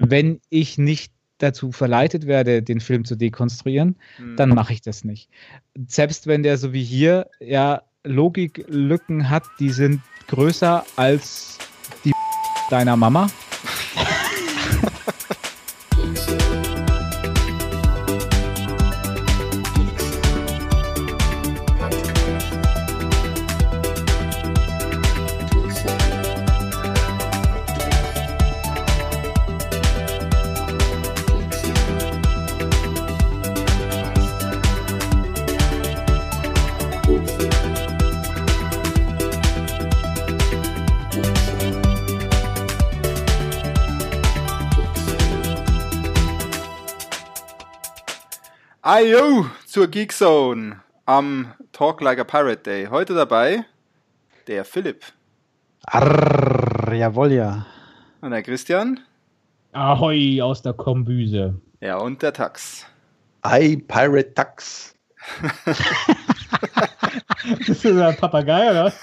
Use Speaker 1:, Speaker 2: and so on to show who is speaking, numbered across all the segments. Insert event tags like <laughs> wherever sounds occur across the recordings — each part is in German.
Speaker 1: Wenn ich nicht dazu verleitet werde, den Film zu dekonstruieren,
Speaker 2: Hm.
Speaker 1: dann mache ich das nicht. Selbst wenn der so wie hier ja Logiklücken hat, die sind größer als die <laughs> deiner Mama.
Speaker 2: Ayo zur Geek Zone am Talk Like a Pirate Day. Heute dabei der Philipp
Speaker 3: Arr, jawohl, ja.
Speaker 2: und der Christian.
Speaker 1: Ahoi aus der Kombüse.
Speaker 2: Ja, und der Tax.
Speaker 4: I Pirate Tax. <laughs>
Speaker 1: Bist du ein Papagei, oder? <laughs>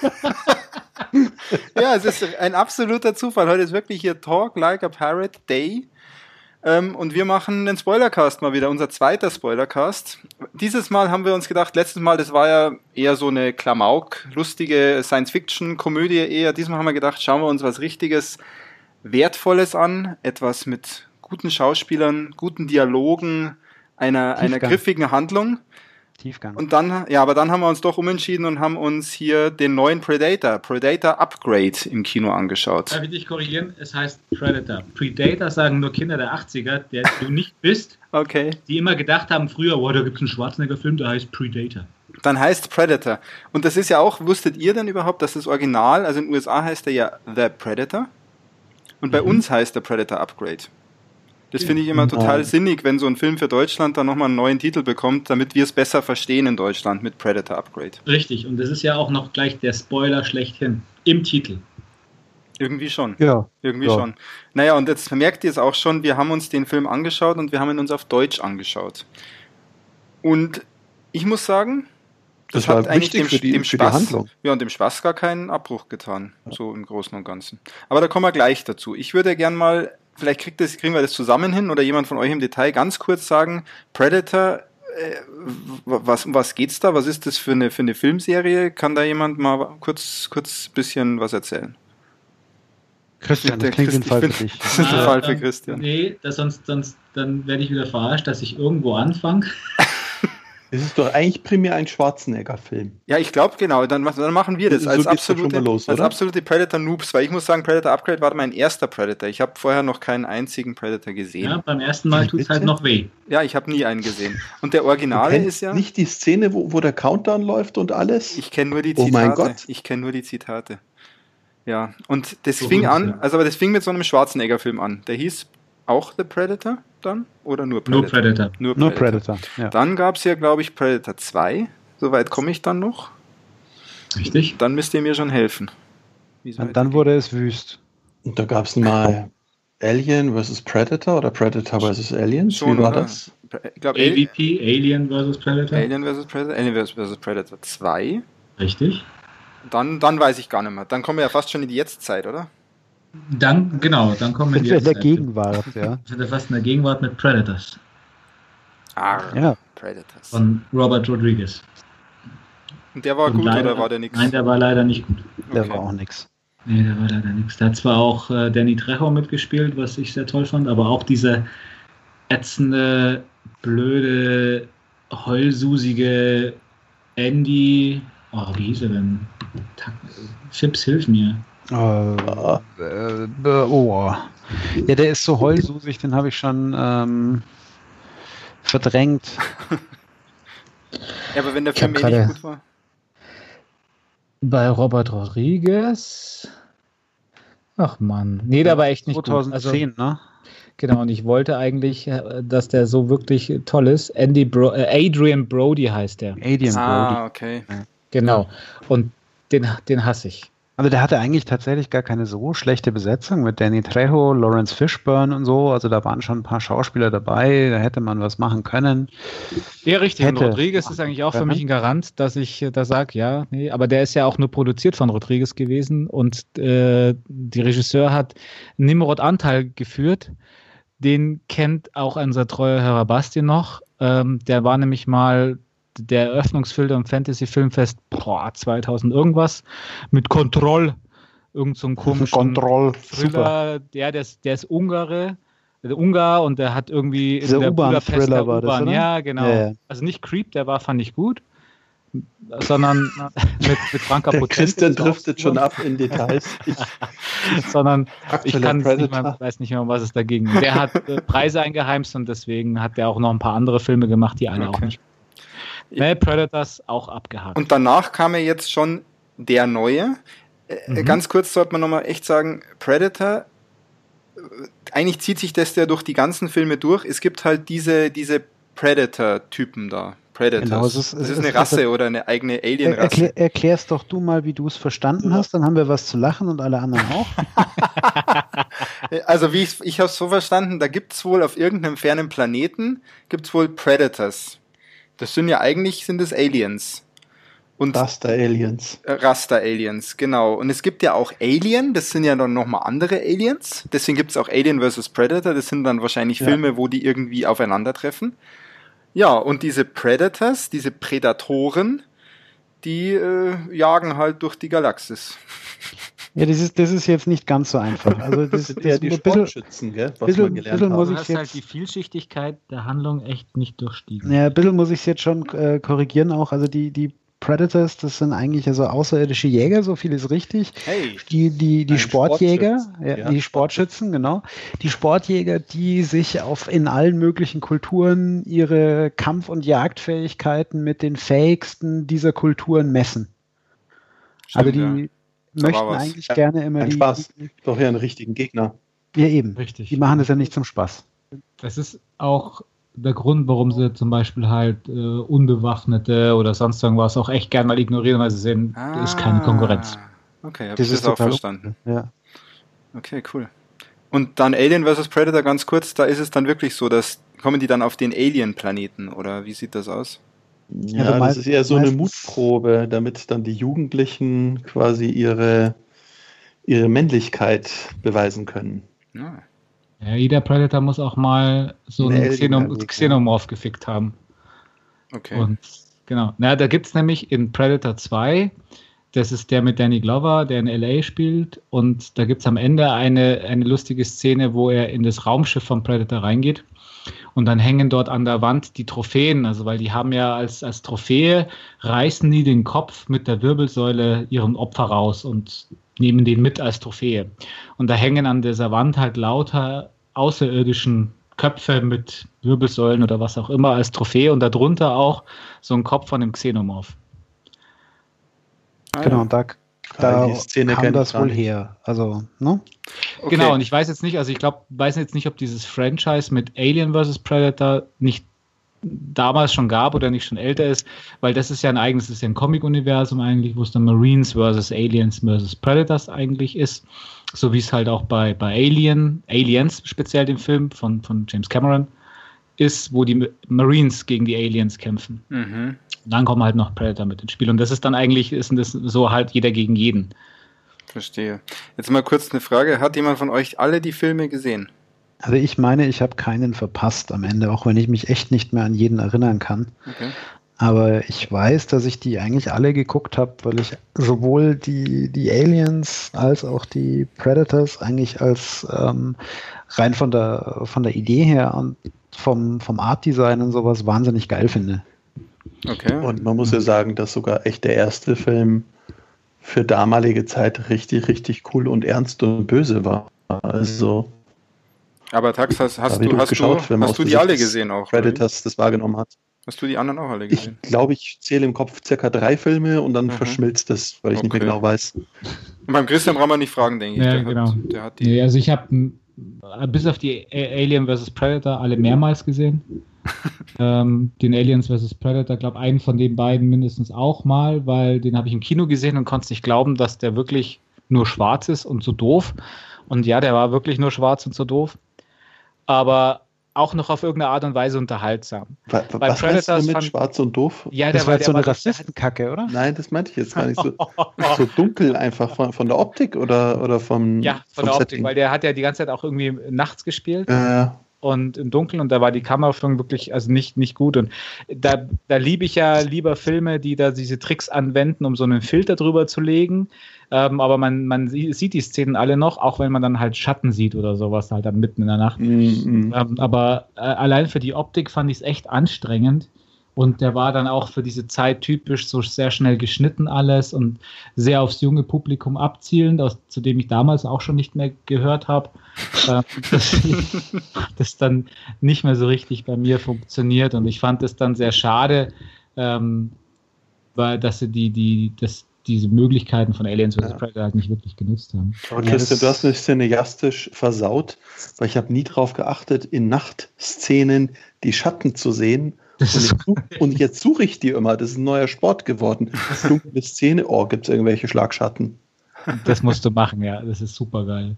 Speaker 2: Ja, es ist ein absoluter Zufall. Heute ist wirklich hier Talk Like a Pirate Day. Ähm, und wir machen den Spoilercast mal wieder, unser zweiter Spoilercast. Dieses Mal haben wir uns gedacht, letztes Mal, das war ja eher so eine Klamauk, lustige Science-Fiction-Komödie eher. Diesmal haben wir gedacht, schauen wir uns was richtiges, Wertvolles an, etwas mit guten Schauspielern, guten Dialogen, einer, einer griffigen Handlung.
Speaker 3: Tiefgang.
Speaker 2: Und dann, ja, aber dann haben wir uns doch umentschieden und haben uns hier den neuen Predator, Predator Upgrade im Kino angeschaut.
Speaker 5: Darf ich dich korrigieren? Es heißt Predator. Predator sagen nur Kinder der 80er, der du nicht bist,
Speaker 2: Okay.
Speaker 5: die immer gedacht haben früher, wow, da gibt es einen Schwarzenegger-Film, der heißt Predator.
Speaker 2: Dann heißt Predator. Und das ist ja auch, wusstet ihr denn überhaupt, dass das Original, also in den USA heißt er ja The Predator und bei uns heißt der Predator Upgrade. Das finde ich immer total
Speaker 4: Nein.
Speaker 2: sinnig, wenn so ein Film für Deutschland dann nochmal einen neuen Titel bekommt, damit wir es besser verstehen in Deutschland mit Predator Upgrade.
Speaker 5: Richtig, und das ist ja auch noch gleich der Spoiler schlechthin im Titel.
Speaker 2: Irgendwie schon.
Speaker 3: ja.
Speaker 2: Irgendwie
Speaker 3: Ja.
Speaker 2: schon. Naja, und jetzt merkt ihr es auch schon, wir haben uns den Film angeschaut und wir haben ihn uns auf Deutsch angeschaut. Und ich muss sagen, das,
Speaker 4: Das
Speaker 2: hat eigentlich dem,
Speaker 4: für die-
Speaker 2: dem
Speaker 4: für die
Speaker 2: Spaß,
Speaker 4: Handlung.
Speaker 2: Ja, und dem Spaß gar keinen Abbruch getan, so im Großen und Ganzen. Aber da kommen wir gleich dazu. Ich würde gern mal, vielleicht kriegt das, kriegen wir das zusammen hin oder jemand von euch im Detail ganz kurz sagen, Predator, äh, was, um was geht's da? Was ist das für eine, für eine Filmserie? Kann da jemand mal kurz, kurz bisschen was erzählen?
Speaker 3: Christian, das
Speaker 2: Der
Speaker 3: klingt
Speaker 2: Christi-
Speaker 3: Fall
Speaker 2: ich
Speaker 3: für dich. <laughs>
Speaker 2: Das ist ein Fall für Christian.
Speaker 5: Nee, das sonst, sonst dann werde ich wieder verarscht, dass ich irgendwo anfange. <laughs>
Speaker 4: Es ist doch eigentlich primär ein Schwarzenegger-Film.
Speaker 2: Ja, ich glaube genau, dann, dann machen wir das
Speaker 4: So
Speaker 2: als,
Speaker 4: geht's doch
Speaker 2: absolute,
Speaker 4: schon mal los,
Speaker 2: als absolute Predator-Noobs, weil ich muss sagen, Predator Upgrade war mein erster Predator. Ich habe vorher noch keinen einzigen Predator gesehen.
Speaker 5: Ja,
Speaker 2: Ja,
Speaker 5: beim ersten Mal tut es halt noch weh.
Speaker 2: ich habe nie einen gesehen. Und der Originale ist ja,
Speaker 4: nicht die Szene, wo, wo der Countdown läuft und alles?
Speaker 2: ich kenne nur die
Speaker 4: Oh
Speaker 2: Zitate.
Speaker 4: mein Gott.
Speaker 2: Ich kenne nur die Zitate. Ja, und das
Speaker 5: So
Speaker 2: fing an,
Speaker 5: ja.
Speaker 2: also aber das fing mit so einem Schwarzenegger-Film an. Der hieß auch The Predator dann? Oder nur
Speaker 5: Nur
Speaker 2: Predator?
Speaker 5: Predator.
Speaker 2: Nur
Speaker 3: Nur Predator. Ja.
Speaker 2: Dann gab es ja, glaube ich, Predator 2. Soweit komme ich dann noch.
Speaker 5: Richtig?
Speaker 2: Dann müsst ihr mir schon helfen.
Speaker 3: Und dann wurde es wüst.
Speaker 4: Und da gab es mal Alien vs. Predator oder Predator vs. Aliens.
Speaker 2: Schon,
Speaker 4: Wie war
Speaker 2: oder?
Speaker 4: das?
Speaker 2: Ich glaube,
Speaker 5: AVP, Alien vs. Predator.
Speaker 2: Alien vs. Predator, Alien vs. Predator 2.
Speaker 5: Richtig.
Speaker 2: Dann, dann weiß ich gar nicht mehr. Dann kommen wir ja fast schon in die Jetztzeit, oder?
Speaker 5: Dann, genau, dann kommen wir
Speaker 3: wir in der. Gegenwart, ja.
Speaker 5: Wir sind ja fast in der Gegenwart mit Predators
Speaker 2: Ah,
Speaker 3: Ja.
Speaker 2: Predators.
Speaker 5: von Robert Rodriguez.
Speaker 2: Und der war
Speaker 5: Und
Speaker 2: gut
Speaker 5: leider-
Speaker 2: oder war der nix?
Speaker 5: Nein, der war leider nicht gut.
Speaker 3: Der
Speaker 2: Okay.
Speaker 3: war auch nix.
Speaker 5: Nee, der war leider nichts. Da hat zwar auch äh, Danny Trejo mitgespielt, was ich sehr toll fand, aber auch diese ätzende, blöde, heulsusige Andy. Oh, wie hieß er denn? Chips, hilf mir.
Speaker 3: Äh,
Speaker 4: Ah,
Speaker 3: äh, äh, oh. Ja, der ist so heulsusig, den habe ich schon ähm, verdrängt. <laughs>
Speaker 2: Ja, aber wenn der Film eh nicht gut war.
Speaker 1: Bei Robert Rodriguez. Ach man. Nee, der war echt nicht gut. Also,
Speaker 3: 2010, ne?
Speaker 1: genau, und ich wollte eigentlich, äh, dass der so wirklich toll ist. Andy Bro äh, Adrian Brody heißt der.
Speaker 3: Alien
Speaker 2: Ah,
Speaker 3: Brody.
Speaker 2: okay.
Speaker 1: Genau. Und den, den hasse ich.
Speaker 3: Also der hatte eigentlich tatsächlich gar keine so schlechte Besetzung mit Danny Trejo, Lawrence Fishburne und so. Also da waren schon ein paar Schauspieler dabei, da hätte man was machen können.
Speaker 1: Ja, richtig. Und
Speaker 3: Hätte.
Speaker 1: Rodriguez ist eigentlich auch für mich ein Garant, dass ich äh, da sage, ja, nee, aber der ist ja auch nur produziert von Rodriguez gewesen und äh, die Regisseur hat Nimrod Anteil geführt. Den kennt auch unser treuer Hörer Basti noch. Ähm, der war nämlich mal der Eröffnungsfilm am Fantasy Filmfest boah, 2000 irgendwas mit Kontroll. Irgend so ein komischen
Speaker 3: Kontroll.
Speaker 1: Thriller, der, der, ist, der ist Ungare, der Ungar und der hat irgendwie
Speaker 3: Dieser
Speaker 1: der
Speaker 3: U-Bahn-Thriller
Speaker 1: Budapester
Speaker 3: war das, oder?
Speaker 1: Ja, genau.
Speaker 3: Ja, ja.
Speaker 1: Also nicht Creep, der war, fand ich gut, sondern <laughs> mit, mit Franka
Speaker 4: Der
Speaker 1: Potente
Speaker 4: Christian
Speaker 1: ist auch
Speaker 4: driftet schon ab in Details. <laughs> Ich,
Speaker 1: Sondern ich kann nicht mehr, weiß nicht mehr, um was es dagegen ging. Der hat äh, Preise <laughs> eingeheimst und deswegen hat er auch noch ein paar andere Filme gemacht, die alle auch
Speaker 2: Okay.
Speaker 1: nicht. Nee, Predators auch abgehakt.
Speaker 2: Und danach kam ja jetzt schon der neue. Äh,
Speaker 1: Mhm.
Speaker 2: Ganz kurz sollte man nochmal echt sagen, Predator, äh, eigentlich zieht sich das ja durch die ganzen Filme durch. Es gibt halt diese, diese Predator-Typen da. Predators.
Speaker 3: Genau, es ist-
Speaker 2: das ist eine Rasse oder eine eigene Alien-Rasse.
Speaker 3: erklär, erklär's doch du mal, wie du es verstanden hast, dann haben wir was zu lachen und alle anderen auch. <laughs>
Speaker 2: Also wie ich, ich habe es so verstanden, da gibt es wohl auf irgendeinem fernen Planeten, gibt es wohl Predators. Das sind ja eigentlich, sind es Aliens. Und
Speaker 4: Buster Aliens.
Speaker 2: Äh, Raster-Aliens, genau. Und es gibt ja auch Alien, das sind ja dann nochmal andere Aliens. Deswegen gibt es auch Alien vs. Predator, das sind dann wahrscheinlich
Speaker 4: Ja.
Speaker 2: Filme, wo die irgendwie aufeinandertreffen. Ja, und diese Predators, diese Prädatoren, die äh, jagen halt durch die Galaxis. <laughs>
Speaker 3: Ja, das ist, das ist jetzt nicht ganz so einfach. Also das, <laughs>
Speaker 4: Das
Speaker 3: das
Speaker 4: sind eher die
Speaker 3: ein bisschen,
Speaker 4: Sportschützen, gell? Was
Speaker 3: bisschen-
Speaker 4: wir gelernt
Speaker 3: bisschen
Speaker 4: haben.
Speaker 3: muss ich
Speaker 1: hast
Speaker 3: jetzt-
Speaker 1: halt die Vielschichtigkeit der Handlung echt nicht durchstiegen.
Speaker 3: ja, ein bisschen muss ich es jetzt schon äh, korrigieren auch. Also die, die Predators, das sind eigentlich also außerirdische Jäger, so viel ist richtig.
Speaker 2: Hey,
Speaker 3: Die, die, die Sportjäger,
Speaker 4: Sportschützen,
Speaker 3: ja,
Speaker 4: ja.
Speaker 3: die Sportschützen, genau. Die Sportjäger, die sich auf in allen möglichen Kulturen ihre Kampf- und Jagdfähigkeiten mit den fähigsten dieser Kulturen messen. also die
Speaker 2: ja. Da
Speaker 3: möchten eigentlich
Speaker 4: Ja,
Speaker 3: gerne immer die,
Speaker 4: Spaß. Doch ja einen richtigen Gegner.
Speaker 3: Ja, eben.
Speaker 1: Richtig.
Speaker 3: Die machen das ja nicht zum Spaß.
Speaker 1: Das ist auch der Grund, warum sie zum Beispiel halt äh, Unbewaffnete oder sonst irgendwas auch echt gern mal ignorieren, weil sie sehen, das ist keine Konkurrenz.
Speaker 2: Ah, Okay, hab
Speaker 3: Das
Speaker 2: ich
Speaker 3: ist
Speaker 2: das auch verstanden.
Speaker 3: Ja.
Speaker 2: Okay, cool. Und dann Alien vs. Predator ganz kurz, da ist es dann wirklich so, dass kommen die dann auf den Alien-Planeten oder wie sieht das aus?
Speaker 4: Ja,
Speaker 3: Also
Speaker 4: das ist eher so eine Mutprobe, damit dann die Jugendlichen quasi ihre, ihre Männlichkeit beweisen können.
Speaker 2: Ja.
Speaker 1: Ja, jeder Predator muss auch mal so
Speaker 4: Eine
Speaker 1: einen Xenom
Speaker 4: erlegen,
Speaker 1: Xenomorph gefickt haben.
Speaker 2: Okay.
Speaker 1: Und genau. Na, da gibt es nämlich in Predator 2, das ist der mit Danny Glover, der in LA spielt. Und da gibt es am Ende eine, eine lustige Szene, wo er in das Raumschiff vom Predator reingeht. Und dann hängen dort an der Wand die Trophäen, also weil die haben ja als, als Trophäe, reißen die den Kopf mit der Wirbelsäule ihrem Opfer raus und nehmen den mit als Trophäe. Und da hängen an dieser Wand halt lauter außerirdischen Köpfe mit Wirbelsäulen oder was auch immer als Trophäe und darunter auch so ein Kopf von dem Xenomorph.
Speaker 2: Ah,
Speaker 3: Genau, und da,
Speaker 4: Ah,
Speaker 3: da
Speaker 4: die Szene
Speaker 3: kam das wohl her. Also, ne?
Speaker 2: Okay.
Speaker 1: Genau, und ich weiß jetzt nicht, also ich glaube, weiß jetzt nicht, ob dieses Franchise mit Alien vs. Predator nicht damals schon gab oder nicht schon älter ist, weil das ist ja ein eigenes, das ist ja ein Comic-Universum eigentlich, wo es dann Marines vs. Aliens vs. Predators eigentlich ist, so wie es halt auch bei, bei Alien, Aliens speziell dem Film von, von James Cameron ist, wo die Marines gegen die Aliens kämpfen.
Speaker 2: Mhm.
Speaker 1: Dann kommen halt noch Predator mit ins Spiel und das ist dann eigentlich, ist das so halt jeder gegen jeden.
Speaker 2: Verstehe. Jetzt mal kurz eine Frage. Hat jemand von euch alle die Filme gesehen?
Speaker 3: Also ich meine, ich habe keinen verpasst am Ende, auch wenn ich mich echt nicht mehr an jeden erinnern kann.
Speaker 2: Okay.
Speaker 3: Aber ich weiß, dass ich die eigentlich alle geguckt habe, weil ich sowohl die, die Aliens als auch die Predators eigentlich als ähm, rein von der, von der Idee her und vom, vom Art-Design und sowas wahnsinnig geil finde.
Speaker 2: Okay.
Speaker 4: Und man muss ja sagen, dass sogar echt der erste Film für damalige Zeit richtig, richtig cool und ernst und böse war. Also
Speaker 2: Aber Tax, hast, hast
Speaker 4: ich
Speaker 2: du, hast
Speaker 4: durchgeschaut,
Speaker 2: du,
Speaker 4: man
Speaker 2: hast du die alle gesehen auch?
Speaker 4: Predators das wahrgenommen hat.
Speaker 2: Hast du die anderen auch alle
Speaker 4: Ich
Speaker 2: gesehen?
Speaker 4: glaube, ich zähle im Kopf circa drei Filme und dann
Speaker 2: Mhm.
Speaker 4: verschmilzt das, weil ich nicht mehr
Speaker 2: Okay.
Speaker 4: genau weiß.
Speaker 2: Und beim Christian brauchen wir nicht fragen, denke ich.
Speaker 1: Ja,
Speaker 2: der,
Speaker 1: genau.
Speaker 2: hat, der hat die.
Speaker 1: Nee, also ich habe bis auf die Alien vs. Predator alle mehrmals gesehen. <laughs> ähm, den Aliens vs. Predator, glaube einen von den beiden mindestens auch mal, weil den habe ich im Kino gesehen und konnte nicht glauben, dass der wirklich nur schwarz ist und so doof. Und ja, der war wirklich nur schwarz und so doof. Aber auch noch auf irgendeine Art und Weise unterhaltsam.
Speaker 4: Wa Bei was Predators meinst du mit schwarz und doof?
Speaker 3: Ja, das war jetzt so eine Rassistenkacke, oder?
Speaker 4: Nein, das meinte ich jetzt gar nicht. So, <laughs> so dunkel einfach von, von, der Optik oder, oder vom
Speaker 1: Ja, von
Speaker 4: vom
Speaker 1: der Optik,
Speaker 4: Setting?
Speaker 1: weil der hat ja die ganze Zeit auch irgendwie nachts gespielt
Speaker 4: Äh,
Speaker 1: und im Dunkeln und da war die Kameraführung wirklich also nicht, nicht gut. Und da, da liebe ich ja lieber Filme, die da diese Tricks anwenden, um so einen Filter drüber zu legen. Ähm, aber man, man sie- sieht die Szenen alle noch, auch wenn man dann halt Schatten sieht oder sowas halt dann mitten in der Nacht.
Speaker 4: mm, mm.
Speaker 1: Ähm, aber äh, allein für die Optik fand ich es echt anstrengend. Und der war dann auch für diese Zeit typisch so sehr schnell geschnitten alles und sehr aufs junge Publikum abzielend, aus, zu dem ich damals auch schon nicht mehr gehört habe. Ähm, <laughs> das, das dann nicht mehr so richtig bei mir funktioniert. Und ich fand es dann sehr schade, ähm, weil dass sie die, die, das, diese Möglichkeiten von Aliens vs.
Speaker 4: Ja.
Speaker 1: Predator halt nicht wirklich genutzt haben.
Speaker 4: Aber
Speaker 3: Ja,
Speaker 4: Christian, du hast mich cineastisch versaut, weil ich habe nie drauf geachtet, in Nachtszenen die Schatten zu sehen.
Speaker 1: Das
Speaker 4: Und
Speaker 1: ist
Speaker 4: jetzt, such- und jetzt suche ich die immer. Das ist ein neuer Sport geworden. Dunkle Szene. Oh, gibt es irgendwelche Schlagschatten?
Speaker 1: Das musst du machen, ja. Das ist super geil.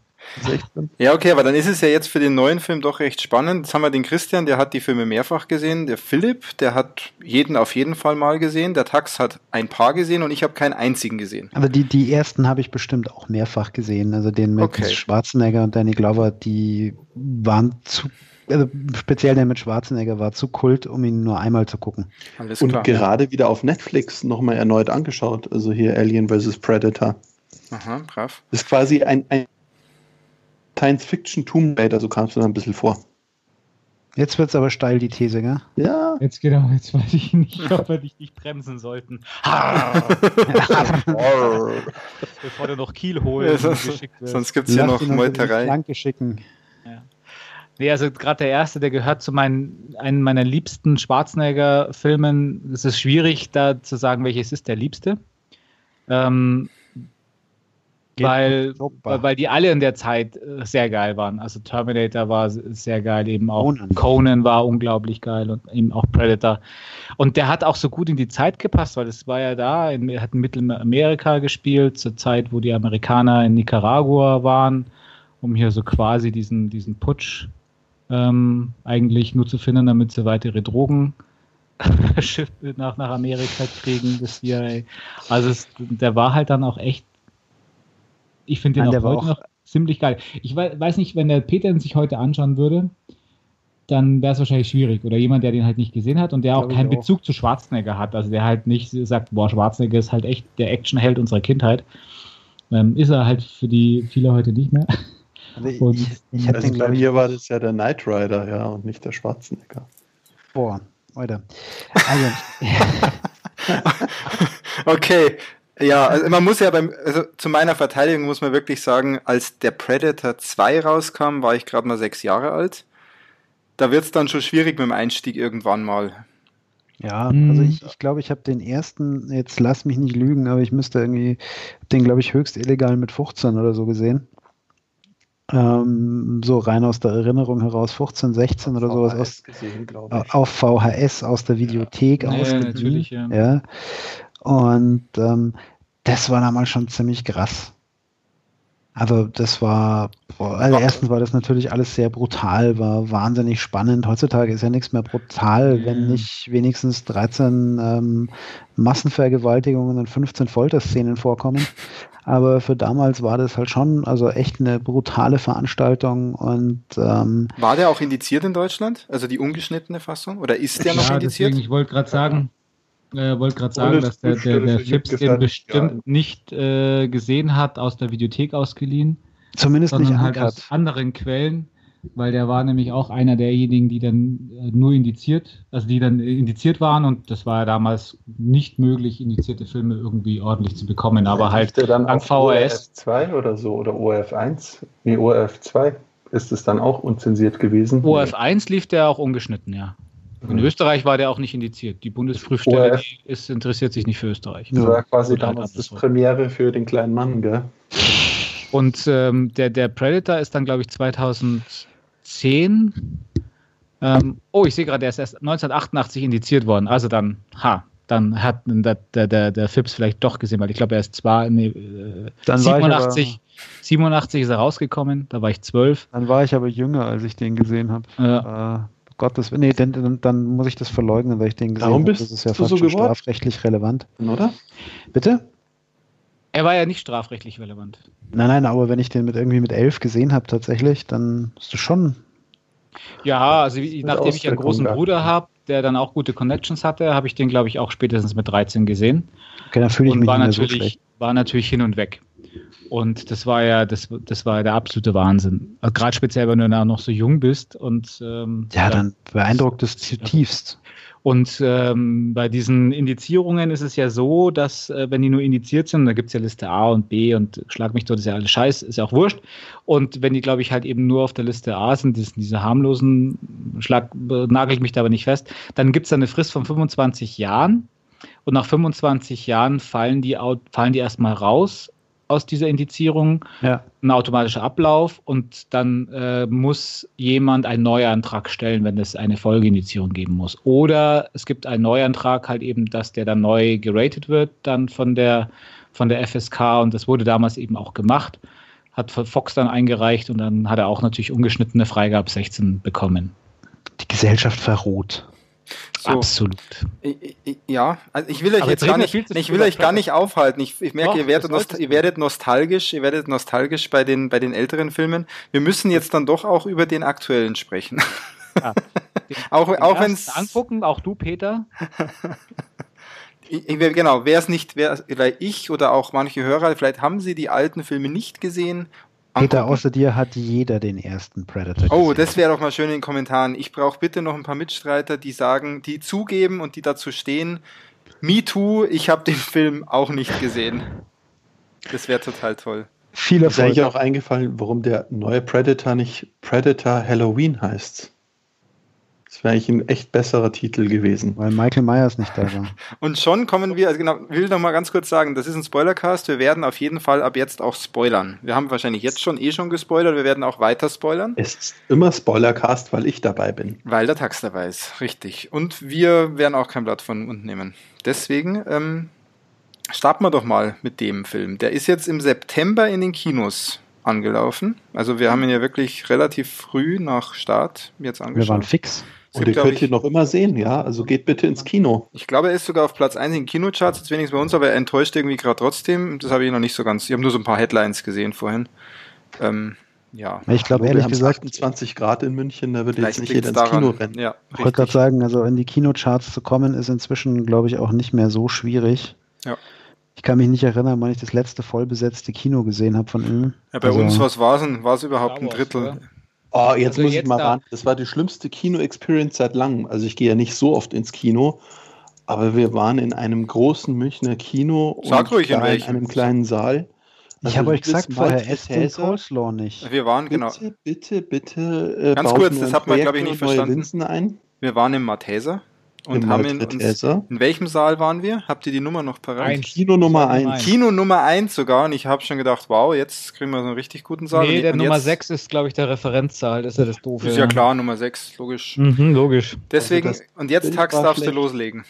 Speaker 2: Ja, okay, aber dann ist es ja jetzt für den neuen Film doch recht spannend. Jetzt haben wir den Christian, der hat die Filme mehrfach gesehen. Der Philipp, der hat jeden auf jeden Fall mal gesehen. Der Tax hat ein paar gesehen und ich habe keinen einzigen gesehen.
Speaker 3: Aber die, die ersten habe ich bestimmt auch mehrfach gesehen. Also den mit
Speaker 2: Okay.
Speaker 3: Schwarzenegger und Danny Glover, die waren zu, also speziell der mit Schwarzenegger war zu kult, um ihn nur einmal zu gucken.
Speaker 2: Alles
Speaker 4: Und
Speaker 2: klar.
Speaker 4: gerade wieder auf Netflix nochmal erneut angeschaut. Also hier Alien vs. Predator.
Speaker 2: Aha, brav.
Speaker 4: Das ist quasi ein, ein Science-Fiction Tomb Raider, so kam es mir ein bisschen vor.
Speaker 3: Jetzt wird es aber steil, die These, gell?
Speaker 4: Ja.
Speaker 1: Jetzt genau, jetzt weiß ich nicht, ob wir dich nicht bremsen sollten. <laughs> Bevor du noch Kiel
Speaker 2: Ja,
Speaker 1: holst.
Speaker 2: sonst
Speaker 1: geschickt wirst.
Speaker 2: sonst gibt es hier noch Meuterei.
Speaker 3: Flanke schicken.
Speaker 1: Nee, also gerade der erste, der gehört zu meinen, einem meiner liebsten Schwarzenegger-Filmen. Es ist schwierig, da zu sagen, welches ist der liebste. Ähm, weil, weil, die alle in der Zeit äh, sehr geil waren. Also Terminator war sehr geil, eben auch
Speaker 3: Conan.
Speaker 1: Conan, war unglaublich geil und eben auch Predator. Und der hat auch so gut in die Zeit gepasst, weil es war ja da, in, hat in Mittelamerika gespielt, zur Zeit, wo die Amerikaner in Nicaragua waren, um hier so quasi diesen, diesen Putsch ähm, eigentlich nur zu finden, damit sie weitere Drogen <laughs> nach, nach Amerika kriegen, das CIA. Also es, der war halt dann auch echt, ich finde den
Speaker 3: Nein,
Speaker 1: auch heute
Speaker 3: auch-
Speaker 1: noch ziemlich geil. Ich wei- weiß nicht, wenn der Peter ihn sich heute anschauen würde, dann wäre es wahrscheinlich schwierig. Oder jemand, der den halt nicht gesehen hat und der auch
Speaker 3: Glaub ich
Speaker 1: keinen
Speaker 3: auch.
Speaker 1: Bezug zu Schwarzenegger hat. Also der halt nicht sagt, boah, Schwarzenegger ist halt echt der Actionheld unserer Kindheit. Ähm, ist er halt für die viele heute nicht mehr.
Speaker 3: Also ich,
Speaker 1: Und-
Speaker 3: ich,
Speaker 4: Also
Speaker 3: den,
Speaker 4: bei
Speaker 3: glaube
Speaker 4: mir war das ja der Knight Rider, ja, und nicht der Schwarzenegger.
Speaker 3: vor. Oder. Also, <laughs> <laughs>
Speaker 2: Okay. Ja, also man muss ja beim, also zu meiner Verteidigung muss man wirklich sagen, als der Predator 2 rauskam, war ich gerade mal sechs Jahre alt. Da wird es dann schon schwierig mit dem Einstieg irgendwann mal.
Speaker 3: Ja,
Speaker 1: Hm.
Speaker 3: also ich, ich glaube, ich habe den ersten, jetzt lass mich nicht lügen, aber ich müsste irgendwie, den glaube ich höchst illegal mit 15 oder so gesehen. Ähm, so rein aus der Erinnerung heraus, 15, 16 oder sowas aus,
Speaker 4: gesehen, ich.
Speaker 3: auf VHS aus der Videothek
Speaker 1: Ja,
Speaker 3: ausgeliehen.
Speaker 1: natürlich, ja.
Speaker 3: ja. Und ähm, das war damals schon ziemlich krass. Also das war, also erstens war das natürlich alles sehr brutal, war wahnsinnig spannend. Heutzutage ist ja nichts mehr brutal, wenn nicht wenigstens 13 ähm, Massenvergewaltigungen und 15 Folterszenen vorkommen. Aber für damals war das halt schon also echt eine brutale Veranstaltung und ähm,
Speaker 2: War der auch indiziert in Deutschland? Also die ungeschnittene Fassung? Oder ist der noch
Speaker 1: ja,
Speaker 2: indiziert?
Speaker 1: deswegen, ich wollte gerade sagen, äh, wollte gerade sagen, dass der, der, der Chips den bestimmt
Speaker 4: ja.
Speaker 1: nicht äh, gesehen hat, aus der Videothek ausgeliehen,
Speaker 3: zumindest nicht
Speaker 1: halt
Speaker 3: uncut.
Speaker 1: aus anderen Quellen, weil der war nämlich auch einer derjenigen, die dann äh, nur indiziert, also die dann indiziert waren und das war ja damals nicht möglich, indizierte Filme irgendwie ordentlich zu bekommen, aber halt
Speaker 4: der dann auf
Speaker 1: VHS.
Speaker 4: ORF2 oder so oder ORF1? Nee, ORF2 ist es dann auch unzensiert gewesen.
Speaker 1: ORF1 lief der auch ungeschnitten, ja. In
Speaker 4: Mhm.
Speaker 1: Österreich war der auch nicht indiziert. Die Bundesprüfstelle
Speaker 4: ORF.
Speaker 1: die ist, interessiert sich nicht für Österreich.
Speaker 4: Das war quasi
Speaker 1: Oder halt
Speaker 4: damals das. Premiere für den kleinen Mann, gell?
Speaker 1: Und ähm, der, der Predator ist dann, glaube ich, 2010. Ähm, oh, ich sehe gerade, der ist erst 1988 indiziert worden. Also dann, ha, dann hat der, der, der, der Phipps vielleicht doch gesehen, weil ich glaube, er ist zwar nee, äh, 87, 87 ist er rausgekommen, da war ich zwölf.
Speaker 3: Dann war ich aber jünger, als ich den gesehen habe. Ja. Äh, Gottes nee, denn, dann, dann muss ich das verleugnen, weil ich den gesehen
Speaker 4: habe. Das ist ja fast so schon
Speaker 3: strafrechtlich relevant.
Speaker 4: Oder?
Speaker 3: Bitte?
Speaker 1: Er war ja nicht strafrechtlich relevant.
Speaker 3: Nein, nein, aber wenn ich den mit irgendwie mit elf gesehen habe tatsächlich, dann ist das schon.
Speaker 1: Ja, also nachdem ich einen großen Bruder habe, der dann auch gute Connections hatte, habe ich den, glaube ich, auch spätestens mit 13 gesehen.
Speaker 3: Okay, dann fühle ich und mich
Speaker 1: war nicht natürlich, so war natürlich hin und weg. Und das war ja, das, das war der absolute Wahnsinn. Also Gerade speziell, wenn du dann noch so jung bist und
Speaker 3: ähm, ja, dann beeindruckt es zutiefst.
Speaker 1: Und ähm, bei diesen Indizierungen ist es ja so, dass äh, wenn die nur indiziert sind, da gibt es ja Liste A und B und schlag mich dort, ist ja alles Scheiß, ist ja auch wurscht. Und wenn die, glaube ich, halt eben nur auf der Liste A sind, diese, diese harmlosen, schlag, nagel ich mich da aber nicht fest, dann gibt es eine Frist von 25 Jahren. Und nach 25 Jahren fallen die, fallen die erstmal raus aus dieser Indizierung, ja. ein automatischer Ablauf und dann äh, muss jemand einen Neuantrag stellen, wenn es eine Folgeindizierung geben muss. Oder es gibt einen Neuantrag halt eben, dass der dann neu geratet wird, dann von der, von der FSK und das wurde damals eben auch gemacht, hat Fox dann eingereicht und dann hat er auch natürlich ungeschnittene Freigabe 16 bekommen.
Speaker 3: Die Gesellschaft verroht.
Speaker 1: So. Absolut.
Speaker 2: Ja, also ich will euch Aber jetzt gar nicht, ich will euch gar nicht aufhalten. Ich, ich merke, Doch, ihr, werdet nost ihr werdet nostalgisch, ihr werdet nostalgisch bei den, bei den älteren Filmen. Wir müssen jetzt dann doch auch über den aktuellen sprechen. Ja, <laughs>
Speaker 1: auch auch wenn es angucken, auch du, Peter. <laughs>
Speaker 2: ich, genau, wer es nicht, wer vielleicht ich oder auch manche Hörer, vielleicht haben sie die alten Filme nicht gesehen
Speaker 3: Peter, außer dir hat jeder den ersten Predator.
Speaker 2: Oh, gesehen. das wäre doch mal schön in den Kommentaren. Ich brauche bitte noch ein paar Mitstreiter, die sagen, die zugeben und die dazu stehen. Me too, ich habe den Film auch nicht gesehen. Das wäre total toll.
Speaker 4: Viele ist eigentlich auch eingefallen, warum der neue Predator nicht Predator Halloween heißt. Das wäre eigentlich ein echt besserer Titel gewesen.
Speaker 3: Weil Michael Myers nicht da war. <laughs>
Speaker 2: Und schon kommen wir, also genau, will noch mal ganz kurz sagen, das ist ein Spoilercast. Wir werden auf jeden Fall ab jetzt auch spoilern. Wir haben wahrscheinlich jetzt schon eh schon gespoilert. Wir werden auch weiter spoilern.
Speaker 4: Es ist immer Spoilercast, weil ich dabei bin.
Speaker 2: Weil der Tax dabei ist, richtig. Und wir werden auch kein Blatt von unten nehmen. Deswegen ähm, starten wir doch mal mit dem Film. Der ist jetzt im September in den Kinos angelaufen. Also wir haben ihn ja wirklich relativ früh nach Start jetzt angeschaut.
Speaker 3: Wir waren fix.
Speaker 4: Und den könnt ihr noch immer sehen, ja? Also geht bitte ins Kino.
Speaker 2: Ich glaube, er ist sogar auf Platz 1 in Kinocharts, jetzt wenigstens bei uns, aber er enttäuscht irgendwie gerade trotzdem. Das habe ich noch nicht so ganz. Ich habe nur so ein paar Headlines gesehen vorhin. Ähm, ja.
Speaker 3: Ich glaube, ehrlich gesagt.
Speaker 4: 28 Grad in München, da würde jetzt nicht jeder ins daran. Kino rennen.
Speaker 3: Ja, ich wollte gerade sagen, also in die Kinocharts zu kommen, ist inzwischen, glaube ich, auch nicht mehr so schwierig. Ja. Ich kann mich nicht erinnern, wann ich das letzte vollbesetzte Kino gesehen habe von ihm.
Speaker 2: Ja, bei also, uns, was war es denn? War es überhaupt ein Drittel? Oder?
Speaker 4: Oh, jetzt also muss jetzt ich mal da ran. Das war die schlimmste Kino-Experience seit langem. Also ich gehe ja nicht so oft ins Kino, aber wir waren in einem großen Münchner Kino
Speaker 2: Sag ruhig
Speaker 4: in, in einem kleinen Saal.
Speaker 3: Also ich habe euch gesagt vorher, esst den Coleslaw nicht.
Speaker 2: Wir waren, genau.
Speaker 4: Bitte, bitte, bitte. Äh,
Speaker 2: Ganz kurz, das hat man, glaube ich, nicht verstanden.
Speaker 4: Ein.
Speaker 2: Wir waren im Malteser. Und haben in, uns, in welchem Saal waren wir? Habt ihr die Nummer noch parat?
Speaker 4: Ein Kino Nummer 1.
Speaker 2: Kino Nummer 1 sogar. Und ich habe schon gedacht, wow, jetzt kriegen wir so einen richtig guten Saal.
Speaker 1: Nee, der
Speaker 2: und
Speaker 1: Nummer 6 ist, glaube ich, der Referenzsaal. Das ist ja das Doofe.
Speaker 2: Ist ja klar, Nummer 6, logisch.
Speaker 1: Mhm, logisch.
Speaker 2: Deswegen, also und jetzt, Tax, darfst du loslegen.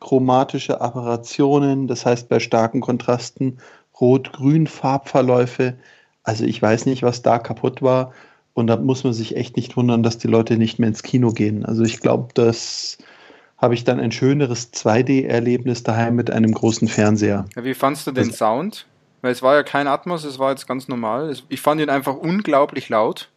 Speaker 4: Chromatische Apparationen, das heißt bei starken Kontrasten Rot-Grün Farbverläufe. Also ich weiß nicht, was da kaputt war. Und da muss man sich echt nicht wundern, dass die Leute nicht mehr ins Kino gehen. Also ich glaube, dass habe ich dann ein schöneres 2D-Erlebnis daheim mit einem großen Fernseher.
Speaker 2: Wie fandst du den das Sound? Weil es war ja kein Atmos, es war jetzt ganz normal. Ich fand ihn einfach unglaublich laut.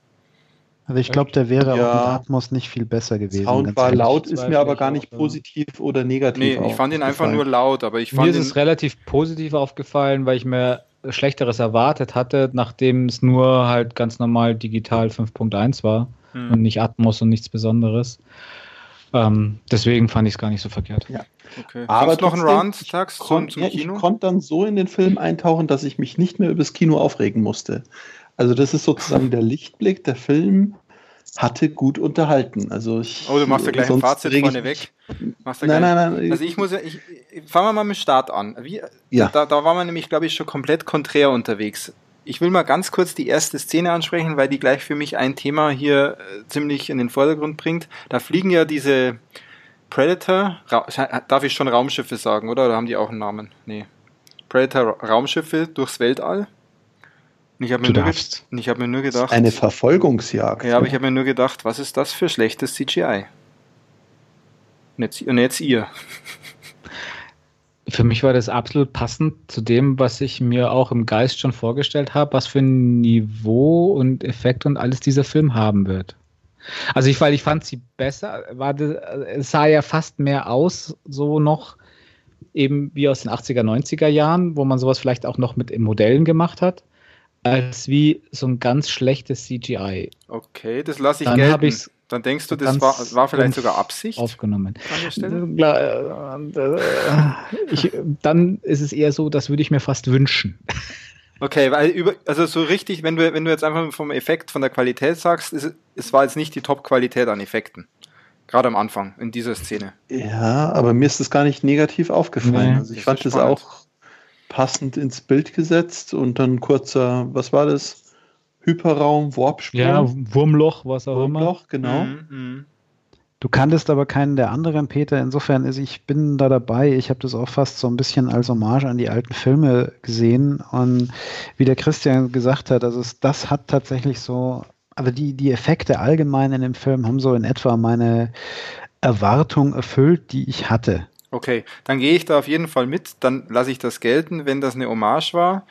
Speaker 3: Also ich glaube, der wäre ja, auch mit Atmos nicht viel besser gewesen.
Speaker 4: Sound war laut, ist mir aber gar nicht positiv oder negativ.
Speaker 2: Nee, ich fand ihn einfach nur laut, aber ich fand
Speaker 1: Mir ist es relativ positiv aufgefallen, weil ich mir Schlechteres erwartet hatte, nachdem es nur halt ganz normal digital 5.1 war hm. und nicht Atmos und nichts Besonderes. Ähm, deswegen fand ich es gar nicht so verkehrt.
Speaker 4: Ja. Okay. Aber noch ein Rand, Tax, zum, zum ja, Ich konnte dann so in den Film eintauchen, dass ich mich nicht mehr übers Kino aufregen musste. Also das ist sozusagen der Lichtblick. Der Film hatte gut unterhalten. Also ich,
Speaker 2: oh, du machst ja gleich ein Fazit vorne weg.
Speaker 4: nein, nein, nein.
Speaker 2: Also ich muss ja, ich, fangen wir mal mit Start an. Wie, ja. da, da war man nämlich, glaube ich, schon komplett konträr unterwegs. Ich will mal ganz kurz die erste Szene ansprechen, weil die gleich für mich ein Thema hier äh, ziemlich in den Vordergrund bringt. Da fliegen ja diese, Predator, darf ich schon Raumschiffe sagen, oder? Oder haben die auch einen Namen? Nee. Predator Raumschiffe durchs Weltall. Und ich habe mir, hab mir, nur gedacht.
Speaker 4: Eine Verfolgungsjagd.
Speaker 2: Ja, aber ich habe mir nur gedacht, was ist das für schlechtes CGI? Und jetzt, und jetzt ihr.
Speaker 1: Für mich war das absolut passend zu dem, was ich mir auch im Geist schon vorgestellt habe, was für ein Niveau und Effekt und alles dieser Film haben wird. Also ich, weil ich fand sie besser, war das, es sah ja fast mehr aus, so noch eben wie aus den 80er, 90er Jahren, wo man sowas vielleicht auch noch mit Modellen gemacht hat, als wie so ein ganz schlechtes CGI.
Speaker 2: Okay, das lasse ich Dann gelten. Dann denkst du, das war, war vielleicht sogar Absicht?
Speaker 1: Aufgenommen. Äh, äh, ich, dann ist es eher so, das würde ich mir fast wünschen.
Speaker 2: Okay, weil über, also so richtig, wenn du, wenn du jetzt einfach vom Effekt, von der Qualität sagst, ist, es war jetzt nicht die Top-Qualität an Effekten. Gerade am Anfang, in dieser Szene.
Speaker 4: Ja, aber mir ist das gar nicht negativ aufgefallen. Nee, also ich fand es auch passend ins Bild gesetzt und dann kurzer, was war das? Hyperraum, Warpsprung.
Speaker 1: Ja, Wurmloch, was auch
Speaker 4: Wurmloch, immer. genau. Mhm, mhm.
Speaker 3: Du kanntest aber keinen der anderen, Peter. Insofern ist ich bin da dabei. Ich habe das auch fast so ein bisschen als Hommage an die alten Filme gesehen. Und wie der Christian gesagt hat, also es, das hat tatsächlich so, also die, die Effekte allgemein in dem Film haben so in etwa meine Erwartung erfüllt, die ich hatte.
Speaker 2: Okay, dann gehe ich da auf jeden Fall mit. Dann lasse ich das gelten, wenn das eine Hommage war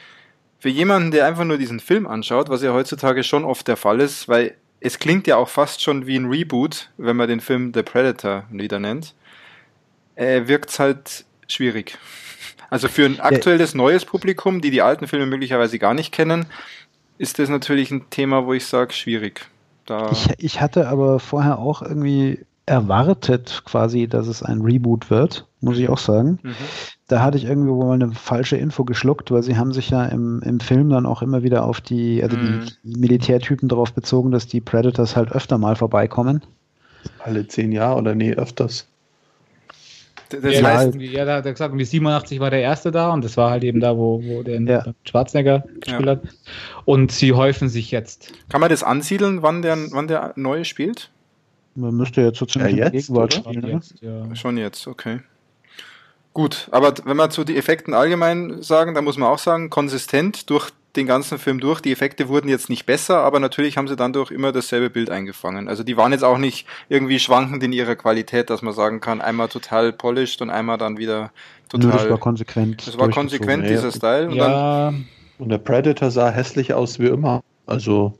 Speaker 2: für jemanden, der einfach nur diesen Film anschaut, was ja heutzutage schon oft der Fall ist, weil es klingt ja auch fast schon wie ein Reboot, wenn man den Film The Predator wieder nennt, äh, wirkt es halt schwierig. Also für ein aktuelles neues Publikum, die die alten Filme möglicherweise gar nicht kennen, ist das natürlich ein Thema, wo ich sage, schwierig.
Speaker 3: Da ich, ich hatte aber vorher auch irgendwie erwartet quasi, dass es ein Reboot wird, muss ich auch sagen. Mhm. Da hatte ich irgendwie wohl eine falsche Info geschluckt, weil sie haben sich ja im, im Film dann auch immer wieder auf die, also mhm. die Militärtypen darauf bezogen, dass die Predators halt öfter mal vorbeikommen.
Speaker 4: Alle zehn Jahre oder nee, öfters.
Speaker 1: Das ja, heißt, ja, da hat er gesagt, wie 87 war der erste da und das war halt eben da, wo, wo der ja. Schwarzenegger gespielt ja. hat. Und sie häufen sich jetzt.
Speaker 2: Kann man das ansiedeln, wann der, wann der neue spielt?
Speaker 3: Man müsste jetzt so ziemlich
Speaker 2: ja, jetzt, Gegenwart spielen. Ne? Jetzt, ja. Schon jetzt, okay. Gut, aber wenn wir zu den Effekten allgemein sagen, dann muss man auch sagen, konsistent durch den ganzen Film durch. Die Effekte wurden jetzt nicht besser, aber natürlich haben sie dann durch immer dasselbe Bild eingefangen. Also die waren jetzt auch nicht irgendwie schwankend in ihrer Qualität, dass man sagen kann, einmal total polished und einmal dann wieder total. Nö,
Speaker 3: das war konsequent.
Speaker 2: Das war konsequent, dieser Style.
Speaker 4: Und, ja. dann, und der Predator sah hässlich aus wie immer. Also.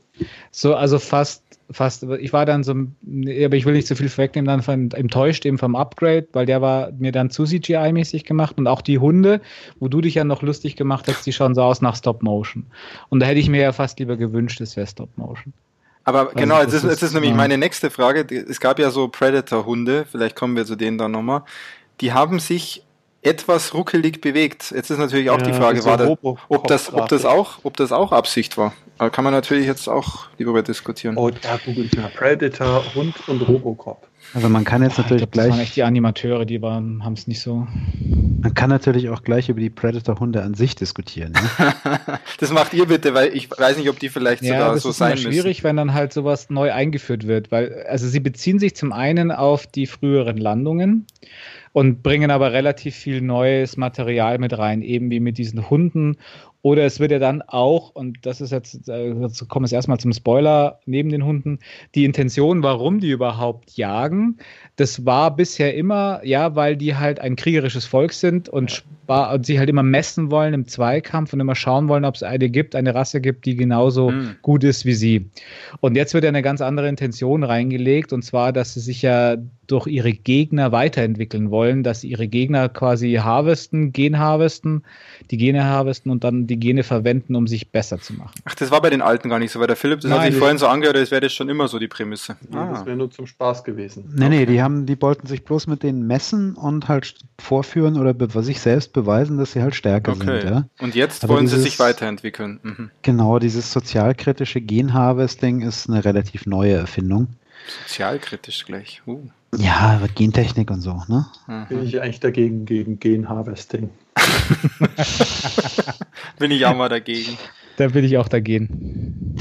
Speaker 1: So, also fast fast, ich war dann so, aber ich will nicht so viel vorwegnehmen, dann von, enttäuscht eben vom Upgrade, weil der war mir dann zu CGI-mäßig gemacht und auch die Hunde, wo du dich ja noch lustig gemacht hast, die schauen so aus nach Stop Motion. Und da hätte ich mir ja fast lieber gewünscht, es wäre Stop Motion.
Speaker 2: Aber also, genau, jetzt ist, jetzt ist nämlich ja. meine nächste Frage. Es gab ja so Predator-Hunde, vielleicht kommen wir zu denen dann nochmal. Die haben sich etwas ruckelig bewegt. Jetzt ist natürlich auch ja, die Frage, war da, ob, das, ob, das auch, ob das auch Absicht war. Da kann man natürlich jetzt auch darüber diskutieren.
Speaker 4: Oh, da googelt mal Predator, Hund und Robocop.
Speaker 3: Also man kann jetzt natürlich glaub, gleich. Das waren
Speaker 1: echt die Animateure, die haben es nicht so.
Speaker 3: Man kann natürlich auch gleich über die Predator-Hunde an sich diskutieren. Ne? <laughs>
Speaker 2: das macht ihr bitte, weil ich weiß nicht, ob die vielleicht ja, sogar so sein müssen.
Speaker 1: Das ist schwierig, wenn dann halt sowas neu eingeführt wird, weil also sie beziehen sich zum einen auf die früheren Landungen und bringen aber relativ viel neues Material mit rein, eben wie mit diesen Hunden. Oder es wird ja dann auch, und das ist jetzt, äh, jetzt kommen wir erstmal zum Spoiler neben den Hunden, die Intention, warum die überhaupt jagen, das war bisher immer, ja, weil die halt ein kriegerisches Volk sind und, und sie halt immer messen wollen im Zweikampf und immer schauen wollen, ob es eine gibt, eine Rasse gibt, die genauso mhm. gut ist wie sie. Und jetzt wird ja eine ganz andere Intention reingelegt, und zwar, dass sie sich ja durch ihre Gegner weiterentwickeln wollen, dass sie ihre Gegner quasi harvesten, genharvesten, die Gene harvesten und dann die Gene verwenden, um sich besser zu machen.
Speaker 2: Ach, das war bei den Alten gar nicht so, weil der Philipp, das Nein, hat sich vorhin so angehört, als wäre das schon immer so die Prämisse.
Speaker 4: Ja, ah. Das wäre nur zum Spaß gewesen.
Speaker 3: Nee, okay. nee, die haben, die wollten sich bloß mit denen messen und halt vorführen oder be sich selbst beweisen, dass sie halt stärker okay. sind. Ja?
Speaker 2: Und jetzt Aber wollen dieses, sie sich weiterentwickeln. Mhm.
Speaker 3: Genau, dieses sozialkritische Genharvesting ist eine relativ neue Erfindung.
Speaker 2: Sozialkritisch gleich. Uh.
Speaker 3: Ja, Gentechnik und so, ne?
Speaker 4: Mhm. Bin ich eigentlich dagegen, gegen Genharvesting. <laughs>
Speaker 2: bin ich auch mal dagegen.
Speaker 1: Da bin ich auch dagegen.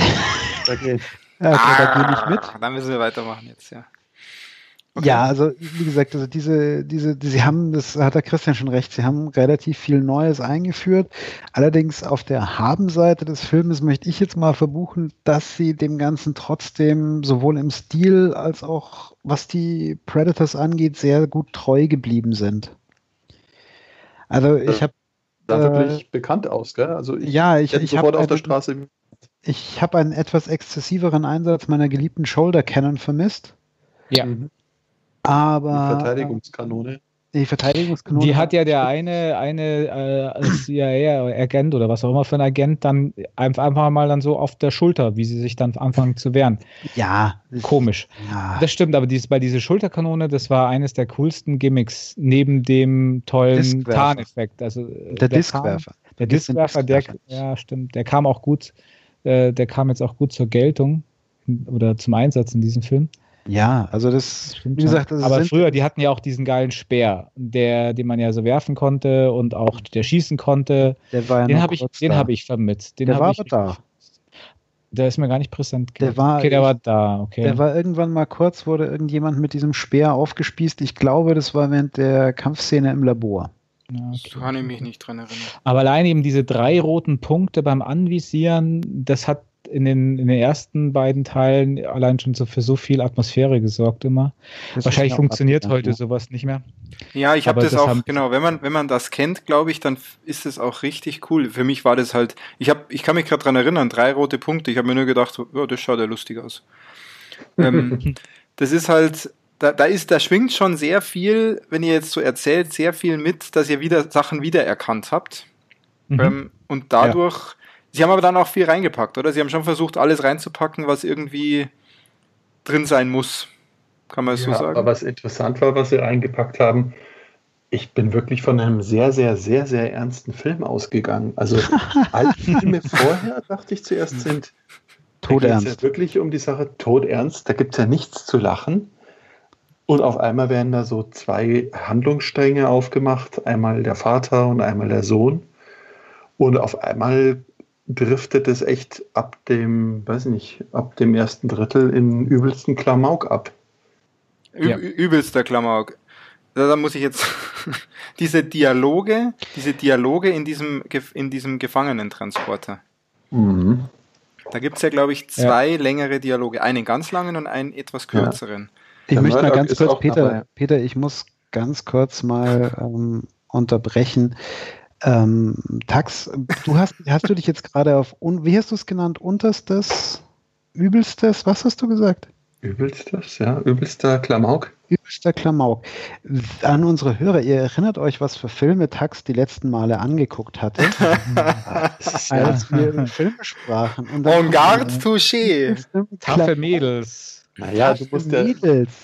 Speaker 2: dagegen. Ja, <laughs> okay, ah, da gehe ich mit. Dann müssen wir weitermachen jetzt, ja.
Speaker 3: Okay. Ja, also wie gesagt, also diese, diese, sie haben, das hat der Christian schon recht, sie haben relativ viel Neues eingeführt. Allerdings auf der Haben-Seite des Filmes möchte ich jetzt mal verbuchen, dass sie dem Ganzen trotzdem sowohl im Stil als auch was die Predators angeht, sehr gut treu geblieben sind. Also ich habe
Speaker 4: sah äh, wirklich bekannt aus, gell? Also
Speaker 3: ich ja, ich, ich
Speaker 4: sofort auf der Straße.
Speaker 3: Ich habe einen etwas exzessiveren Einsatz meiner geliebten Shoulder Cannon vermisst.
Speaker 1: Ja. Mhm.
Speaker 3: Aber.
Speaker 4: Die Verteidigungskanone.
Speaker 3: Die Verteidigungskanone.
Speaker 1: Die hat ja der eine, eine äh, CIA-Agent oder was auch immer für ein Agent dann einfach mal dann so auf der Schulter, wie sie sich dann anfangen zu wehren.
Speaker 3: Ja.
Speaker 1: Komisch.
Speaker 3: Ja.
Speaker 1: Das stimmt, aber dies, bei dieser Schulterkanone, das war eines der coolsten Gimmicks neben dem tollen Tarneffekt. Also,
Speaker 3: der, der Diskwerfer.
Speaker 1: Der Diskwerfer, der, ja, stimmt, der kam auch gut, äh, der kam jetzt auch gut zur Geltung oder zum Einsatz in diesem Film.
Speaker 3: Ja, also das,
Speaker 1: Stimmt wie gesagt, das aber früher, die hatten ja auch diesen geilen Speer, der, den man ja so werfen konnte und auch der schießen konnte.
Speaker 3: Der war ja
Speaker 1: den habe ich, den habe ich vermisst. Den
Speaker 3: der war
Speaker 1: ich,
Speaker 3: aber da.
Speaker 1: Der ist mir gar nicht präsent.
Speaker 3: Der war,
Speaker 1: okay, der war da. Okay.
Speaker 3: Der war irgendwann mal kurz, wurde irgendjemand mit diesem Speer aufgespießt. Ich glaube, das war während der Kampfszene im Labor.
Speaker 2: Okay. Kann ich mich nicht dran erinnern.
Speaker 1: Aber allein eben diese drei roten Punkte beim Anvisieren, das hat in den, in den ersten beiden Teilen allein schon so für so viel Atmosphäre gesorgt immer. Das Wahrscheinlich funktioniert heute ja. sowas nicht mehr.
Speaker 2: Ja, ich habe das, das, auch, genau, wenn man, wenn man das kennt, glaube ich, dann ist es auch richtig cool. Für mich war das halt, ich habe, ich kann mich gerade dran erinnern, drei rote Punkte. Ich habe mir nur gedacht, oh, das schaut ja lustig aus. ähm, <laughs> das ist halt, da, da ist, da schwingt schon sehr viel, wenn ihr jetzt so erzählt, sehr viel mit, dass ihr wieder Sachen wiedererkannt habt. Mhm. Ähm, und dadurch ja Sie haben aber dann auch viel reingepackt, oder? Sie haben schon versucht, alles reinzupacken, was irgendwie drin sein muss. Kann man es ja, so sagen?
Speaker 4: Aber was interessant war, was Sie reingepackt haben, ich bin wirklich von einem sehr, sehr, sehr, sehr ernsten Film ausgegangen. Also <laughs> alle Filme vorher, dachte ich zuerst, sind
Speaker 3: todernst.
Speaker 4: Ja wirklich um die Sache todernst. Da gibt es ja nichts zu lachen. Und auf einmal werden da so zwei Handlungsstränge aufgemacht, einmal der Vater und einmal der Sohn. Und auf einmal driftet es echt ab dem, weiß ich nicht, ab dem ersten Drittel in übelsten Klamauk ab.
Speaker 2: Ü ja. Übelster Klamauk. Da muss ich jetzt <laughs> diese Dialoge, diese Dialoge in diesem, in diesem Gefangenentransporter. Mhm. Da gibt es ja, glaube ich, zwei ja. längere Dialoge. Einen ganz langen und einen etwas kürzeren.
Speaker 3: Ich möchte mal ganz kurz, Peter, Peter, ich muss ganz kurz mal ähm, unterbrechen. Ähm, Tax, du hast, hast du dich jetzt gerade auf, wie hast du es genannt, unterstes, übelstes, was hast du gesagt?
Speaker 4: Übelstes, ja, übelster Klamauk.
Speaker 3: Übelster Klamauk. An unsere Hörer, ihr erinnert euch, was für Filme Tax die letzten Male angeguckt hatte, <laughs> als wir über Filme sprachen.
Speaker 2: Und En garde touché.
Speaker 1: Taffe Mädels.
Speaker 4: Naja, du musst ja,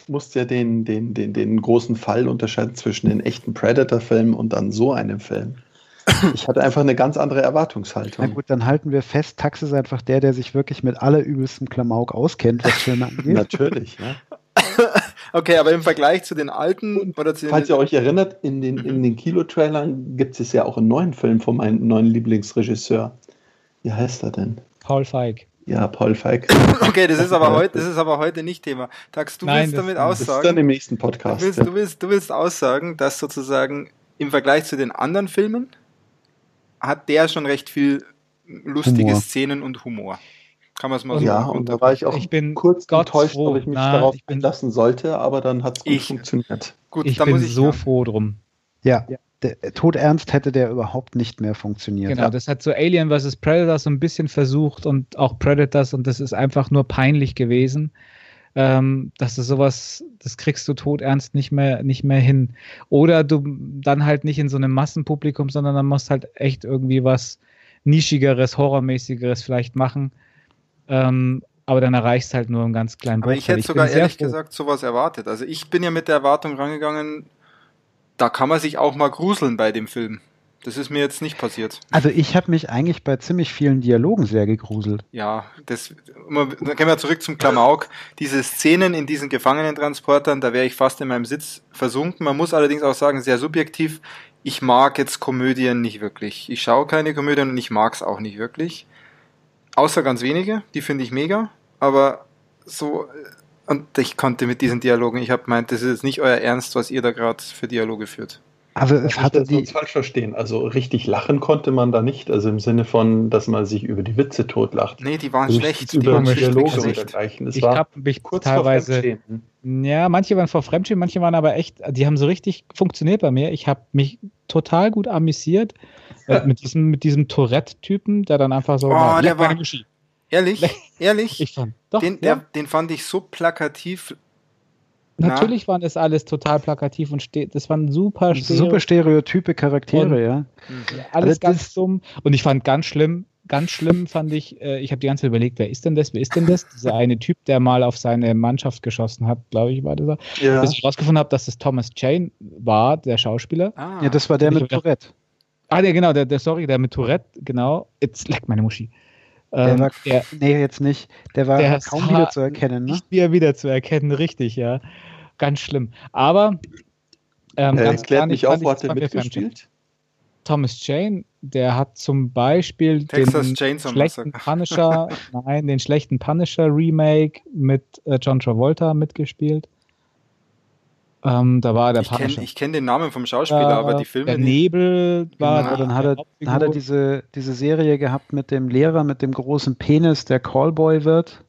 Speaker 4: musst ja den, den, den, den großen Fall unterscheiden zwischen den echten Predator-Filmen und dann so einem Film. Ich hatte einfach eine ganz andere Erwartungshaltung.
Speaker 3: Na gut, dann halten wir fest, Tax ist einfach der, der sich wirklich mit allerübelstem Klamauk auskennt, was Filme <laughs> angeht.
Speaker 4: Natürlich, ja. <laughs>
Speaker 2: Okay, aber im Vergleich zu den alten oder zu
Speaker 4: Falls ihr euch erinnert, in den, in den Kilo-Trailern gibt es ja auch einen neuen Film von meinem neuen Lieblingsregisseur. Wie heißt er denn?
Speaker 1: Paul Feig.
Speaker 4: Ja, Paul Feig. <laughs>
Speaker 2: Okay, das ist aber heute, das ist aber heute nicht Thema. Tax, du Nein, willst damit aussagen. Das ist
Speaker 4: dann im nächsten Podcast.
Speaker 2: Du willst, du willst, du willst aussagen, dass sozusagen im Vergleich zu den anderen Filmen hat der schon recht viel lustige Humor. Szenen und Humor. Kann man es mal
Speaker 4: so
Speaker 2: Ja,
Speaker 4: und da war ich auch
Speaker 1: ich bin
Speaker 4: kurz enttäuscht, ob ich mich Na, darauf ich einlassen sollte, aber dann hat es gut
Speaker 1: ich,
Speaker 4: funktioniert.
Speaker 1: Gut, ich bin ich so ja. froh drum.
Speaker 3: Ja, ja. Der, Todernst hätte der überhaupt nicht mehr funktioniert.
Speaker 1: Genau, ja. das hat so Alien vs. Predator so ein bisschen versucht und auch Predators und das ist einfach nur peinlich gewesen ähm, dass du sowas, das kriegst du todernst nicht mehr, nicht mehr hin. Oder du dann halt nicht in so einem Massenpublikum, sondern dann musst halt echt irgendwie was Nischigeres, Horrormäßigeres vielleicht machen. Ähm, aber dann erreichst halt nur einen ganz kleinen
Speaker 2: Aber ich hätte ich sogar ehrlich froh. gesagt sowas erwartet. Also ich bin ja mit der Erwartung rangegangen, da kann man sich auch mal gruseln bei dem Film. Das ist mir jetzt nicht passiert.
Speaker 3: Also ich habe mich eigentlich bei ziemlich vielen Dialogen sehr gegruselt.
Speaker 2: Ja, das, dann gehen wir zurück zum Klamauk. Diese Szenen in diesen Gefangenentransportern, da wäre ich fast in meinem Sitz versunken. Man muss allerdings auch sagen, sehr subjektiv, ich mag jetzt Komödien nicht wirklich. Ich schaue keine Komödien und ich mag es auch nicht wirklich. Außer ganz wenige, die finde ich mega. Aber so Und ich konnte mit diesen Dialogen, ich habe meint, das ist jetzt nicht euer Ernst, was ihr da gerade für Dialoge führt.
Speaker 4: Also es hatte die uns falsch verstehen. Also richtig lachen konnte man da nicht, also im Sinne von, dass man sich über die Witze totlacht.
Speaker 2: Nee, die waren also schlecht.
Speaker 4: Über
Speaker 2: die waren
Speaker 4: Dialoge und dergleichen.
Speaker 1: Es ich habe mich kurz teilweise. Ja, manche waren vor Fremdschämen, manche waren aber echt, die haben so richtig funktioniert bei mir. Ich habe mich total gut amüsiert äh, <laughs> mit diesem, mit diesem Tourette-Typen, der dann einfach so.
Speaker 2: Oh, mal, der war. Ehrlich? <laughs> Ehrlich?
Speaker 1: Ich fand.
Speaker 2: Doch, den, ja. der, den fand ich so plakativ
Speaker 1: Natürlich waren das alles total plakativ und das waren super,
Speaker 3: Stereo super stereotype Charaktere, und, ja.
Speaker 1: Alles also ganz dumm. Und ich fand ganz schlimm, ganz schlimm fand ich, äh, ich habe die ganze Zeit überlegt, wer ist denn das? Wer ist denn das? Dieser eine Typ, der mal auf seine Mannschaft geschossen hat, glaube ich, war das. Ja. Bis ich rausgefunden habe, dass das Thomas Jane war, der Schauspieler.
Speaker 3: Ah. Ja, das war der mit Tourette.
Speaker 1: Ah, der, genau, der, der, sorry, der mit Tourette, genau. Jetzt leckt meine Muschi.
Speaker 3: Der ähm, war, der, nee, jetzt nicht. Der war der kaum wieder zu erkennen, ne?
Speaker 1: Nicht mehr wieder zu erkennen, richtig, ja ganz schlimm. Aber
Speaker 4: ähm, äh, ganz klar nicht auf, hat er mitgespielt?
Speaker 1: Thomas Jane, der hat zum Beispiel
Speaker 2: Texas
Speaker 1: den
Speaker 2: Chainsaw
Speaker 1: schlechten Punisher, <laughs> nein, den schlechten Punisher Remake mit äh, John Travolta mitgespielt. Ähm, da war der
Speaker 2: ich Punisher. ich kenne den Namen vom Schauspieler, äh, aber die Filme.
Speaker 1: Der Nebel war.
Speaker 3: Genau. Dann hat er, dann hat er diese, diese Serie gehabt mit dem Lehrer, mit dem großen Penis, der Callboy wird.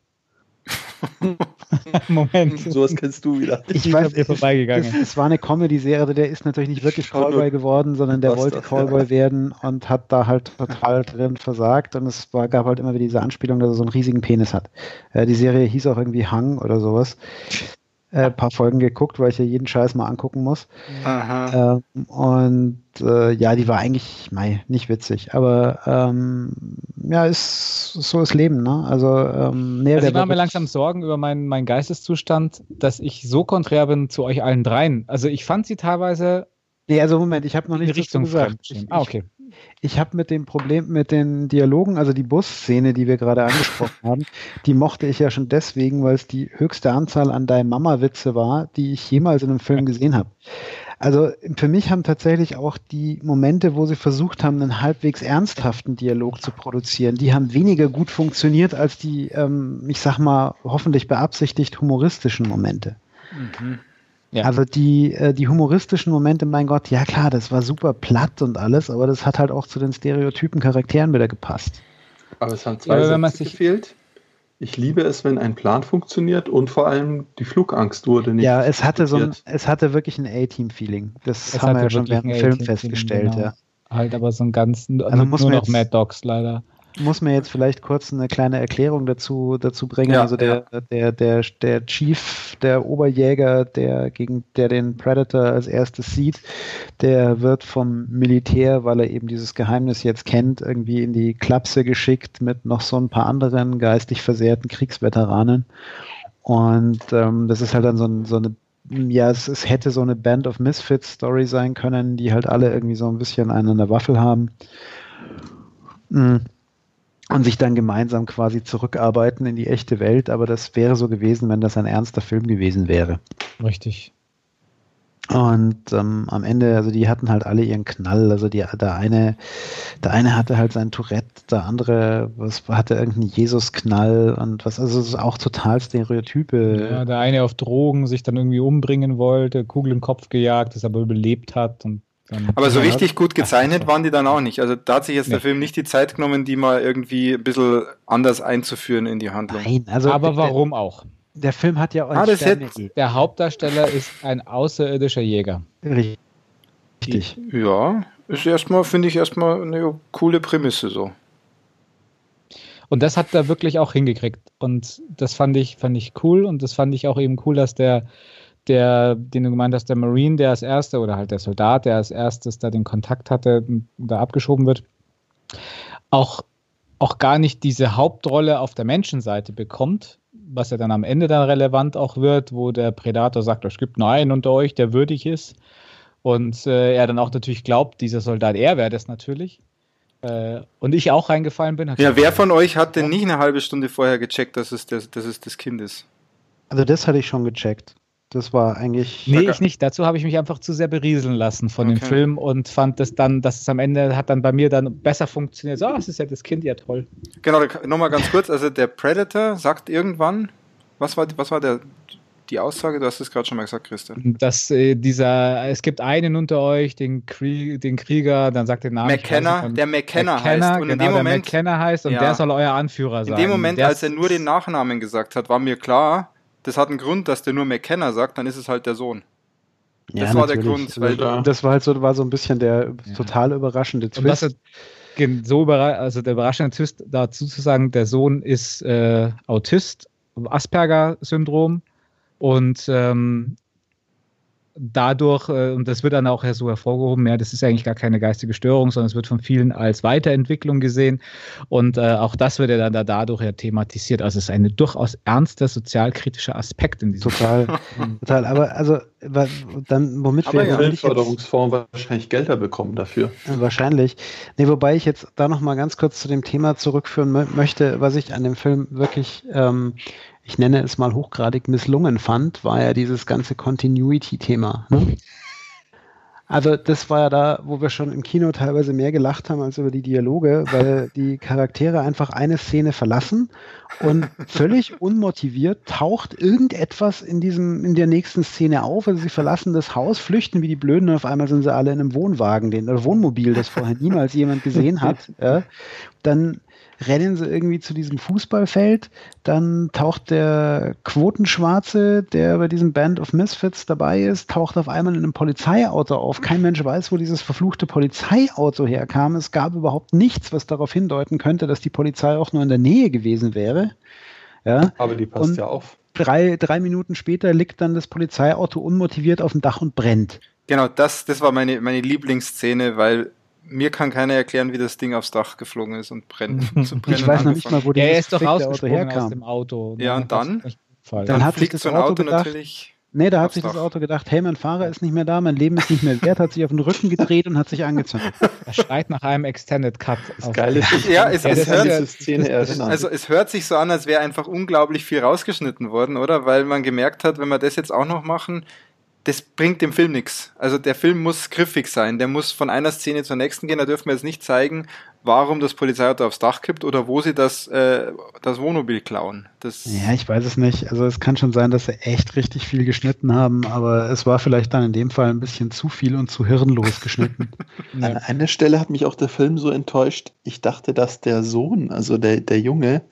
Speaker 3: <laughs>
Speaker 1: Moment.
Speaker 4: Sowas kennst du wieder.
Speaker 3: Ich, ich weiß, es, vorbeigegangen. Es, es war eine Comedy-Serie, der ist natürlich nicht wirklich Callboy geworden, sondern der wollte das, Callboy ja. werden und hat da halt total drin versagt und es war, gab halt immer wieder diese Anspielung, dass er so einen riesigen Penis hat. Äh, die Serie hieß auch irgendwie Hang oder sowas äh, paar Folgen geguckt, weil ich ja jeden Scheiß mal angucken muss. Ähm, und äh, ja, die war eigentlich mei, nicht witzig, aber ähm, ja, ist so ist Leben, ne? Also, ähm,
Speaker 1: nee, also ich mache mir langsam Sorgen über meinen, meinen Geisteszustand, dass ich so konträr bin zu euch allen dreien. Also ich fand sie teilweise
Speaker 3: Nee, also Moment, ich habe noch nicht
Speaker 1: Richtung gesagt. Ich,
Speaker 3: ah, okay ich habe mit dem Problem mit den Dialogen, also die Busszene, die wir gerade angesprochen <laughs> haben, die mochte ich ja schon deswegen, weil es die höchste Anzahl an Dein Mama-Witze war, die ich jemals in einem Film gesehen habe. Also für mich haben tatsächlich auch die Momente, wo sie versucht haben, einen halbwegs ernsthaften Dialog zu produzieren, die haben weniger gut funktioniert als die, ähm, ich sag mal, hoffentlich beabsichtigt humoristischen Momente. Mhm. Ja. Also die, äh, die humoristischen Momente, mein Gott, ja klar, das war super platt und alles, aber das hat halt auch zu den stereotypen Charakteren wieder gepasst.
Speaker 4: Aber es haben zwei ja, Sätze sich gefehlt. Ich liebe es, wenn ein Plan funktioniert und vor allem die Flugangst wurde
Speaker 3: nicht. Ja, es hatte so ein, es hatte wirklich ein A-Team-Feeling. Das es haben wir ja schon während dem Film festgestellt, genau. ja.
Speaker 1: Halt aber so ein ganz, also nur noch Mad Dogs leider
Speaker 3: muss mir jetzt vielleicht kurz eine kleine Erklärung dazu, dazu bringen. Ja, also der, ja. der, der, der Chief, der Oberjäger, der gegen der den Predator als erstes sieht, der wird vom Militär, weil er eben dieses Geheimnis jetzt kennt, irgendwie in die Klapse geschickt mit noch so ein paar anderen geistig versehrten Kriegsveteranen. Und ähm, das ist halt dann so, ein, so eine ja, es, es, hätte so eine Band of Misfits Story sein können, die halt alle irgendwie so ein bisschen einen an der Waffel haben. Mhm und sich dann gemeinsam quasi zurückarbeiten in die echte Welt. Aber das wäre so gewesen, wenn das ein ernster Film gewesen wäre.
Speaker 1: Richtig.
Speaker 3: Und ähm, am Ende, also die hatten halt alle ihren Knall. Also die, der eine, der eine hatte halt sein Tourette, der andere was hatte irgendeinen Jesus-Knall und was, also es ist auch total Stereotype.
Speaker 1: Ja, der eine auf Drogen sich dann irgendwie umbringen wollte, Kugel im Kopf gejagt, das aber überlebt hat und
Speaker 2: aber so richtig gut gezeichnet waren die dann auch nicht. Also da hat sich jetzt nee. der Film nicht die Zeit genommen, die mal irgendwie ein bisschen anders einzuführen in die Handlung. Nein,
Speaker 1: also aber warum auch?
Speaker 3: Der Film hat ja auch
Speaker 1: ah, Der Hauptdarsteller ist ein außerirdischer Jäger.
Speaker 2: Richtig. Ja, ist erstmal, finde ich, erstmal eine coole Prämisse so.
Speaker 1: Und das hat er wirklich auch hingekriegt. Und das fand ich, fand ich cool. Und das fand ich auch eben cool, dass der der, den du gemeint hast, der Marine, der als Erster oder halt der Soldat, der als erstes da den Kontakt hatte, da abgeschoben wird, auch, auch gar nicht diese Hauptrolle auf der Menschenseite bekommt, was ja dann am Ende dann relevant auch wird, wo der Predator sagt, es gibt nur einen unter euch, der würdig ist. Und äh, er dann auch natürlich glaubt, dieser Soldat, er wäre das natürlich. Äh, und ich auch reingefallen bin.
Speaker 2: Ja, wer von euch hat denn nicht eine halbe Stunde vorher gecheckt, dass es das, dass es das Kind ist?
Speaker 3: Also das hatte ich schon gecheckt. Das war eigentlich.
Speaker 1: Nee, ich nicht. Dazu habe ich mich einfach zu sehr berieseln lassen von okay. dem Film und fand das dann, dass es am Ende hat dann bei mir dann besser funktioniert. So, oh, es ist ja das Kind, ja toll.
Speaker 2: Genau, nochmal ganz kurz. Also der Predator sagt irgendwann, Was war, was war der, die Aussage? Du hast es gerade schon mal gesagt, Christian.
Speaker 1: Dass äh, dieser, es gibt einen unter euch, den, Krieg, den Krieger, dann sagt der Name.
Speaker 2: McKenna, der McKenna,
Speaker 1: McKenna
Speaker 2: heißt. Und
Speaker 1: genau,
Speaker 2: in dem Moment,
Speaker 1: der McKenna heißt und
Speaker 2: Ja.
Speaker 1: der soll euer Anführer sein.
Speaker 2: in dem Moment
Speaker 1: der
Speaker 2: als er nur den Nachnamen gesagt hat, war mir klar, das hat einen Grund, dass der nur McKenna sagt, dann ist es halt der Sohn. Das war der
Speaker 3: natürlich.
Speaker 2: Grund, weil
Speaker 3: Also, das war halt so, war so ein bisschen der
Speaker 1: Ja.
Speaker 3: total überraschende
Speaker 1: Und
Speaker 3: Twist.
Speaker 1: er gen- so überra also der überraschende Twist dazu zu sagen, der Sohn ist äh, Autist, Asperger-Syndrom und ähm, dadurch, äh, und das wird dann auch so hervorgehoben, ja, das ist eigentlich gar keine geistige Störung, sondern es wird von vielen als Weiterentwicklung gesehen und äh, auch das wird ja dann da dadurch ja thematisiert. Also es ist ein durchaus ernster sozialkritischer Aspekt in diesem
Speaker 3: Total, <laughs> total. Aber also dann, womit
Speaker 2: Aber
Speaker 3: wir
Speaker 2: ja.
Speaker 3: jetzt,
Speaker 4: Filmförderungsfonds wahrscheinlich Gelder bekommen dafür.
Speaker 3: wahrscheinlich. Nee, wobei ich jetzt da noch mal ganz kurz zu dem Thema zurückführen mö möchte, was ich an dem Film wirklich, ähm, ich nenne es mal hochgradig misslungen fand, war ja dieses ganze Continuity-Thema. Ne? <laughs> Also das war ja da, wo wir schon im Kino teilweise mehr gelacht haben als über die Dialoge, weil die Charaktere einfach eine Szene verlassen und völlig unmotiviert taucht irgendetwas in diesem, in der nächsten Szene auf. Also sie verlassen das Haus, flüchten wie die Blöden und auf einmal sind sie alle in einem Wohnwagen, den, oder Wohnmobil, das vorher niemals jemand gesehen hat. <laughs> Ja. Dann rennen sie irgendwie zu diesem Fußballfeld, dann taucht der Quotenschwarze, der bei diesem Band of Misfits dabei ist, taucht auf einmal in einem Polizeiauto auf. Kein Mensch weiß, wo dieses verfluchte Polizeiauto herkam. Es gab überhaupt nichts, was darauf hindeuten könnte, dass die Polizei auch nur in der Nähe gewesen wäre. Ja,
Speaker 4: Aber die passt
Speaker 3: Und-
Speaker 4: ja auf.
Speaker 3: drei, drei Minuten später liegt dann das Polizeiauto unmotiviert auf dem Dach und brennt.
Speaker 2: Genau, das, das war meine, meine Lieblingsszene, weil mir kann keiner erklären, wie das Ding aufs Dach geflogen ist und brennt. <laughs> zu brennen
Speaker 3: Ich weiß noch nicht mal, wo
Speaker 1: Ja, er
Speaker 3: dieses
Speaker 1: ist doch
Speaker 3: Auto
Speaker 1: rausgesprungen aus
Speaker 3: herkam.
Speaker 1: dem Auto.
Speaker 2: Ja, und dann?
Speaker 3: Dann
Speaker 2: Dann
Speaker 3: hat sich
Speaker 2: fliegt
Speaker 3: das
Speaker 2: so ein
Speaker 3: Auto
Speaker 2: Auto
Speaker 3: gedacht-
Speaker 2: natürlich.
Speaker 3: Nee, da hat sich das
Speaker 2: Dach.
Speaker 3: Auto gedacht, hey, mein Fahrer ist nicht mehr da, mein Leben ist nicht mehr wert, hat sich auf den Rücken gedreht und hat sich angezündet.
Speaker 1: Er schreit nach einem Extended Cut.
Speaker 4: Das ist, ich <laughs>
Speaker 2: Ja, es- es hört-
Speaker 4: Szene.
Speaker 2: Also es hört sich so an, als wäre einfach unglaublich viel rausgeschnitten worden, oder? Weil man gemerkt hat, wenn wir das jetzt auch noch machen, das bringt dem Film nichts. Also der Film muss griffig sein. Der muss von einer Szene zur nächsten gehen. Da dürfen wir jetzt nicht zeigen, warum das Polizeiauto aufs Dach kippt oder wo sie das, äh, das Wohnmobil klauen. Das,
Speaker 3: Ja, ich weiß es nicht. Also es kann schon sein, dass sie echt richtig viel geschnitten haben, aber es war vielleicht dann in dem Fall ein bisschen zu viel und zu hirnlos geschnitten. <laughs>
Speaker 4: An einer Stelle hat mich auch der Film so enttäuscht. Ich dachte, dass der Sohn, also der, der Junge,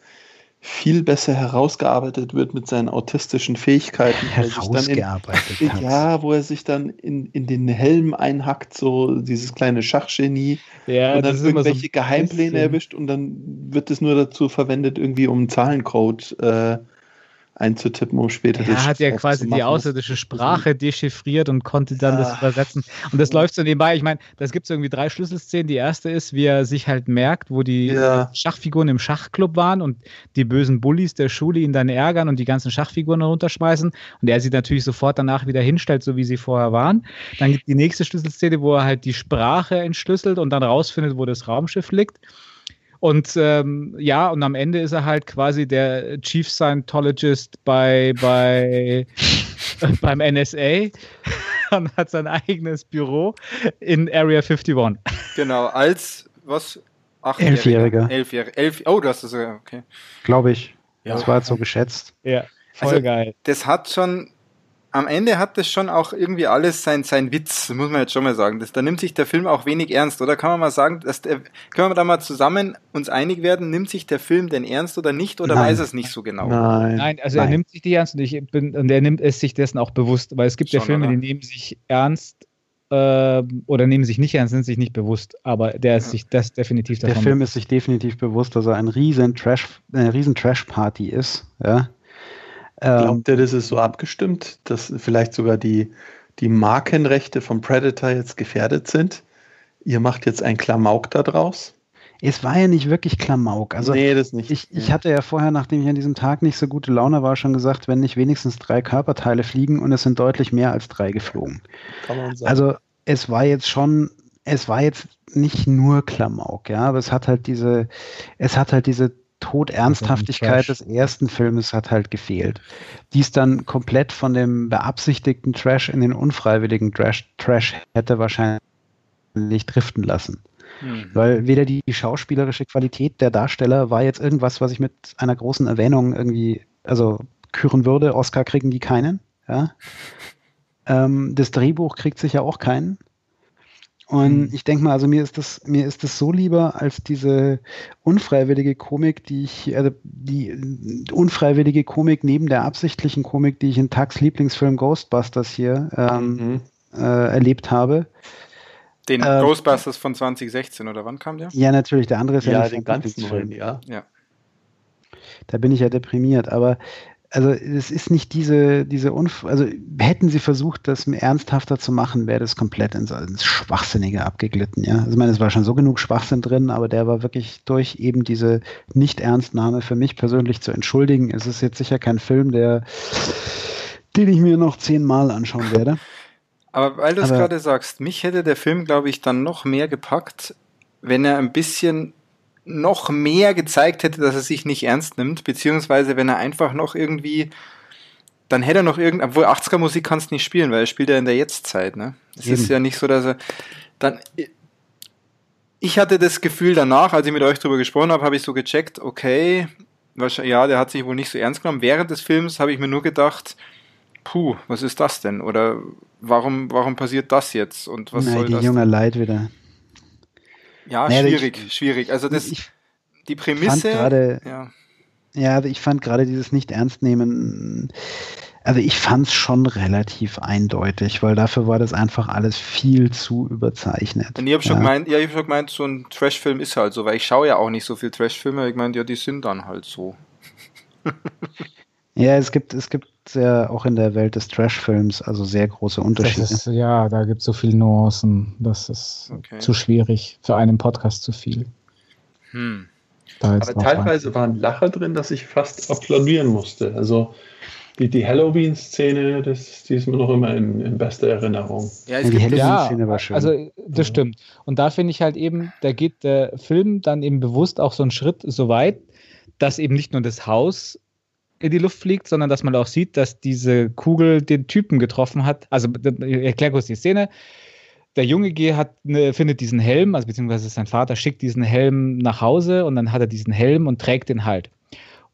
Speaker 4: viel besser herausgearbeitet wird mit seinen autistischen Fähigkeiten. weil er sich dann in,
Speaker 3: Herausgearbeitet <laughs> hat.
Speaker 4: ja, wo er sich dann in, in den Helm einhackt, so dieses kleine Schachgenie
Speaker 1: Ja,
Speaker 4: und dann
Speaker 1: immer so
Speaker 4: irgendwelche Geheimpläne
Speaker 1: bisschen-
Speaker 4: erwischt und dann wird es nur dazu verwendet, irgendwie um einen Zahlencode äh, einzutippen, um später
Speaker 1: Er hat ja quasi die außerirdische Sprache dechiffriert und konnte dann das
Speaker 4: Ah.
Speaker 1: übersetzen. Und das läuft so nebenbei. Ich meine, das gibt es irgendwie drei Schlüsselszenen. Die erste ist, wie er sich halt merkt, wo die
Speaker 4: Ja.
Speaker 1: Schachfiguren im Schachclub waren und die bösen Bullies der Schule ihn dann ärgern und die ganzen Schachfiguren runterschmeißen. Und er sie natürlich sofort danach wieder hinstellt, so wie sie vorher waren. Dann gibt die nächste Schlüsselszene, wo er halt die Sprache entschlüsselt und dann rausfindet, wo das Raumschiff liegt. Und ähm, ja, und am Ende ist er halt quasi der Chief Scientologist bei, bei <laughs> beim NSA <laughs> und hat sein eigenes Büro in Area 51.
Speaker 2: genau, als was?
Speaker 3: Elfjähriger.
Speaker 2: Elfjähriger. Elf, oh, du hast das ja, okay.
Speaker 3: Glaube ich.
Speaker 2: Ja.
Speaker 3: Das war jetzt so geschätzt.
Speaker 1: Ja, voll
Speaker 2: Also-
Speaker 1: geil.
Speaker 2: das hat schon, am Ende hat das schon auch irgendwie alles sein, sein Witz, muss man jetzt schon mal sagen. Das, da nimmt sich der Film auch wenig ernst, oder? Kann man mal sagen, dass der, können wir da mal zusammen uns einig werden, nimmt sich der Film denn ernst oder nicht, oder
Speaker 3: Nein.
Speaker 2: weiß es nicht so genau?
Speaker 4: Nein.
Speaker 1: Nein, also er
Speaker 3: Nein.
Speaker 1: nimmt sich die ernst und ich bin und er nimmt es sich dessen auch bewusst, weil es gibt ja
Speaker 2: Schon,
Speaker 1: Filme,
Speaker 2: oder?
Speaker 1: die nehmen sich ernst ähm, oder nehmen sich nicht ernst, sind sich nicht bewusst, aber der ist
Speaker 2: Ja.
Speaker 1: sich das definitiv
Speaker 3: Der
Speaker 1: davon.
Speaker 3: Film ist sich definitiv bewusst, dass er ein riesen Trash, eine riesen Trash-Party ist. Ja. Ähm,
Speaker 4: Glaubt ihr, das ist so abgestimmt, dass vielleicht sogar die, die Markenrechte vom Predator jetzt gefährdet sind? Ihr macht jetzt ein Klamauk da draus?
Speaker 3: es war ja nicht wirklich Klamauk. Also
Speaker 4: nee, das nicht.
Speaker 3: Ich, ich hatte ja vorher, nachdem ich an diesem Tag nicht so gute Laune war, schon gesagt, wenn nicht wenigstens drei Körperteile fliegen und es sind deutlich mehr als drei geflogen.
Speaker 4: Kann man sagen.
Speaker 3: Also es war jetzt schon, es war jetzt nicht nur Klamauk, ja, aber es hat halt diese, es hat halt diese Todernsthaftigkeit des ersten Filmes hat halt gefehlt. Die es dann komplett von dem beabsichtigten Trash in den unfreiwilligen Trash, Trash hätte wahrscheinlich driften lassen.
Speaker 2: Hm.
Speaker 3: Weil weder die, schauspielerische Qualität der Darsteller war jetzt irgendwas, was ich mit einer großen Erwähnung irgendwie, also küren würde. Oscar kriegen die keinen. Ja. Ähm, das Drehbuch kriegt sicher auch keinen. Und mhm. ich denke mal, also mir ist das, mir ist das so lieber als diese unfreiwillige Komik, die ich, also die unfreiwillige Komik neben der absichtlichen Komik, die ich in Tags Lieblingsfilm Ghostbusters hier ähm, mhm. äh, erlebt habe.
Speaker 2: Den ähm, Ghostbusters von 2016 oder wann kam der?
Speaker 3: Ja, natürlich. Der andere ist
Speaker 4: ja, ja den ganz neuen, ja.
Speaker 2: ja.
Speaker 3: Da bin ich ja deprimiert, aber also es ist nicht diese, diese Unf also hätten sie versucht, das ernsthafter zu machen, wäre das komplett ins, ins Schwachsinnige abgeglitten, ja. Also ich meine, es war schon so genug Schwachsinn drin, aber der war wirklich durch eben diese Nicht-Ernstnahme für mich persönlich zu entschuldigen. Es ist jetzt sicher kein Film, der, den ich mir noch zehnmal anschauen werde. <laughs>
Speaker 2: Aber weil du es gerade sagst, mich hätte der Film, glaube ich, dann noch mehr gepackt, wenn er ein bisschen noch mehr gezeigt hätte, dass er sich nicht ernst nimmt, beziehungsweise wenn er einfach noch irgendwie, dann hätte er noch irgend, obwohl 80er Musik kannst nicht spielen, weil er spielt ja in der Jetztzeit, ne? Es ist ja nicht so, dass er, dann, ich hatte das Gefühl danach, als ich mit euch drüber gesprochen habe, habe ich so gecheckt, okay, ja, der hat sich wohl nicht so ernst genommen. Während des Films habe ich mir nur gedacht, puh, was ist das denn? Oder warum, warum passiert das jetzt? Und was
Speaker 3: Nein,
Speaker 2: soll
Speaker 3: die
Speaker 2: das?
Speaker 3: junge Leid wieder.
Speaker 2: Ja, naja, schwierig, ich, schwierig. Also das, ich die Prämisse.
Speaker 3: Grade, ja. ja, also ich fand gerade dieses Nicht-Ernst-Nehmen, also ich fand es schon relativ eindeutig, weil dafür war das einfach alles viel zu überzeichnet.
Speaker 2: Und ich habe schon, ja. gemeint, ja, hab schon gemeint, so ein Trash-Film ist halt so, weil ich schaue ja auch nicht so viel Trash-Filme. Ich meine, ja, die sind dann halt so.
Speaker 3: ja, es gibt, es gibt ja auch in der Welt des Trash-Films also sehr große Unterschiede.
Speaker 1: Ist, ja, da gibt es so viele Nuancen. Das ist okay. zu schwierig. Für einen Podcast zu viel.
Speaker 4: Hm. Aber teilweise waren Lacher drin, dass ich fast applaudieren musste. Also die, die Halloween-Szene, das, die ist mir noch immer in, in bester Erinnerung.
Speaker 1: Ja, die Halloween-Szene ja, war schön. Also das stimmt. Und da finde ich halt eben, da geht der Film dann eben bewusst auch so einen Schritt so weit, dass eben nicht nur das Haus in die Luft fliegt, sondern dass man auch sieht, dass diese Kugel den Typen getroffen hat. Also ich erkläre kurz die Szene. Der Junge G hat eine, findet diesen Helm, also beziehungsweise sein Vater schickt diesen Helm nach Hause und dann hat er diesen Helm und trägt den halt.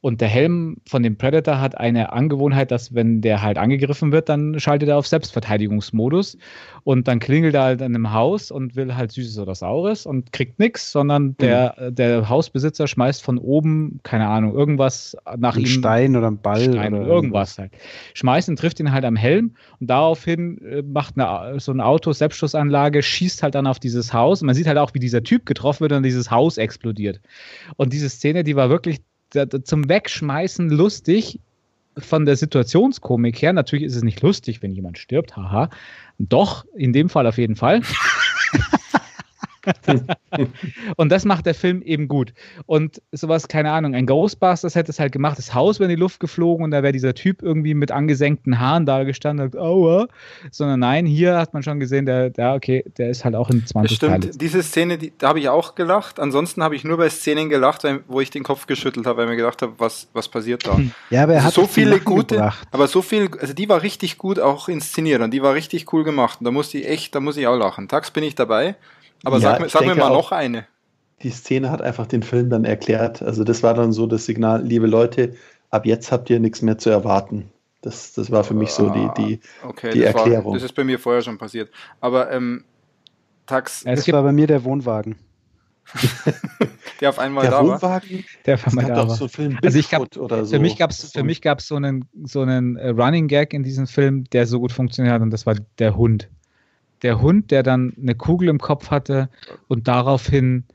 Speaker 1: Und der Helm von dem Predator hat eine Angewohnheit, dass wenn der halt angegriffen wird, dann schaltet er auf Selbstverteidigungsmodus und dann klingelt er halt an einem Haus und will halt Süßes oder Saures und kriegt nichts, sondern der, mhm. der Hausbesitzer schmeißt von oben, keine Ahnung, irgendwas nach
Speaker 3: ein ihm. Stein oder ein Ball
Speaker 1: Stein oder irgendwas halt. Schmeißt und trifft ihn halt am Helm und daraufhin äh, macht eine, so ein Auto Selbstschussanlage, schießt halt dann auf dieses Haus und man sieht halt auch, wie dieser Typ getroffen wird und dieses Haus explodiert. Und diese Szene, die war wirklich zum Wegschmeißen lustig von der Situationskomik her. Natürlich ist es nicht lustig, wenn jemand stirbt, haha. Doch, in dem Fall auf jeden Fall. <laughs> und das macht der Film eben gut. Und sowas, keine Ahnung, ein Ghostbusters hätte es halt gemacht, das Haus wäre in die Luft geflogen und da wäre dieser Typ irgendwie mit angesenkten Haaren da gestanden und aua. Sondern nein, hier hat man schon gesehen, der, der okay, der ist halt auch in 20
Speaker 2: Stimmt, Teile. diese Szene, die, da habe ich auch gelacht. Ansonsten habe ich nur bei Szenen gelacht, wo ich den Kopf geschüttelt habe, weil ich mir gedacht habe, was, was passiert da?
Speaker 3: Ja, aber er also hat
Speaker 2: so viele gute, gebracht. aber so viel, also die war richtig gut auch inszeniert und die war richtig cool gemacht. Und da musste ich echt, da muss ich auch lachen. Tags bin ich dabei. Aber ja, sag, sag mir mal noch eine.
Speaker 4: Die Szene hat einfach den Film dann erklärt. Also das war dann so das Signal, liebe Leute, ab jetzt habt ihr nichts mehr zu erwarten. Das, das war für mich so die, die,
Speaker 2: ah, okay,
Speaker 4: die
Speaker 2: das
Speaker 4: Erklärung.
Speaker 2: War, das ist bei mir vorher schon passiert. Aber ähm, Tax.
Speaker 3: Es war bei mir der Wohnwagen. <laughs>
Speaker 2: der auf einmal
Speaker 4: der
Speaker 2: da
Speaker 4: Wohnwagen,
Speaker 2: war.
Speaker 1: Der auf einmal da war. So also ich gab, oder so. Für mich gab es für mich gab's so einen so einen äh, Running Gag in diesem Film, der so gut funktioniert hat und das war der Hund der Hund, der dann eine Kugel im Kopf hatte und daraufhin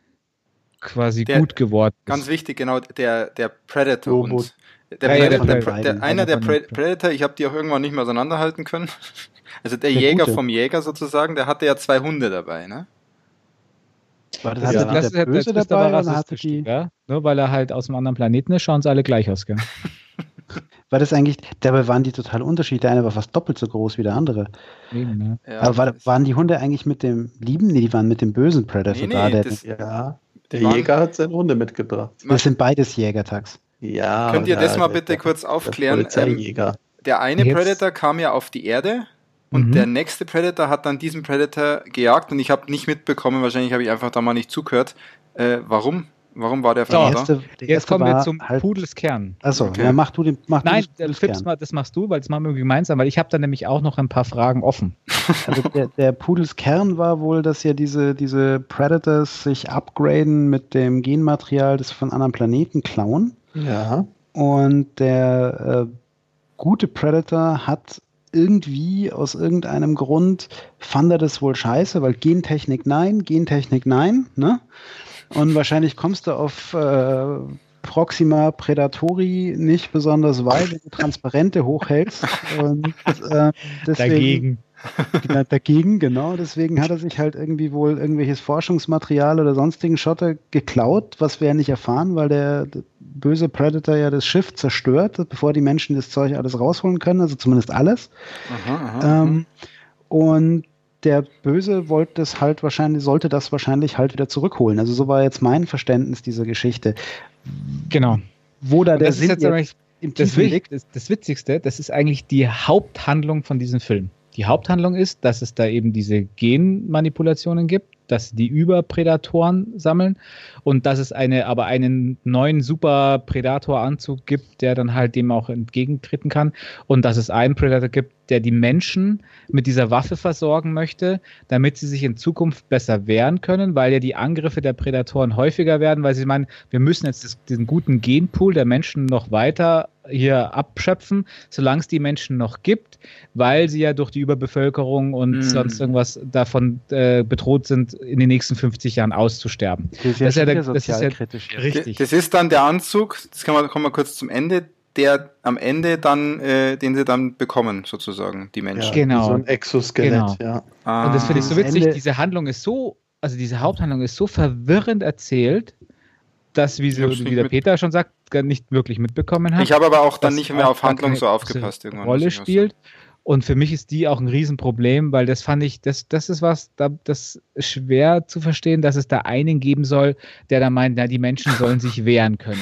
Speaker 1: quasi der, gut geworden ist.
Speaker 2: Ganz wichtig, genau, der, der Predator-Hund. Der, ja, Predator, der, der, der, einer der Predator, ich habe die auch irgendwann nicht mehr auseinanderhalten können. <laughs> Also der, Jäger Gute. vom Jäger sozusagen, der hatte ja zwei Hunde dabei, ne?
Speaker 3: War das, ja. das, der Böse das dabei oder hatte die...
Speaker 1: Ja? Nur weil er halt aus einem anderen Planeten ist, schauen sie alle gleich aus, gell? <laughs>
Speaker 3: war das eigentlich, dabei waren die total unterschiedlich. Der eine war fast doppelt so groß wie der andere. Eben, ne? ja, Aber war, waren die Hunde eigentlich mit dem lieben? Nee, die waren mit dem bösen Predator nee,
Speaker 4: nee, da. Das, ja, der Jäger hat seine Hunde mitgebracht.
Speaker 3: Das sind beides Jägertags.
Speaker 2: Ja. Könnt ihr das mal bitte der, kurz aufklären? Der, ähm, der eine Jetzt. Predator kam ja auf die Erde und mhm. der nächste Predator hat dann diesen Predator gejagt und ich habe nicht mitbekommen, wahrscheinlich habe ich einfach da mal nicht zugehört, äh, warum Warum war der
Speaker 1: So,
Speaker 3: erste, der
Speaker 1: Jetzt kommen wir zum
Speaker 3: halt,
Speaker 1: Pudelskern.
Speaker 3: Achso,
Speaker 2: Okay.
Speaker 3: ja, mach du den. Mach
Speaker 1: Nein,
Speaker 3: du den
Speaker 1: das, Fips, das machst du, weil das machen wir gemeinsam, weil ich habe da nämlich auch noch ein paar Fragen offen. <laughs>
Speaker 3: Also der, der Pudelskern war wohl, dass ja diese, diese Predators sich upgraden mit dem Genmaterial, das von anderen Planeten klauen.
Speaker 4: Ja.
Speaker 3: Und der äh, gute Predator hat irgendwie aus irgendeinem Grund fand er das wohl scheiße, weil Gentechnik nein, Gentechnik nein, ne? Und wahrscheinlich kommst du auf äh, Proxima Predatori nicht besonders weit, wenn du Transparente hochhältst. Und, äh, deswegen, Genau, dagegen, genau. Deswegen hat er sich halt irgendwie wohl irgendwelches Forschungsmaterial oder sonstigen Schotter geklaut, was wir ja nicht erfahren, weil der, der böse Predator ja das Schiff zerstört, bevor die Menschen das Zeug alles rausholen können, also zumindest alles.
Speaker 2: Aha, aha.
Speaker 3: Ähm, und der Böse wollte das halt wahrscheinlich, sollte das wahrscheinlich halt wieder zurückholen. Also so war jetzt mein Verständnis dieser Geschichte.
Speaker 1: Genau.
Speaker 3: Wo da
Speaker 1: Und
Speaker 3: der Sinn
Speaker 1: jetzt
Speaker 3: im
Speaker 1: das,
Speaker 3: liegt.
Speaker 1: das, das Witzigste, das ist eigentlich die Haupthandlung von diesem Film. Die Haupthandlung ist, dass es da eben diese Genmanipulationen gibt, dass die Überprädatoren sammeln und dass es eine, aber einen neuen Super-Predator-Anzug gibt, der dann halt dem auch entgegentreten kann und dass es einen Predator gibt, der die Menschen mit dieser Waffe versorgen möchte, damit sie sich in Zukunft besser wehren können, weil ja die Angriffe der Prädatoren häufiger werden, weil sie meinen, wir müssen jetzt das, diesen guten Genpool der Menschen noch weiter hier abschöpfen, solange es die Menschen noch gibt, weil sie ja durch die Überbevölkerung und
Speaker 2: Mhm.
Speaker 1: sonst irgendwas davon äh, bedroht sind, in den nächsten 50 Jahren auszusterben.
Speaker 3: Das ist
Speaker 1: das ist ja der- das ist ja-
Speaker 3: sozialkritisch.
Speaker 1: Richtig.
Speaker 2: Das ist dann der Anzug, das kann man, kommen wir kurz zum Ende, der am Ende dann, äh, den sie dann bekommen, sozusagen, die Menschen.
Speaker 4: Ja,
Speaker 1: Genau.
Speaker 4: So ein Exoskelett,
Speaker 1: Genau.
Speaker 4: ja.
Speaker 2: Ah,
Speaker 1: Und das finde ich so witzig,
Speaker 3: Ende-
Speaker 1: diese Handlung ist so, also diese Haupthandlung ist so verwirrend erzählt, dass, wie, so, wie der Peter schon sagt, gar nicht wirklich mitbekommen hat.
Speaker 2: Ich habe aber auch dann nicht mehr auf Handlung so aufgepasst
Speaker 1: große
Speaker 2: irgendwann.
Speaker 1: Rolle spielt. Und für mich ist die auch ein Riesenproblem, weil das fand ich, das, das ist was, da, das ist schwer zu verstehen, dass es da einen geben soll, der da meint, na, die Menschen sollen sich <laughs> wehren können.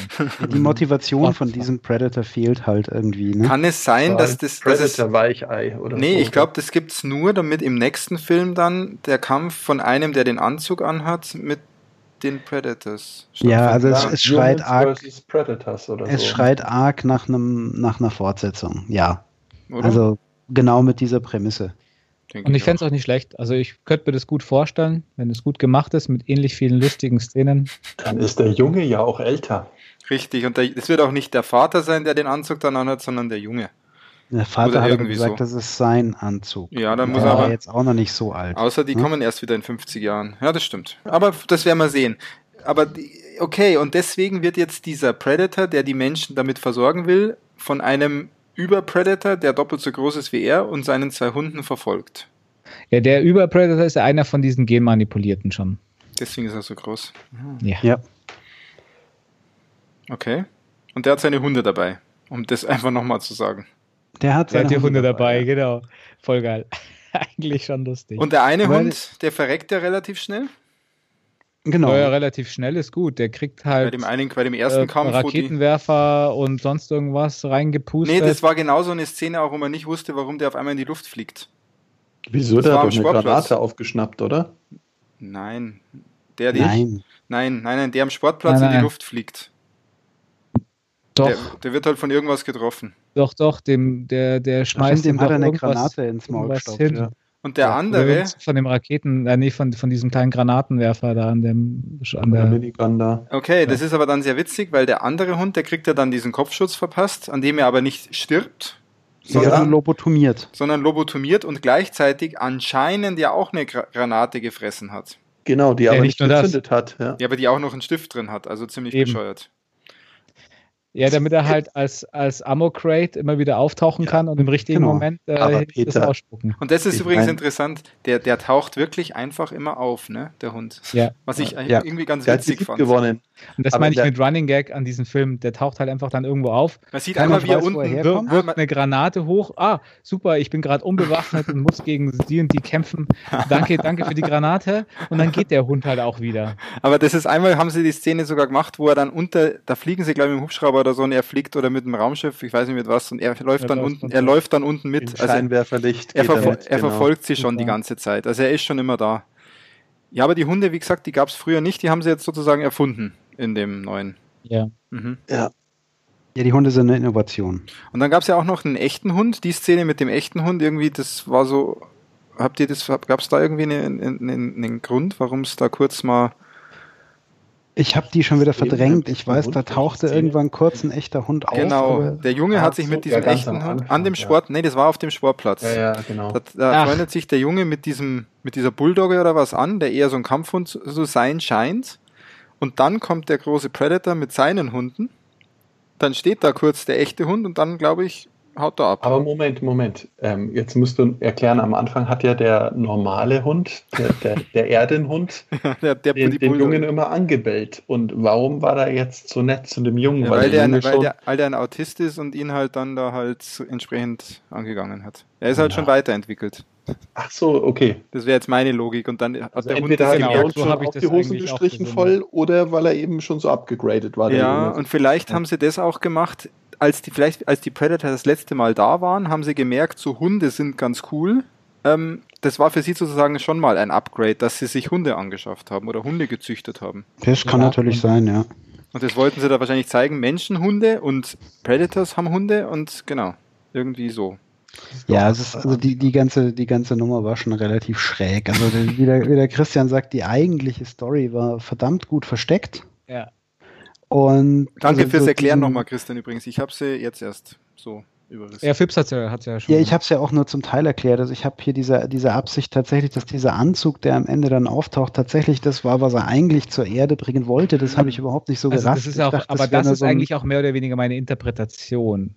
Speaker 3: Die Motivation
Speaker 1: Gott.
Speaker 3: von diesem Predator fehlt halt irgendwie. Ne?
Speaker 2: Kann es sein, dass das, dass es,
Speaker 4: Predator Weichei oder
Speaker 2: Nee,
Speaker 4: so.
Speaker 2: ich glaube, das gibt's nur, damit im nächsten Film dann der Kampf von einem, der den Anzug anhat, mit den Predators.
Speaker 3: Ja, also es,
Speaker 4: Ja,
Speaker 3: es schreit arg,
Speaker 4: versus Predators oder
Speaker 3: es
Speaker 4: so.
Speaker 3: schreit arg nach einem nach einer Fortsetzung. Ja,
Speaker 2: Oder?
Speaker 3: also genau mit dieser Prämisse.
Speaker 2: Denke
Speaker 1: Und ich fände es
Speaker 2: auch.
Speaker 1: nicht schlecht. Also ich könnte mir das gut vorstellen, wenn es gut gemacht ist, mit ähnlich vielen lustigen Szenen.
Speaker 4: Dann ist der Junge ja auch älter.
Speaker 2: Richtig, und es wird auch nicht der Vater sein, der den Anzug dann anhat, sondern der Junge.
Speaker 3: Der Vater
Speaker 2: Oder
Speaker 3: hat aber
Speaker 2: irgendwie
Speaker 3: gesagt,
Speaker 2: so.
Speaker 3: das ist sein Anzug.
Speaker 2: Ja, dann muss
Speaker 3: der
Speaker 2: er
Speaker 3: war
Speaker 2: aber-
Speaker 3: jetzt auch noch nicht so alt.
Speaker 2: Außer die
Speaker 3: Hm?
Speaker 2: kommen erst wieder in 50 Jahren. Ja, das stimmt. Aber das werden wir sehen. Aber die, okay, und deswegen wird jetzt dieser Predator, der die Menschen damit versorgen will, von einem Überpredator, der doppelt so groß ist wie er, und seinen zwei Hunden verfolgt.
Speaker 1: Ja, der Überpredator ist ja einer von diesen Genmanipulierten schon.
Speaker 2: Deswegen ist er so groß.
Speaker 1: Ja.
Speaker 3: Ja,
Speaker 2: Okay. Und der hat seine Hunde dabei, um das <laughs> einfach nochmal zu sagen.
Speaker 3: der hat
Speaker 1: Der
Speaker 3: seine
Speaker 1: hat die Hunde dabei,
Speaker 3: ja.
Speaker 1: genau. Voll geil. <laughs> Eigentlich schon lustig.
Speaker 2: Und der eine
Speaker 3: Weil-
Speaker 2: Hund, der verreckt ja relativ schnell.
Speaker 3: Genau.
Speaker 1: ja, relativ schnell ist gut. Der kriegt
Speaker 2: Bei
Speaker 1: halt
Speaker 2: dem einen, bei dem ersten
Speaker 1: äh,
Speaker 2: Kampf,
Speaker 1: Raketenwerfer und sonst irgendwas reingepustet.
Speaker 2: Nee, das war genau so eine Szene auch, wo man nicht wusste, warum der auf einmal in die Luft fliegt.
Speaker 4: Wieso?
Speaker 2: Das
Speaker 4: Der
Speaker 2: war
Speaker 4: hat doch eine
Speaker 2: Sportplatz.
Speaker 4: Granate aufgeschnappt, oder?
Speaker 2: Nein. Der nicht.
Speaker 3: Nein.
Speaker 2: Nein, nein, nein, der am Sportplatz
Speaker 1: Nein,
Speaker 2: in die
Speaker 1: nein.
Speaker 2: Luft fliegt.
Speaker 1: doch,
Speaker 2: Der, der wird halt von irgendwas getroffen.
Speaker 1: doch, doch, dem, der, der schmeißt
Speaker 3: Stimmt, dem hat er eine Granate ins Maul gestopft.
Speaker 1: hin.
Speaker 3: Ja.
Speaker 2: Und der
Speaker 1: Ja,
Speaker 2: andere,
Speaker 1: Von dem Raketen, äh, nee, von, von diesem kleinen Granatenwerfer da an dem an
Speaker 4: Der
Speaker 1: der,
Speaker 4: Minigun da.
Speaker 2: okay, das ist aber dann sehr witzig, weil der andere Hund, der kriegt ja dann diesen Kopfschutz verpasst, an dem er aber nicht stirbt,
Speaker 3: Sondern
Speaker 2: sondern,
Speaker 3: lobotomiert.
Speaker 2: sondern lobotomiert und gleichzeitig anscheinend ja auch eine Gra Granate gefressen hat.
Speaker 4: Genau, die
Speaker 1: Ja,
Speaker 4: aber
Speaker 1: nicht
Speaker 4: nicht
Speaker 1: nur das.
Speaker 4: gezündet hat. Ja.
Speaker 2: Ja, aber die auch noch einen Stift drin hat, also ziemlich
Speaker 1: Eben.
Speaker 2: bescheuert.
Speaker 1: Ja, damit er halt als, als Ammo-Crate immer wieder auftauchen
Speaker 4: Ja,
Speaker 1: kann und im richtigen
Speaker 3: genau.
Speaker 1: Moment äh, das ausspucken.
Speaker 2: Und das ist
Speaker 4: Ich
Speaker 2: übrigens
Speaker 4: mein-
Speaker 2: interessant, der, der taucht wirklich einfach immer auf, ne, der Hund.
Speaker 1: Ja.
Speaker 2: Was ich
Speaker 3: Ja.
Speaker 2: irgendwie ganz
Speaker 4: Der
Speaker 2: witzig fand.
Speaker 4: gewonnen.
Speaker 1: Und das
Speaker 4: Aber
Speaker 1: meine ich mit Running Gag an diesem Film. Der taucht halt einfach dann irgendwo auf,
Speaker 2: Man sieht einmal, wie er
Speaker 3: er
Speaker 2: unten
Speaker 3: herkommt.
Speaker 1: wir, wirft eine Granate hoch. Ah, super, ich bin gerade unbewaffnet und muss gegen die und die kämpfen. Danke, danke für die Granate. Und dann geht der Hund halt auch wieder.
Speaker 2: Aber das ist einmal, haben sie die Szene sogar gemacht, wo er dann unter, da fliegen sie, glaube ich, mit dem Hubschrauber oder so und er fliegt oder mit dem Raumschiff, ich weiß nicht mit was, und er läuft
Speaker 1: Er
Speaker 2: dann
Speaker 1: läuft
Speaker 2: unten, er läuft dann unten mit. Also
Speaker 4: Scheinwerferlicht
Speaker 2: er,
Speaker 4: geht er
Speaker 2: verfol
Speaker 4: mit,
Speaker 2: er
Speaker 4: genau.
Speaker 2: verfolgt sie schon die
Speaker 1: Super.
Speaker 2: ganze Zeit. Also er ist schon immer da. Ja, aber die Hunde, wie gesagt, die gab es früher nicht, die haben sie jetzt sozusagen erfunden. in dem neuen.
Speaker 1: Ja.
Speaker 2: Mhm.
Speaker 4: Ja.
Speaker 3: Ja, die Hunde sind eine Innovation.
Speaker 2: Und dann gab es ja auch noch einen echten Hund. Die Szene mit dem echten Hund, irgendwie, das war so. Habt ihr das, gab es da irgendwie einen, einen, einen Grund, warum es da kurz mal.
Speaker 3: Ich habe die schon wieder verdrängt. Ich weiß, da tauchte irgendwann kurz ein echter Hund auf.
Speaker 2: genau, der Junge hat sich
Speaker 4: so,
Speaker 2: mit diesem
Speaker 4: ja,
Speaker 2: echten Hund an dem
Speaker 4: ja.
Speaker 2: Sport, nee, das war auf dem Sportplatz.
Speaker 4: Ja, ja, genau.
Speaker 2: Da, da freundet sich der Junge mit diesem, mit dieser Bulldogge oder was an, der eher so ein Kampfhund zu zu sein scheint. Und dann kommt der große Predator mit seinen Hunden. Dann steht da kurz der echte Hund und dann, glaube ich, haut er ab.
Speaker 4: Aber Moment, Moment. Ähm, jetzt musst du erklären, am Anfang hat ja der normale Hund, der, der, der Erdenhund, <laughs>
Speaker 2: der, der,
Speaker 4: den,
Speaker 2: die
Speaker 4: den. Jungen immer angebellt. Und warum war er jetzt so nett zu dem Jungen?
Speaker 2: Ja, weil, der,
Speaker 4: Junge
Speaker 2: weil, der, weil der ein Autist ist und ihn halt dann da halt so entsprechend angegangen hat. Er ist halt
Speaker 4: Ja.
Speaker 2: schon weiterentwickelt.
Speaker 4: Ach so, okay.
Speaker 2: Das wäre jetzt meine Logik. Und dann hat
Speaker 4: Also
Speaker 2: der Hund
Speaker 4: entweder
Speaker 1: genau,
Speaker 4: der
Speaker 2: gemerkt.
Speaker 4: Hund
Speaker 1: so
Speaker 4: schon
Speaker 1: hab ich
Speaker 4: die Hosen gestrichen voll oder weil er eben schon so abgegradet war.
Speaker 2: Ja, und vielleicht haben sie das auch gemacht, als die, vielleicht als die Predator das letzte Mal da waren, haben sie gemerkt, so Hunde sind ganz cool. Ähm, das war für sie sozusagen schon mal ein Upgrade, dass sie sich Hunde angeschafft haben oder Hunde gezüchtet haben.
Speaker 3: Das kann
Speaker 1: Ja,
Speaker 3: natürlich sein, ja.
Speaker 2: Und das wollten sie da wahrscheinlich zeigen. Menschenhunde und Predators haben Hunde und genau, irgendwie so.
Speaker 3: Ja, es ist, also die, die, ganze, die ganze Nummer war schon relativ schräg. Also wie der, wie der Christian sagt, die eigentliche Story war verdammt gut versteckt.
Speaker 1: Ja.
Speaker 3: Und
Speaker 2: Danke
Speaker 3: also
Speaker 2: fürs Erklären nochmal, Christian, übrigens. Ich habe sie jetzt erst so überrissen.
Speaker 1: Ja, Fips hat ja, hat's ja schon.
Speaker 3: Ja, ich habe es ja auch nur zum Teil erklärt. Also ich habe hier diese, diese Absicht tatsächlich, dass dieser Anzug, der am Ende dann auftaucht, tatsächlich das war, was er eigentlich zur Erde bringen wollte. Das habe ich überhaupt nicht so
Speaker 1: also
Speaker 3: gerafft.
Speaker 1: das ist auch,
Speaker 3: dachte,
Speaker 1: aber das
Speaker 3: nur
Speaker 1: ist
Speaker 3: so
Speaker 1: eigentlich auch mehr oder weniger meine Interpretation.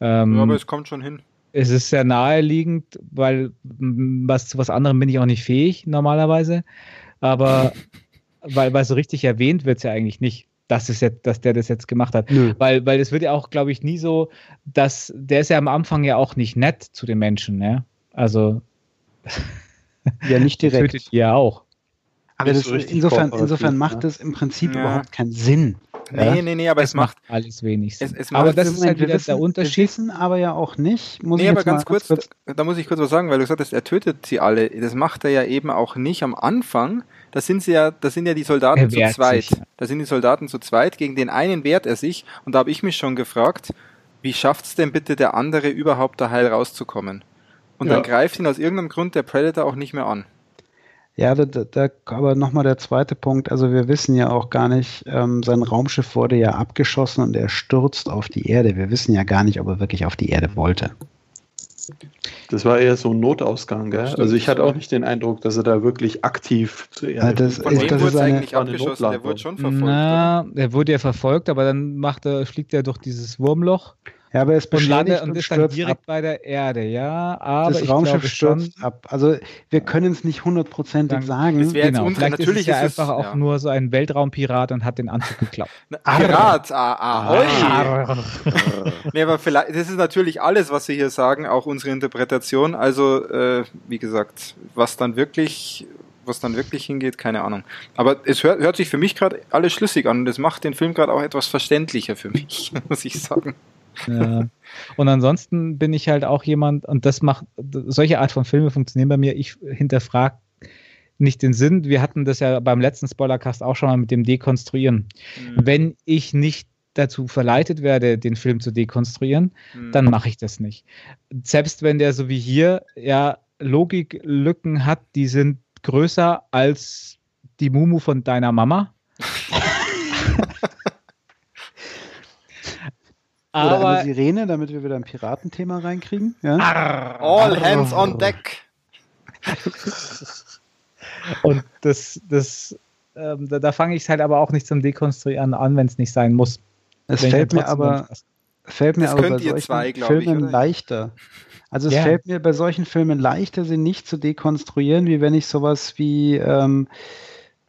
Speaker 1: Ähm,
Speaker 2: Ja, aber es kommt schon hin.
Speaker 1: es ist sehr naheliegend, weil was zu was anderem bin ich auch nicht fähig normalerweise. Aber <laughs> weil, weil so richtig erwähnt wird es ja eigentlich nicht, dass, es jetzt, dass der das jetzt gemacht hat.
Speaker 3: Nö.
Speaker 1: Weil, weil es wird ja auch, glaube ich, nie so, dass der ist ja am Anfang ja auch nicht nett zu den Menschen, ne? Also
Speaker 3: Ja, nicht <laughs> direkt.
Speaker 1: ja auch.
Speaker 3: Aber das,
Speaker 4: so
Speaker 3: insofern, insofern
Speaker 4: ne?
Speaker 3: macht das im Prinzip
Speaker 2: Ja.
Speaker 3: überhaupt keinen Sinn.
Speaker 2: Nee,
Speaker 3: Ja.
Speaker 2: nee, nee, aber es, macht.
Speaker 1: alles wenig.
Speaker 2: Es, es
Speaker 1: aber
Speaker 2: macht
Speaker 1: das
Speaker 3: Also,
Speaker 1: ist halt wieder
Speaker 3: wissen,
Speaker 1: der
Speaker 3: Wir
Speaker 1: Unterschied.
Speaker 3: wissen aber ja auch nicht, muss
Speaker 2: Nee,
Speaker 3: ich
Speaker 2: aber ganz kurz, da muss ich kurz was sagen, weil du gesagt hast, er tötet sie alle. Das macht er ja eben auch nicht am Anfang. Da sind sie ja, da sind ja die Soldaten zu zweit.
Speaker 1: sich, ja.
Speaker 2: Da sind die Soldaten zu zweit. Gegen den einen wehrt er sich. Und da habe ich mich schon gefragt, wie schafft's denn bitte der andere überhaupt da heil rauszukommen? Und
Speaker 4: Ja.
Speaker 2: dann greift ihn aus irgendeinem Grund der Predator auch nicht mehr an.
Speaker 3: Ja, da, da, da aber nochmal der zweite Punkt. Also wir wissen ja auch gar nicht, ähm, sein Raumschiff wurde ja abgeschossen und er stürzt auf die Erde. Wir wissen ja gar nicht, ob er wirklich auf die Erde wollte.
Speaker 4: Das war eher so ein Notausgang, gell?
Speaker 2: Stimmt,
Speaker 4: also ich hatte auch nicht den Eindruck, dass er da wirklich aktiv
Speaker 3: Ja, das
Speaker 2: Von
Speaker 3: ist- das
Speaker 2: wurde es
Speaker 3: eine-
Speaker 2: eigentlich
Speaker 4: eine
Speaker 2: abgeschossen? Der wurde schon verfolgt. oder?
Speaker 1: Na, er wurde ja verfolgt, aber dann macht er, fliegt er durch dieses Wurmloch
Speaker 3: Ja, aber er ist
Speaker 1: und
Speaker 3: beschleunigt
Speaker 1: landet
Speaker 3: und,
Speaker 1: und ist dann
Speaker 3: stürzt
Speaker 1: direkt
Speaker 3: ab.
Speaker 1: bei der Erde, ja. Aber
Speaker 3: Das
Speaker 1: ich
Speaker 3: Raumschiff
Speaker 1: glaube schon,
Speaker 3: stürzt ab. Also wir können es nicht hundertprozentig sagen.
Speaker 2: Es wäre jetzt
Speaker 1: genau,
Speaker 2: unklar.
Speaker 1: vielleicht ist
Speaker 2: Natürlich
Speaker 1: es ja
Speaker 2: ist es-
Speaker 1: einfach auch
Speaker 2: ja.
Speaker 1: nur so ein Weltraumpirat und hat den Anzug geklaut. <laughs>
Speaker 2: Na, Pirat, ah, ahoi!
Speaker 1: Ah. <laughs>
Speaker 2: Nee, aber vielleicht, das ist natürlich alles, was Sie hier sagen, auch unsere Interpretation. Also, äh, wie gesagt, was dann wirklich, was dann wirklich hingeht, keine Ahnung. Aber es hört, hört sich für mich gerade alles schlüssig an und es macht den Film gerade auch etwas verständlicher für mich, <laughs> muss ich sagen.
Speaker 1: Ja. Und ansonsten bin ich halt auch jemand, und das macht, solche Art von Filme funktionieren bei mir, ich hinterfrage nicht den Sinn. Wir hatten das ja beim letzten Spoilercast auch schon mal mit dem Dekonstruieren. Wenn ich nicht dazu verleitet werde, den Film zu dekonstruieren,
Speaker 2: Hm.
Speaker 1: dann mache ich das nicht. Selbst wenn der so wie hier ja Logiklücken hat, die sind größer als die Mumu von deiner Mama. <laughs> <laughs>
Speaker 3: Oder
Speaker 1: Aber
Speaker 3: eine Sirene, damit wir wieder ein Piratenthema reinkriegen. Ja?
Speaker 2: All hands on deck. <laughs>
Speaker 1: Und das, das, ähm, da, da fange ich es halt aber auch nicht zum Dekonstruieren an, wenn es nicht sein muss.
Speaker 3: Es
Speaker 1: ich
Speaker 3: fällt mir aber, fällt mir
Speaker 2: Das
Speaker 3: aber bei
Speaker 2: könnt ihr
Speaker 3: solchen
Speaker 2: zwei, ich,
Speaker 3: Filmen
Speaker 2: oder?
Speaker 3: leichter. Also es
Speaker 1: Ja.
Speaker 3: fällt mir bei solchen Filmen leichter, sie nicht zu dekonstruieren, wie wenn ich sowas wie ähm,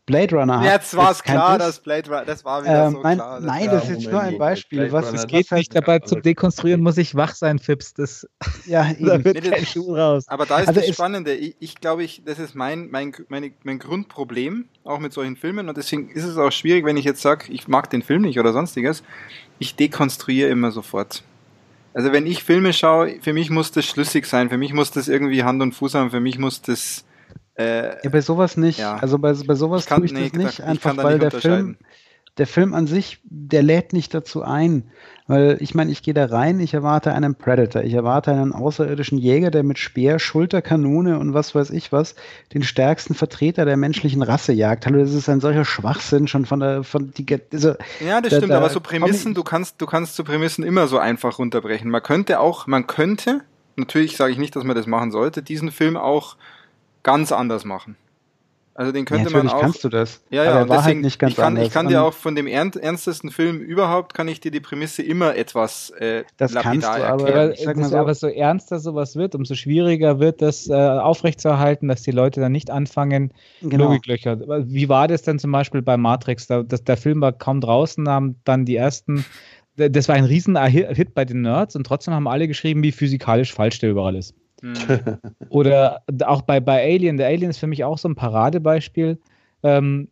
Speaker 3: Blade Runner habe.
Speaker 2: Jetzt war es klar, dass Blade Runner, das war wieder
Speaker 3: Ähm,
Speaker 2: so
Speaker 3: nein,
Speaker 2: klar.
Speaker 3: nein, das ist jetzt nur ein. Beispiel. Was,
Speaker 1: Es geht nicht, aber zum Dekonstruieren muss ich wach sein, Fips. Das, <laughs>
Speaker 3: Ja,
Speaker 1: da <laughs>
Speaker 3: eben.
Speaker 1: wird
Speaker 2: Nee,
Speaker 1: kein Schuh raus.
Speaker 2: Aber da ist
Speaker 3: Also
Speaker 2: das Spannende. Ich, ich glaube, ich, das ist mein, mein, meine, mein Grundproblem, auch mit solchen Filmen. Und deswegen ist es auch schwierig, wenn ich jetzt sage, ich mag den Film nicht oder sonstiges. Ich dekonstruiere immer sofort. Also wenn ich Filme schaue, für mich muss das schlüssig sein, für mich muss das irgendwie Hand und Fuß haben, für mich muss das äh,
Speaker 3: Ja, bei sowas nicht.
Speaker 2: Ja.
Speaker 3: Also bei, bei sowas
Speaker 2: kann-
Speaker 3: tue ich
Speaker 2: nee,
Speaker 3: das nicht,
Speaker 2: ich
Speaker 3: einfach weil
Speaker 2: nicht
Speaker 3: der Film, der Film an sich, der lädt nicht dazu ein. Weil ich meine, ich gehe da rein, ich erwarte einen Predator, ich erwarte einen außerirdischen Jäger, der mit Speer, Schulterkanone und was weiß ich was den stärksten Vertreter der menschlichen Rasse jagt. Hallo, das ist ein solcher Schwachsinn schon von der von die
Speaker 2: also, Ja, das da, stimmt, da aber so Prämissen, du kannst du kannst so Prämissen immer so einfach runterbrechen. Man könnte auch, man könnte, natürlich sage ich nicht, dass man das machen sollte, diesen Film auch ganz anders machen. Also den könnte ja, man auch.
Speaker 3: kannst du das.
Speaker 2: Ja, ja, und halt deswegen, halt nicht ganz ich kann, ich kann dir auch von dem ernstesten Film überhaupt, kann ich dir die Prämisse immer etwas äh,
Speaker 3: das kannst du, aber,
Speaker 1: aber, ich sag mal so, aber so ernster sowas wird, umso schwieriger wird das äh, aufrechtzuerhalten, dass die Leute dann nicht anfangen, genau. Logiklöcher. Wie war das denn zum Beispiel bei Matrix? Da, das, der Film war kaum draußen, haben dann die ersten das war ein riesen Hit bei den Nerds und trotzdem haben alle geschrieben, wie physikalisch falsch der überall ist. Mhm. Oder auch bei, bei Alien. Der Alien ist für mich auch so ein Paradebeispiel. Ähm,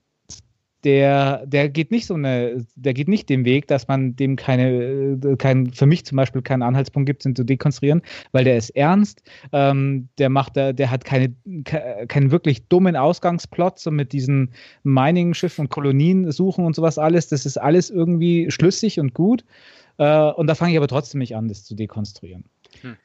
Speaker 1: der, der geht nicht so eine, der geht nicht den Weg, dass man dem keine, äh, kein, für mich zum Beispiel keinen Anhaltspunkt gibt, ihn zu dekonstruieren, weil der ist ernst, ähm, der macht, der, der hat keine, keinen wirklich dummen Ausgangsplot, so mit diesen Mining-Schiffen und Kolonien suchen und sowas alles. Das ist alles irgendwie schlüssig und gut. Äh, und da fange ich aber trotzdem nicht an, das zu dekonstruieren. Hm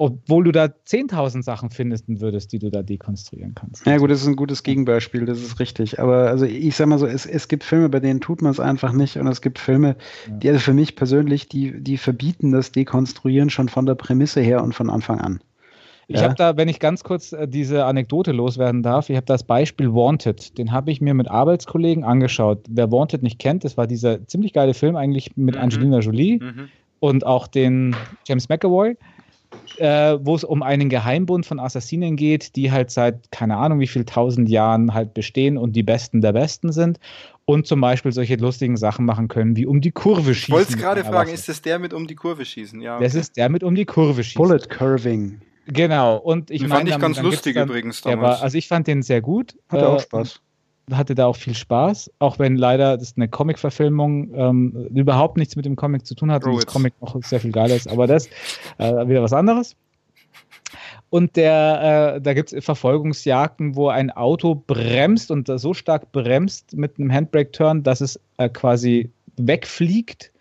Speaker 1: obwohl du da 10.000 Sachen finden würdest, die du da dekonstruieren kannst.
Speaker 3: Ja gut, das ist ein gutes Gegenbeispiel, das ist richtig. Aber also ich sag mal so, es, es gibt Filme, bei denen tut man es einfach nicht und es gibt Filme, ja. die also für mich persönlich, die, die verbieten das Dekonstruieren schon von der Prämisse her und von Anfang an.
Speaker 1: Ich ja. habe da, wenn ich ganz kurz äh, diese Anekdote loswerden darf, ich habe das Beispiel Wanted. Den habe ich mir mit Arbeitskollegen angeschaut. Wer Wanted nicht kennt, das war dieser ziemlich geile Film eigentlich mit mhm. Angelina Jolie mhm. und auch den James McAvoy äh, wo es um einen Geheimbund von Assassinen geht, die halt seit keine Ahnung wie viel tausend Jahren halt bestehen und die Besten der Besten sind und zum Beispiel solche lustigen Sachen machen können, wie um die Kurve schießen. Ich
Speaker 2: wollte es gerade fragen, ist das der mit um die Kurve schießen?
Speaker 1: Ja. Okay. Das ist der mit um die Kurve schießen.
Speaker 3: Bullet Curving.
Speaker 1: Genau, und ich
Speaker 2: meine. fand ich ganz lustig dann, übrigens
Speaker 1: damals. War, also ich fand den sehr gut.
Speaker 3: Hatte äh, auch Spaß
Speaker 1: hatte da auch viel Spaß, auch wenn leider das eine Comic-Verfilmung ähm, überhaupt nichts mit dem Comic zu tun hat Bro, und das Comic noch sehr viel geiler ist, aber das äh, wieder was anderes. Und der, äh, da gibt es Verfolgungsjagden, wo ein Auto bremst und so stark bremst mit einem Handbrake-Turn, dass es äh, quasi wegfliegt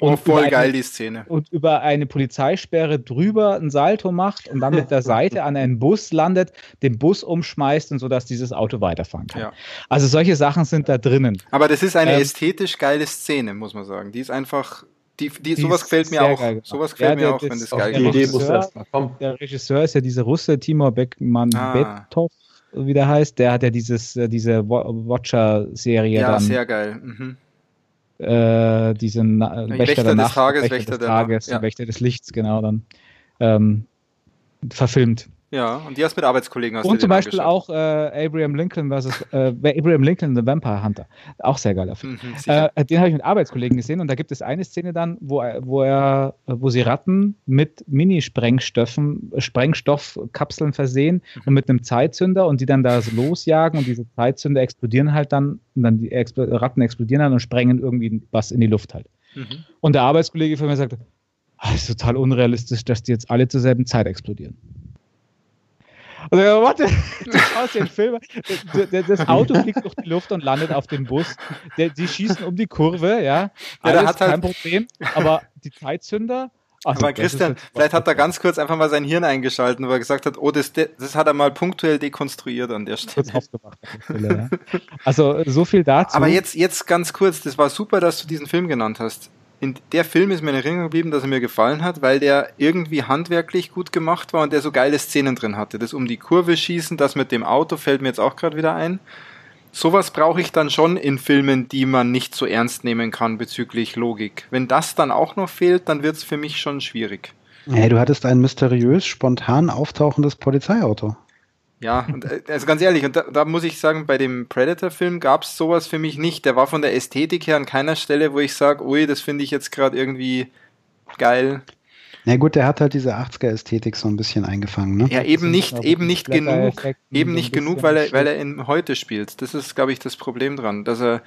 Speaker 2: Oh, voll geil, die Szene.
Speaker 1: Und über eine Polizeisperre drüber ein Salto macht und dann mit der <laughs> Seite an einen Bus landet, den Bus umschmeißt und so, dass dieses Auto weiterfahren kann. Ja. Also solche Sachen sind da drinnen.
Speaker 2: Aber das ist eine ähm, ästhetisch geile Szene, muss man sagen. Die ist einfach, die, die, die sowas gefällt mir auch. Sowas gefällt ja, mir auch, wenn das geil
Speaker 1: gemacht ist. Der Regisseur ist ja dieser Russe, Timur Beckmann ah. Betov, wie der heißt. Der hat ja dieses, äh, diese Watcher-Serie.
Speaker 2: Ja, dann. sehr geil. Mhm
Speaker 1: äh, diesen äh,
Speaker 2: Wächter, Wächter, der Nacht, Tages,
Speaker 1: Wächter, Wächter des Tages, ja. Wächter des Lichts, genau, dann ähm, verfilmt.
Speaker 2: Ja, und die hast mit Arbeitskollegen
Speaker 1: hast Und zum Beispiel auch äh, Abraham Lincoln versus äh, Abraham Lincoln The Vampire Hunter. Auch sehr geiler Film. Mhm, äh, den habe ich mit Arbeitskollegen gesehen und da gibt es eine Szene dann, wo, wo er, wo sie Ratten mit Mini-Sprengstoffen, Sprengstoffkapseln versehen mhm. und mit einem Zeitzünder und die dann da so losjagen und diese Zeitzünder explodieren halt dann und dann die Expl Ratten explodieren dann und sprengen irgendwie was in die Luft halt. Mhm. Und der Arbeitskollege von mir sagte, das ah, ist total unrealistisch, dass die jetzt alle zur selben Zeit explodieren. Also, warte, <laughs> du schaust den Film. Das Auto fliegt durch die Luft und landet auf dem Bus. Die schießen um die Kurve, ja. Alles ja, hat kein halt Problem. Aber die Zeitzünder.
Speaker 2: Also, aber Christian, halt vielleicht hat er ganz kurz einfach mal sein Hirn eingeschalten, wo er gesagt hat, oh, das, das hat er mal punktuell dekonstruiert an der Stelle. Aufgemacht.
Speaker 1: Also so viel dazu.
Speaker 2: Aber jetzt, jetzt ganz kurz, das war super, dass du diesen Film genannt hast in der Film ist mir in Erinnerung geblieben, dass er mir gefallen hat, weil der irgendwie handwerklich gut gemacht war und der so geile Szenen drin hatte. Das um die Kurve schießen, das mit dem Auto fällt mir jetzt auch gerade wieder ein. Sowas brauche ich dann schon in Filmen, die man nicht so ernst nehmen kann bezüglich Logik. Wenn das dann auch noch fehlt, dann wird es für mich schon schwierig.
Speaker 3: Hey, du hattest ein mysteriös, spontan auftauchendes Polizeiauto.
Speaker 2: Ja, und, äh, also ganz ehrlich, und da, da muss ich sagen, bei dem Predator-Film gab es sowas für mich nicht. Der war von der Ästhetik her an keiner Stelle, wo ich sage, ui, das finde ich jetzt gerade irgendwie geil.
Speaker 3: Na gut, der hat halt diese 80er-Ästhetik so ein bisschen eingefangen, ne?
Speaker 2: Ja, eben nicht, eben nicht genug, eben nicht genug, weil er, weil er in heute spielt. Das ist, glaube ich, das Problem dran, dass er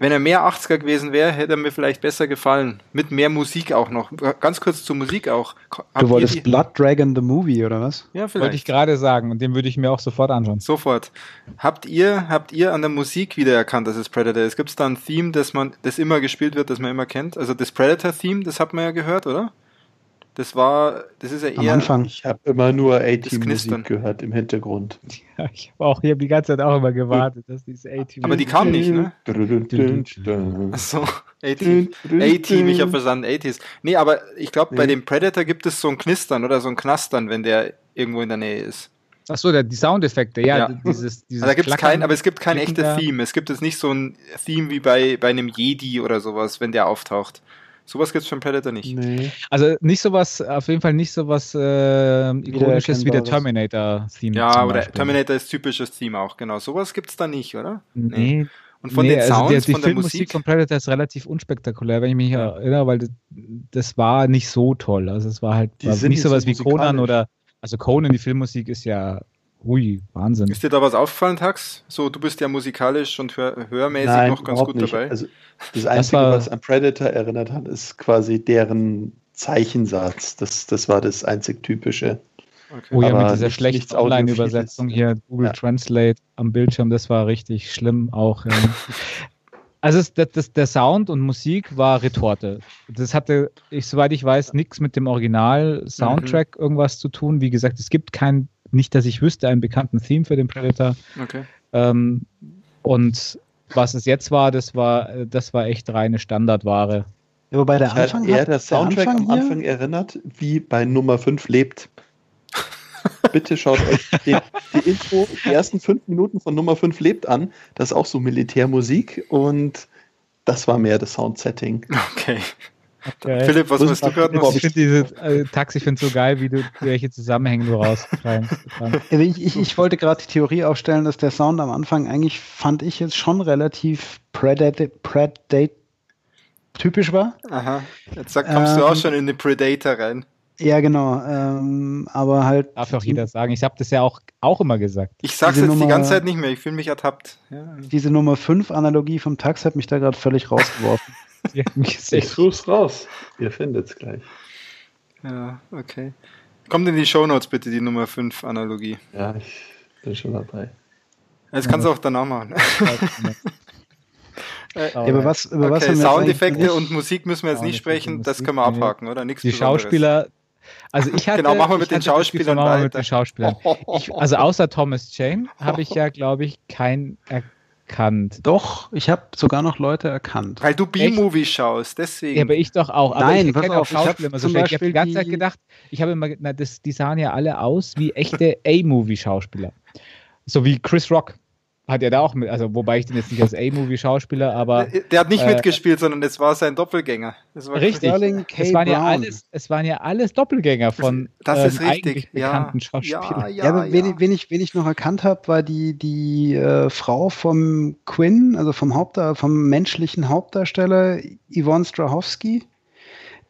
Speaker 2: Wenn er mehr 80er gewesen wäre, hätte er mir vielleicht besser gefallen. Mit mehr Musik auch noch. Ganz kurz zur Musik auch.
Speaker 3: Habt du wolltest Blood Dragon the Movie, oder was?
Speaker 1: Ja, vielleicht. Wollte ich gerade sagen und den würde ich mir auch sofort anschauen.
Speaker 2: Sofort. Habt ihr, habt ihr an der Musik wiedererkannt, dass es Predator ist? Gibt es da ein Theme, das man, das immer gespielt wird, das man immer kennt? Also das Predator-Theme, das hat man ja gehört, oder? Das war, das ist ja eher. Am
Speaker 4: Anfang. Ich habe immer nur A-Team-Musik gehört im Hintergrund. <laughs>
Speaker 1: Ja, ich habe auch hier die ganze Zeit auch immer gewartet, dass diese A-Team.
Speaker 2: Aber die kam nicht, ne? Achso, A-Team. A-Team, ich habe verstanden, A-Teams. Nee, aber ich glaube, bei dem Predator gibt es so ein Knistern oder so ein Knastern, wenn der irgendwo in der Nähe ist.
Speaker 1: Achso, die Soundeffekte, ja. ja. Dieses,
Speaker 2: dieses also da gibt's kein, aber es gibt kein echtes Theme. Es gibt jetzt nicht so ein Theme wie bei, bei einem Jedi oder sowas, wenn der auftaucht. Sowas gibt es von Predator nicht. Nee.
Speaker 1: Also nicht sowas, auf jeden Fall nicht sowas äh, ikonisches wie der Terminator-Theme.
Speaker 2: Ja, oder Terminator ist typisches Theme auch, genau. Sowas gibt es da nicht, oder?
Speaker 1: Nee. nee. Und von nee, den Sounds, also der, die von der Filmmusik Musik von Predator ist relativ unspektakulär, wenn ich mich erinnere, weil das, das war nicht so toll. Also es war halt war nicht sowas wie Conan oder also Conan, die Filmmusik ist ja Ui, Wahnsinn.
Speaker 2: Ist dir da was aufgefallen, Tax? So, du bist ja musikalisch und hör hörmäßig Nein, noch ganz gut nicht. dabei. Also,
Speaker 4: das Einzige, das was an Predator erinnert hat, ist quasi deren Zeichensatz. Das, das war das einzig Typische.
Speaker 1: Okay. Oh ja, mit dieser schlechten Online-Übersetzung hier, Google ja. Translate am Bildschirm, das war richtig schlimm auch. Ja. also es, das, das, der Sound und Musik war Retorte. Das hatte, ich, soweit ich weiß, nichts mit dem Original-Soundtrack mhm. irgendwas zu tun. Wie gesagt, es gibt kein nicht, dass ich wüsste, einen bekannten Theme für den Predator.
Speaker 2: Okay.
Speaker 1: Ähm, und was es jetzt war, das war, das war echt reine Standardware.
Speaker 4: Ja, wobei der Anfang eher der Soundtrack der Anfang am Anfang hier? erinnert, wie bei Nummer 5 lebt. <laughs> Bitte schaut euch die, die, Intro, die ersten fünf Minuten von Nummer 5 lebt an. Das ist auch so Militärmusik und das war mehr das Soundsetting.
Speaker 2: Okay. Okay. Philipp, was hast du gerade noch?
Speaker 1: Ich finde diese äh, Taxi, ich so geil, wie du welche Zusammenhänge du rausschreibst. <laughs>
Speaker 3: ich, ich, ich wollte gerade die Theorie aufstellen, dass der Sound am Anfang eigentlich, fand ich jetzt schon relativ Predate, Predate typisch war.
Speaker 2: Aha, jetzt sag, kommst ähm, du auch ähm, schon in den Predator rein.
Speaker 3: Ja, genau. Ähm, aber halt.
Speaker 1: Darf auch jeder sagen. Ich habe das ja auch, auch immer gesagt.
Speaker 2: Ich sag's jetzt Nummer, die ganze Zeit nicht mehr. Ich fühle mich ertappt.
Speaker 3: Ja. Diese Nummer 5 Analogie vom Tax hat mich da gerade völlig rausgeworfen. <laughs> <laughs>
Speaker 4: ich such's raus. Ihr findet's gleich.
Speaker 2: Ja, okay. Kommt in die Shownotes bitte, die Nummer 5 Analogie.
Speaker 4: Ja, ich bin schon dabei.
Speaker 2: Das kannst du auch danach machen.
Speaker 3: ja, <laughs> aber was, über
Speaker 2: okay,
Speaker 3: was haben
Speaker 2: wir Soundeffekte und Musik müssen wir jetzt nicht sprechen, das können wir abhaken, oder? Nichts
Speaker 1: die Besonderes. Schauspieler, also ich hatte,
Speaker 2: genau, machen wir mit den Schauspielern
Speaker 1: weiter. Mit den Schauspielern. <laughs> Ich, also außer Thomas Jane habe ich ja, glaube ich, kein erkannt.
Speaker 3: Doch, ich habe sogar noch Leute erkannt.
Speaker 2: Weil du B-Movie schaust, deswegen.
Speaker 1: Ja, aber ich doch auch. Aber
Speaker 3: Nein,
Speaker 1: ich
Speaker 3: kenne auch
Speaker 1: Schauspieler so Ich habe die ganze Zeit gedacht, ich habe immer, na, das, die sahen ja alle aus wie echte A-Movie-Schauspieler. So wie Chris Rock hat er da auch mit, also wobei ich den jetzt nicht als A-Movie-Schauspieler, aber.
Speaker 2: Der hat nicht äh, mitgespielt, sondern es war sein Doppelgänger.
Speaker 1: War richtig. Es, waren ja alles, es waren ja alles Doppelgänger von
Speaker 2: das ist ähm, richtig.
Speaker 1: bekannten ja, Schauspielern.
Speaker 3: Ja, ja, ja, aber wen, ich, wen, ich, wen ich noch erkannt habe, war die, die äh, Frau vom Quinn, also vom, Haupt, vom menschlichen Hauptdarsteller Yvonne Strahovski.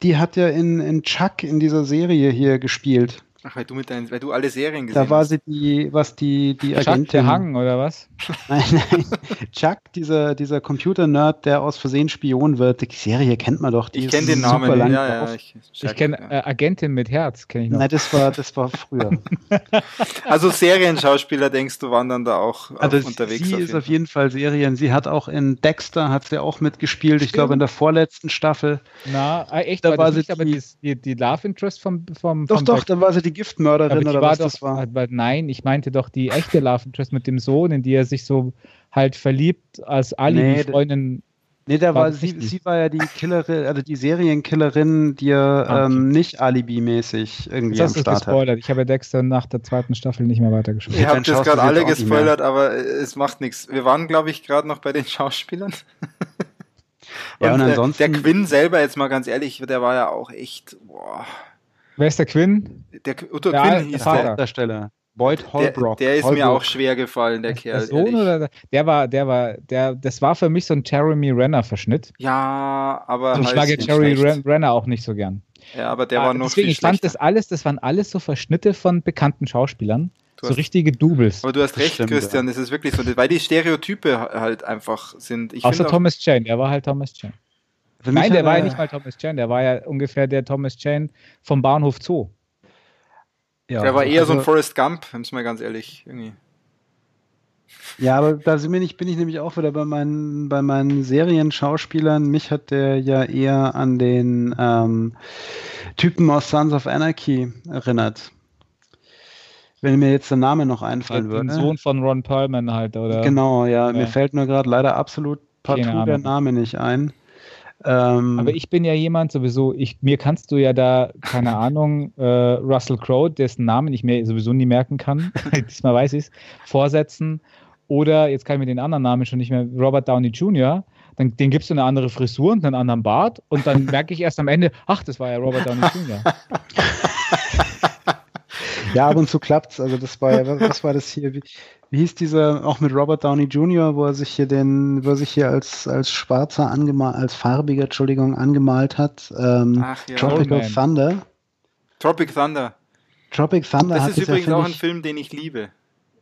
Speaker 3: Die hat ja in, in Chuck in dieser Serie hier gespielt.
Speaker 2: Ach, weil du mit deinen, weil du alle Serien gesehen hast.
Speaker 3: Da war sie die, was die, die
Speaker 1: Chuck Agentin. der Hang, oder was? <laughs>
Speaker 3: nein, nein. Chuck, dieser, dieser Computer-Nerd, der aus Versehen Spion wird. Die Serie kennt man doch. Die
Speaker 2: ich kenne den Namen, ja, ja,
Speaker 1: Ich, ich kenne äh, Agentin mit Herz, kenne ich noch.
Speaker 3: Nein, das war, das war früher. <laughs>
Speaker 2: also Serienschauspieler, denkst du, waren dann da auch,
Speaker 3: also
Speaker 2: unterwegs?
Speaker 3: Sie auf ist auf jeden Fall Serien. Sie hat auch in Dexter, hat sie auch mitgespielt. Ich glaube, in der vorletzten Staffel.
Speaker 1: Na, äh, echt? Da war, war sie nicht, aber die, die, Love Interest vom, vom,
Speaker 3: Doch, vom doch, dann war sie die die Giftmörderin oder was
Speaker 1: doch,
Speaker 3: das war.
Speaker 1: Aber nein, ich meinte doch die echte Love Interest mit dem Sohn, in die er sich so halt verliebt als Alibi-Freundin.
Speaker 3: Nee, da war, sie, sie war ja die Killerin, also die Serienkillerin, die ja ah, okay. ähm, nicht Alibi-mäßig irgendwie das am Start gespoilert. hat.
Speaker 1: Ich habe Dexter nach der zweiten Staffel nicht mehr weitergeschaut.
Speaker 2: Ihr habt das gerade alle gespoilert, aber es macht nichts. Wir waren, glaube ich, gerade noch bei den Schauspielern. und, ja, und ansonsten, der Quinn selber, jetzt mal ganz ehrlich, der war ja auch echt, boah.
Speaker 1: Wer ist der Quinn?
Speaker 2: Der Otto der Quinn hieß
Speaker 3: der Darsteller.
Speaker 2: Boyd Holbrook. Der, der ist Holbrook. mir auch schwer gefallen, der Kerl.
Speaker 1: Der Sohn oder der war, der war, der, das war für mich so ein Jeremy Renner Verschnitt.
Speaker 2: Ja, aber
Speaker 1: Und ich halt mag ja Jeremy schlecht. Renner auch nicht so gern.
Speaker 2: Ja, aber der ah, war noch
Speaker 1: deswegen,
Speaker 2: viel
Speaker 1: ich fand das alles, das waren alles so Verschnitte von bekannten Schauspielern.
Speaker 2: Du
Speaker 1: so
Speaker 2: hast,
Speaker 1: richtige Doubles.
Speaker 2: aber du hast recht,
Speaker 3: stimmt,
Speaker 2: Christian, das ist wirklich so, weil die Stereotype halt einfach sind. Ich
Speaker 1: Außer Thomas Jane, der war halt Thomas Jane.
Speaker 3: Für mich
Speaker 1: Nein, der war ja nicht mal Thomas Jane, der war ja ungefähr der Thomas Jane vom Bahnhof Zoo.
Speaker 3: Ja,
Speaker 2: der war eher so ein
Speaker 3: also-
Speaker 2: Forrest Gump, muss man ganz ehrlich. Irgendwie.
Speaker 3: Ja, aber da sind wir nicht, bin ich nämlich auch wieder bei meinen, bei meinen Serienschauspielern. Mich hat der ja eher an den ähm, Typen aus Sons of Anarchy erinnert. Wenn mir jetzt der Name noch einfallen
Speaker 1: Den
Speaker 3: würde.
Speaker 1: Sohn von Ron Perlman halt, oder?
Speaker 3: Genau, ja,
Speaker 1: Ja.
Speaker 3: mir fällt nur gerade leider absolut partout der. Name nicht ein. Ähm,
Speaker 1: Aber ich bin ja jemand sowieso, ich, mir kannst du ja da, keine <laughs> Ahnung, äh, Russell Crowe, dessen Namen ich mir sowieso nie merken kann, <laughs> <laughs> diesmal weiß ich es, vorsetzen. Oder jetzt kann ich mir den anderen Namen schon nicht mehr, Robert Downey Jr., dann, den gibst du eine andere Frisur und einen anderen Bart und dann merke ich erst am Ende, ach, das war ja Robert Downey Jr.
Speaker 3: Ja, ab und zu klappt's. Also das war ja, was, war das hier? Wie, wie hieß dieser, auch mit Robert Downey Jr., wo er sich hier den, wo er sich hier als, als Schwarzer angemalt, als Farbiger, Entschuldigung, angemalt hat? Ähm,
Speaker 2: Ach ja.
Speaker 3: Tropical
Speaker 1: Man.
Speaker 3: Thunder.
Speaker 2: Tropic Thunder.
Speaker 3: Tropic Thunder
Speaker 2: Das
Speaker 3: hat
Speaker 2: ist
Speaker 3: ja,
Speaker 2: übrigens
Speaker 3: finde
Speaker 2: auch ein Film, den ich liebe.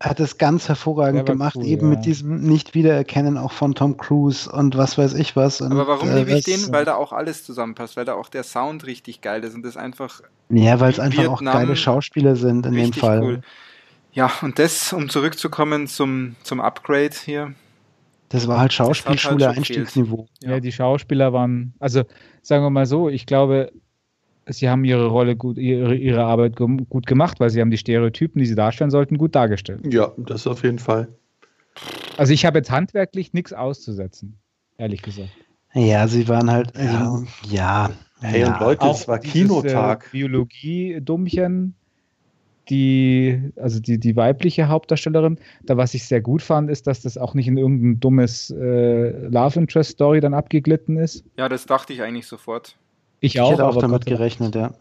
Speaker 3: hat es ganz hervorragend gemacht,
Speaker 1: cool,
Speaker 3: eben
Speaker 1: ja.
Speaker 3: mit diesem Nicht-Wiedererkennen auch von Tom Cruise und was weiß ich was. Und,
Speaker 2: Aber warum
Speaker 3: äh,
Speaker 2: liebe ich den? Weil da auch alles zusammenpasst, weil da auch der Sound richtig geil ist und das einfach
Speaker 3: Ja, weil es einfach auch
Speaker 2: Vietnam,
Speaker 3: geile Schauspieler sind in dem Fall.
Speaker 2: cool. Ja, und das, um zurückzukommen zum, zum Upgrade hier.
Speaker 3: Das war halt
Speaker 2: halt
Speaker 3: Schauspielschule,
Speaker 2: schon
Speaker 3: Einstiegsniveau.
Speaker 1: Ja. die Schauspieler waren, also sagen wir mal so, ich glaube, sie haben ihre Rolle gut, ihre, ihre Arbeit gut gemacht, weil sie haben die Stereotypen, die sie darstellen sollten, gut dargestellt.
Speaker 4: Ja, das auf jeden Fall.
Speaker 1: Also ich habe jetzt handwerklich nichts auszusetzen, ehrlich gesagt.
Speaker 3: Ja, sie waren halt, also, ja.
Speaker 4: Hey,
Speaker 3: ja.
Speaker 4: und Leute, es war
Speaker 1: dieses,
Speaker 4: Kinotag.
Speaker 1: Äh, Biologie-Dummchen, die, also die, die weibliche Hauptdarstellerin, da was ich sehr gut fand, ist, dass das auch nicht in irgendein dummes äh, Love Interest Story dann abgeglitten ist.
Speaker 2: Ja, das dachte ich eigentlich sofort.
Speaker 1: Ich
Speaker 3: Ich
Speaker 1: auch,
Speaker 3: hätte auch
Speaker 1: aber
Speaker 3: damit
Speaker 1: Gott
Speaker 3: gerechnet, ja.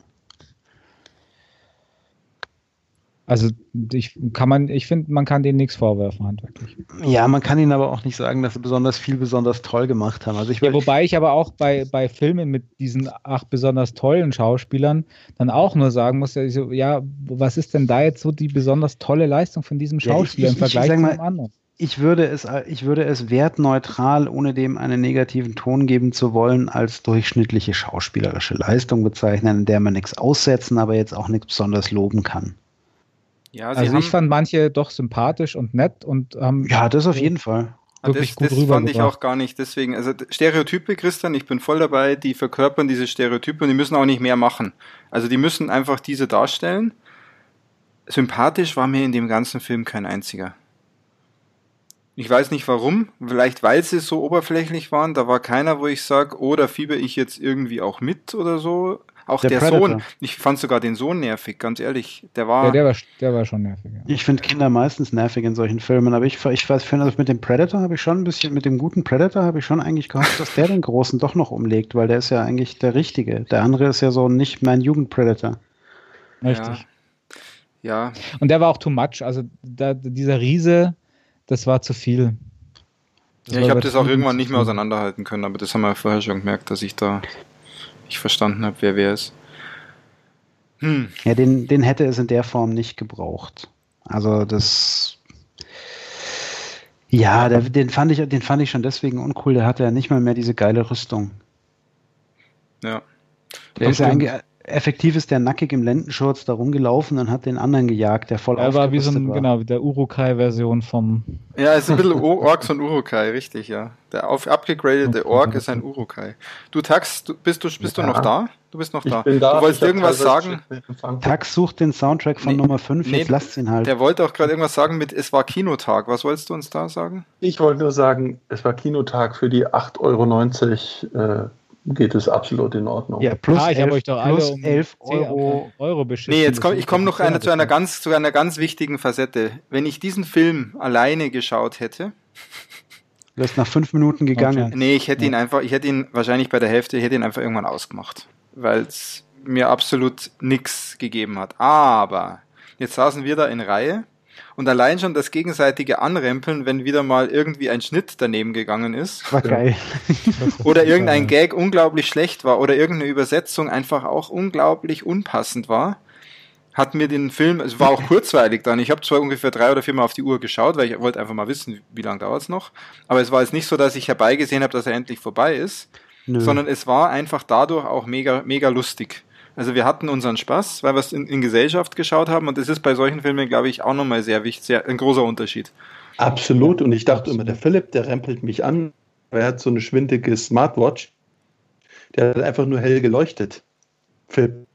Speaker 1: Also ich kann man, ich finde, man kann denen nichts vorwerfen, handwerklich.
Speaker 3: Ja, man kann ihnen aber auch nicht sagen, dass sie besonders viel besonders toll gemacht haben. Also ich
Speaker 1: Ja, wobei ich aber auch bei, bei Filmen mit diesen acht besonders tollen Schauspielern dann auch nur sagen muss, ja, so, ja, was ist denn da jetzt so die besonders tolle Leistung von diesem
Speaker 3: Ja, ich-
Speaker 1: Schauspieler im Vergleich zu einem anderen?
Speaker 3: ich würde es, ich würde es wertneutral, ohne dem einen negativen Ton geben zu wollen, als durchschnittliche schauspielerische Leistung bezeichnen, in der man nichts aussetzen, aber jetzt auch nichts besonders loben kann.
Speaker 2: Ja, sie
Speaker 1: Also
Speaker 2: haben,
Speaker 1: ich fand manche doch sympathisch und nett und haben
Speaker 3: Ja, das auf jeden Fall.
Speaker 2: Ah,
Speaker 1: wirklich
Speaker 2: das,
Speaker 1: gut
Speaker 2: das fand ich auch gar nicht. Deswegen, also Stereotype, Christian, ich bin voll dabei, die verkörpern diese Stereotype und die müssen auch nicht mehr machen. Also die müssen einfach diese darstellen. Sympathisch war mir in dem ganzen Film kein einziger. Ich weiß nicht warum, vielleicht weil sie so oberflächlich waren. Da war keiner, wo ich sage, oh, da fieber ich jetzt irgendwie auch mit oder so. Auch
Speaker 3: Der
Speaker 2: der. Sohn, ich fand sogar den Sohn nervig, ganz ehrlich. Der war,
Speaker 1: ja, der war, der war schon nervig. Ja.
Speaker 3: Ich finde Kinder meistens nervig in solchen Filmen, aber ich, ich weiß, finde, also mit dem Predator habe ich schon ein bisschen, mit dem guten Predator habe ich schon eigentlich gehofft, dass der den Großen doch noch umlegt, weil der ist ja eigentlich der Richtige. Der andere ist ja so nicht mein Jugendpredator.
Speaker 1: Richtig.
Speaker 2: ja,
Speaker 1: Und der war auch too much. Also da, dieser Riese, das war zu viel. Das
Speaker 2: Ja, ich habe das auch irgendwann nicht mehr auseinanderhalten können, aber das haben wir vorher schon gemerkt, dass ich da nicht verstanden habe, wer wer ist. Hm,
Speaker 3: Ja, den, den hätte es in der Form nicht gebraucht. Also das. Ja, der, den, fand ich, den fand ich schon deswegen uncool. Der hatte ja nicht mal mehr diese geile Rüstung.
Speaker 2: ja.
Speaker 3: Der ist ja effektiv ist der nackig im Lendenschurz da rumgelaufen und hat den anderen gejagt, der voll
Speaker 1: Er war wie so ein,
Speaker 3: war.
Speaker 1: genau, der Urukai-Version vom.
Speaker 2: Ja, es ist ein bisschen <laughs> Orks und Urukai, richtig, ja. Der auf abgegradete Ork ist ein Urukai. Du Tax, du, bist du bist du
Speaker 4: Ja.
Speaker 2: noch da? Du bist noch
Speaker 4: Ich
Speaker 2: da.
Speaker 4: bin da.
Speaker 2: Du wolltest
Speaker 4: ich
Speaker 2: irgendwas sagen?
Speaker 3: Tax sucht den Soundtrack von
Speaker 2: Nee,
Speaker 3: Nummer 5,
Speaker 2: nee,
Speaker 3: jetzt lasst ihn halt.
Speaker 2: Der wollte auch gerade irgendwas sagen mit es war Kinotag. Was wolltest du uns da sagen?
Speaker 4: Ich wollte nur sagen, es war Kinotag für die 8,90 Euro. Äh, geht es absolut in Ordnung.
Speaker 3: ja, plus
Speaker 1: ah, ich habe
Speaker 3: 11,
Speaker 1: euch doch alle
Speaker 3: plus
Speaker 1: um
Speaker 3: 11
Speaker 1: 10
Speaker 3: Euro.
Speaker 1: Euro beschissen.
Speaker 2: Nee, jetzt komm, ich komme noch eine, zu einer ganz zu einer ganz wichtigen Facette. Wenn ich diesen Film alleine geschaut hätte,
Speaker 3: Du bist nach fünf Minuten gegangen.
Speaker 2: Nee, ich hätte
Speaker 1: Ja.
Speaker 2: ihn einfach, ich hätte ihn wahrscheinlich bei der Hälfte, ich hätte ihn einfach irgendwann ausgemacht, weil es mir absolut nichts gegeben hat. Aber jetzt saßen wir da in Reihe und allein schon das gegenseitige Anrempeln, wenn wieder mal irgendwie ein Schnitt daneben gegangen ist
Speaker 3: War geil.
Speaker 2: oder irgendein Gag unglaublich schlecht war oder irgendeine Übersetzung einfach auch unglaublich unpassend war, hat mir den Film, es war auch kurzweilig dann, ich habe zwar ungefähr drei oder vier Mal auf die Uhr geschaut, weil ich wollte einfach mal wissen, wie lange dauert es noch, aber es war jetzt nicht so, dass ich herbeigesehen habe, dass er endlich vorbei ist, Nö. sondern es war einfach dadurch auch mega, mega lustig. Also wir hatten unseren Spaß, weil wir es in, in, Gesellschaft geschaut haben und das ist bei solchen Filmen, glaube ich, auch nochmal sehr wichtig, sehr, ein großer Unterschied.
Speaker 4: Absolut und ich dachte immer, der Philipp, der rempelt mich an, er hat so eine schwindige Smartwatch, der hat einfach nur hell geleuchtet. Philipp,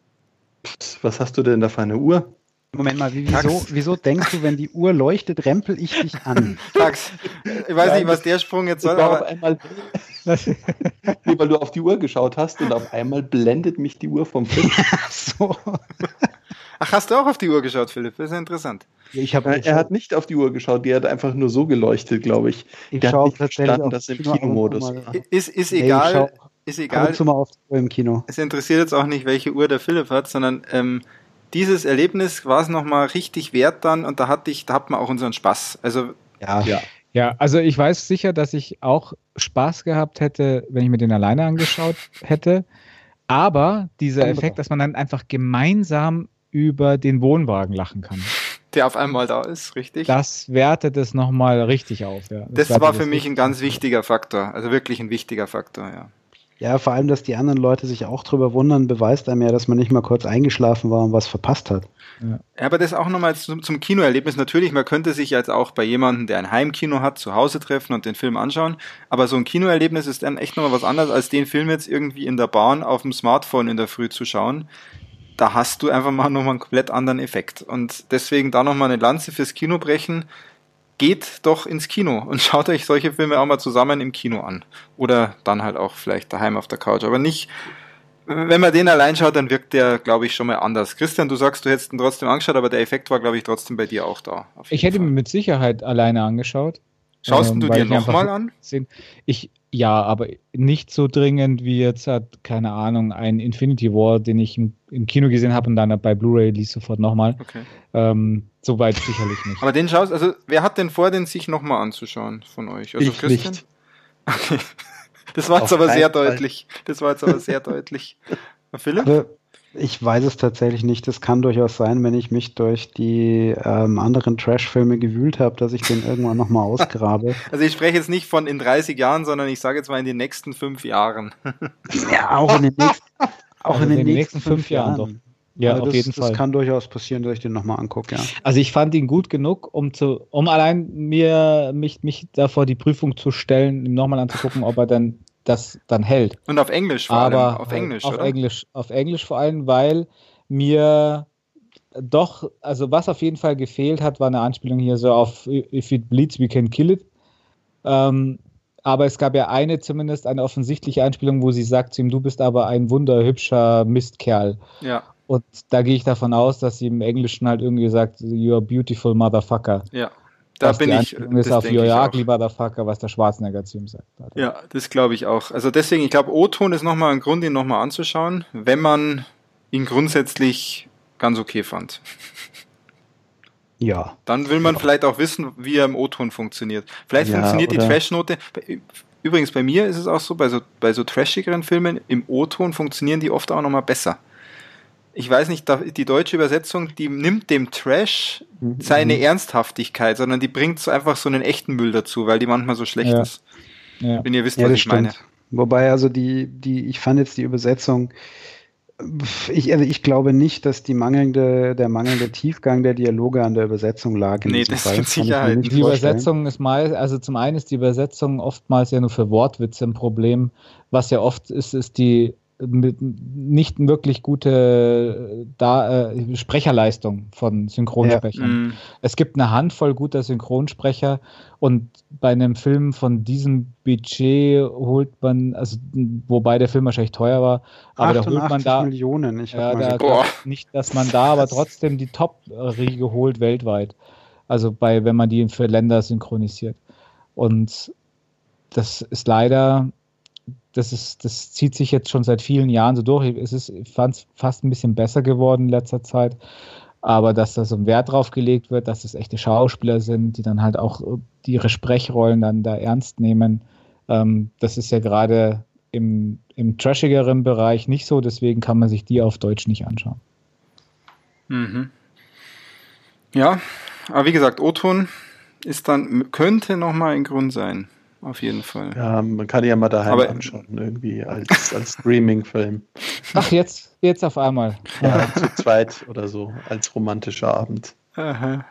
Speaker 4: was hast du denn da für eine Uhr?
Speaker 3: Moment mal, wieso, wieso denkst du, wenn die Uhr leuchtet, rempel ich dich an? <laughs>
Speaker 2: Tax, ich weiß nicht, was der Sprung jetzt soll, aber...
Speaker 4: Einmal, <laughs> nee, weil du auf die Uhr geschaut hast und auf einmal blendet mich die Uhr vom Film. <laughs> so.
Speaker 2: Ach, hast du auch auf die Uhr geschaut, Philipp? Das ist ja interessant.
Speaker 4: Ich hab, er hat nicht auf die Uhr geschaut, die hat einfach nur so geleuchtet, glaube ich.
Speaker 3: Ich der schaue verstanden, dass im
Speaker 2: Kinomodus ist, ist egal. Nee, ist egal.
Speaker 3: Mal auf die Uhr im Kino.
Speaker 2: Es interessiert jetzt auch nicht, welche Uhr der Philipp hat, sondern ähm, dieses Erlebnis war es nochmal richtig wert dann und da hatte ich, da hat man auch unseren Spaß. Also
Speaker 1: ja. ja. Ja, also ich weiß sicher, dass ich auch Spaß gehabt hätte, wenn ich mir den alleine angeschaut <laughs> hätte. Aber dieser Effekt, dass man dann einfach gemeinsam über den Wohnwagen lachen kann.
Speaker 2: Der auf einmal da ist, richtig?
Speaker 1: Das wertet es nochmal richtig auf,
Speaker 2: ja. Das, das war für mich ein ganz wichtiger Faktor, also wirklich ein wichtiger Faktor, ja.
Speaker 3: Ja, vor allem, dass die anderen Leute sich auch drüber wundern, beweist einem ja, dass man nicht mal kurz eingeschlafen war und was verpasst hat.
Speaker 2: Ja, aber das auch nochmal zum, zum Kinoerlebnis. Natürlich, man könnte sich jetzt auch bei jemandem, der ein Heimkino hat, zu Hause treffen und den Film anschauen. Aber so ein Kinoerlebnis ist dann echt nochmal was anderes, als den Film jetzt irgendwie in der Bahn auf dem Smartphone in der Früh zu schauen. Da hast du einfach mal nochmal einen komplett anderen Effekt. Und deswegen da nochmal eine Lanze fürs Kino brechen geht doch ins Kino und <laughs> schaut euch solche Filme auch mal zusammen im Kino an. Oder dann halt auch vielleicht daheim auf der Couch. Aber nicht, wenn man den allein schaut, dann wirkt der, glaube ich, schon mal anders. Christian, du sagst, du hättest ihn trotzdem angeschaut, aber der Effekt war, glaube ich, trotzdem bei dir auch da.
Speaker 1: Ich hätte ihn mit Sicherheit alleine angeschaut.
Speaker 2: Schaust ähm, du dir nochmal an? <laughs>
Speaker 1: Sehen. Ich, ja, aber nicht so dringend wie jetzt hat, keine Ahnung, ein Infinity War, den ich im, im Kino gesehen habe und dann bei Blu-ray liest sofort nochmal. Okay. Ähm, Soweit sicherlich nicht.
Speaker 2: Aber den schaust, also wer hat denn vor, den sich nochmal anzuschauen von euch? Also
Speaker 3: ich Christian? Nicht.
Speaker 2: Okay. <laughs> Das war jetzt aber sehr Fall. deutlich. Das war jetzt aber sehr <laughs> deutlich.
Speaker 3: Philipp? Also, ich weiß es tatsächlich nicht. Das kann durchaus sein, wenn ich mich durch die ähm, anderen Trash-Filme gewühlt habe, dass ich den <laughs> irgendwann nochmal ausgrabe.
Speaker 2: Also ich spreche jetzt nicht von in 30 Jahren, sondern ich sage jetzt mal in den nächsten fünf Jahren. <laughs>
Speaker 3: ja, auch in den nächsten, <laughs> auch also in den, in den nächsten, nächsten, fünf Jahren. Jahren
Speaker 1: ja, auf
Speaker 3: das,
Speaker 1: jeden Fall.
Speaker 3: Das kann durchaus passieren, dass ich den nochmal angucke, ja.
Speaker 1: Also ich fand ihn gut genug, um zu, um allein mir mich, mich davor die Prüfung zu stellen, ihm nochmal anzugucken, ob er dann das dann hält.
Speaker 2: Und auf Englisch
Speaker 1: vor Aber allem. Auf Englisch, auf oder? Englisch, auf Englisch vor allem, weil mir doch, also was auf jeden Fall gefehlt hat, war eine Anspielung hier so auf If it bleeds, we can kill it. Ähm, aber es gab ja eine zumindest, eine offensichtliche Anspielung, wo sie sagt zu ihm, du bist aber ein wunderhübscher Mistkerl.
Speaker 2: Ja.
Speaker 1: Und da gehe ich davon aus, dass sie im Englischen halt irgendwie sagt, you're a beautiful motherfucker.
Speaker 2: Ja.
Speaker 1: Da was bin ich. Das ist auf You're a ugly motherfucker, was der Schwarzenegger zu ihm sagt.
Speaker 2: Also. Ja, das glaube ich auch. Also deswegen, ich glaube, O-Ton ist nochmal ein Grund, ihn nochmal anzuschauen, wenn man ihn grundsätzlich ganz okay fand.
Speaker 3: Ja.
Speaker 2: Dann will man ja. vielleicht auch wissen, wie er im O-Ton funktioniert. Vielleicht ja, funktioniert die Trash-Note. Übrigens, bei mir ist es auch so, bei so, bei so trashigeren Filmen, im O-Ton funktionieren die oft auch nochmal besser ich weiß nicht, die deutsche Übersetzung, die nimmt dem Trash mhm. seine mhm. Ernsthaftigkeit, sondern die bringt so einfach so einen echten Müll dazu, weil die manchmal so schlecht ja. ist. Ja. Wenn ihr wisst,
Speaker 3: ja,
Speaker 2: was ich
Speaker 3: stimmt. meine. Wobei also die, die, ich fand jetzt die Übersetzung, ich, also ich glaube nicht, dass die mangelnde, der mangelnde Tiefgang der Dialoge an der Übersetzung lag.
Speaker 2: Nee, das Fall. mit Sicherheit.
Speaker 1: Die Übersetzung ist mal, also zum einen ist die Übersetzung oftmals ja nur für Wortwitze ein Problem. Was ja oft ist, ist die nicht wirklich gute da, äh, Sprecherleistung von Synchronsprechern. Ja. Mhm. Es gibt eine Handvoll guter Synchronsprecher und bei einem Film von diesem Budget holt man, also wobei der Film wahrscheinlich teuer war, aber da holt man da
Speaker 3: Millionen. Ich
Speaker 1: ja, da, da, nicht, dass man da aber trotzdem die Top-Riege holt weltweit. Also bei, wenn man die für Länder synchronisiert. Und das ist leider das ist, das zieht sich jetzt schon seit vielen Jahren so durch. Es ist, ich fast ein bisschen besser geworden in letzter Zeit. Aber dass da so ein Wert drauf gelegt wird, dass es echte Schauspieler sind, die dann halt auch ihre Sprechrollen dann da ernst nehmen, ähm, das ist ja gerade im, im trashigeren Bereich nicht so, deswegen kann man sich die auf Deutsch nicht anschauen.
Speaker 2: Mhm. Ja, aber wie gesagt, O-Ton ist dann, könnte nochmal ein Grund sein. Auf jeden Fall.
Speaker 4: Ja, man kann ja mal daheim
Speaker 2: Aber-
Speaker 4: anschauen, irgendwie als, als Streaming-Film.
Speaker 1: Ach, jetzt, jetzt auf einmal.
Speaker 4: Ja, zu zweit oder so, als romantischer Abend.
Speaker 2: Aha.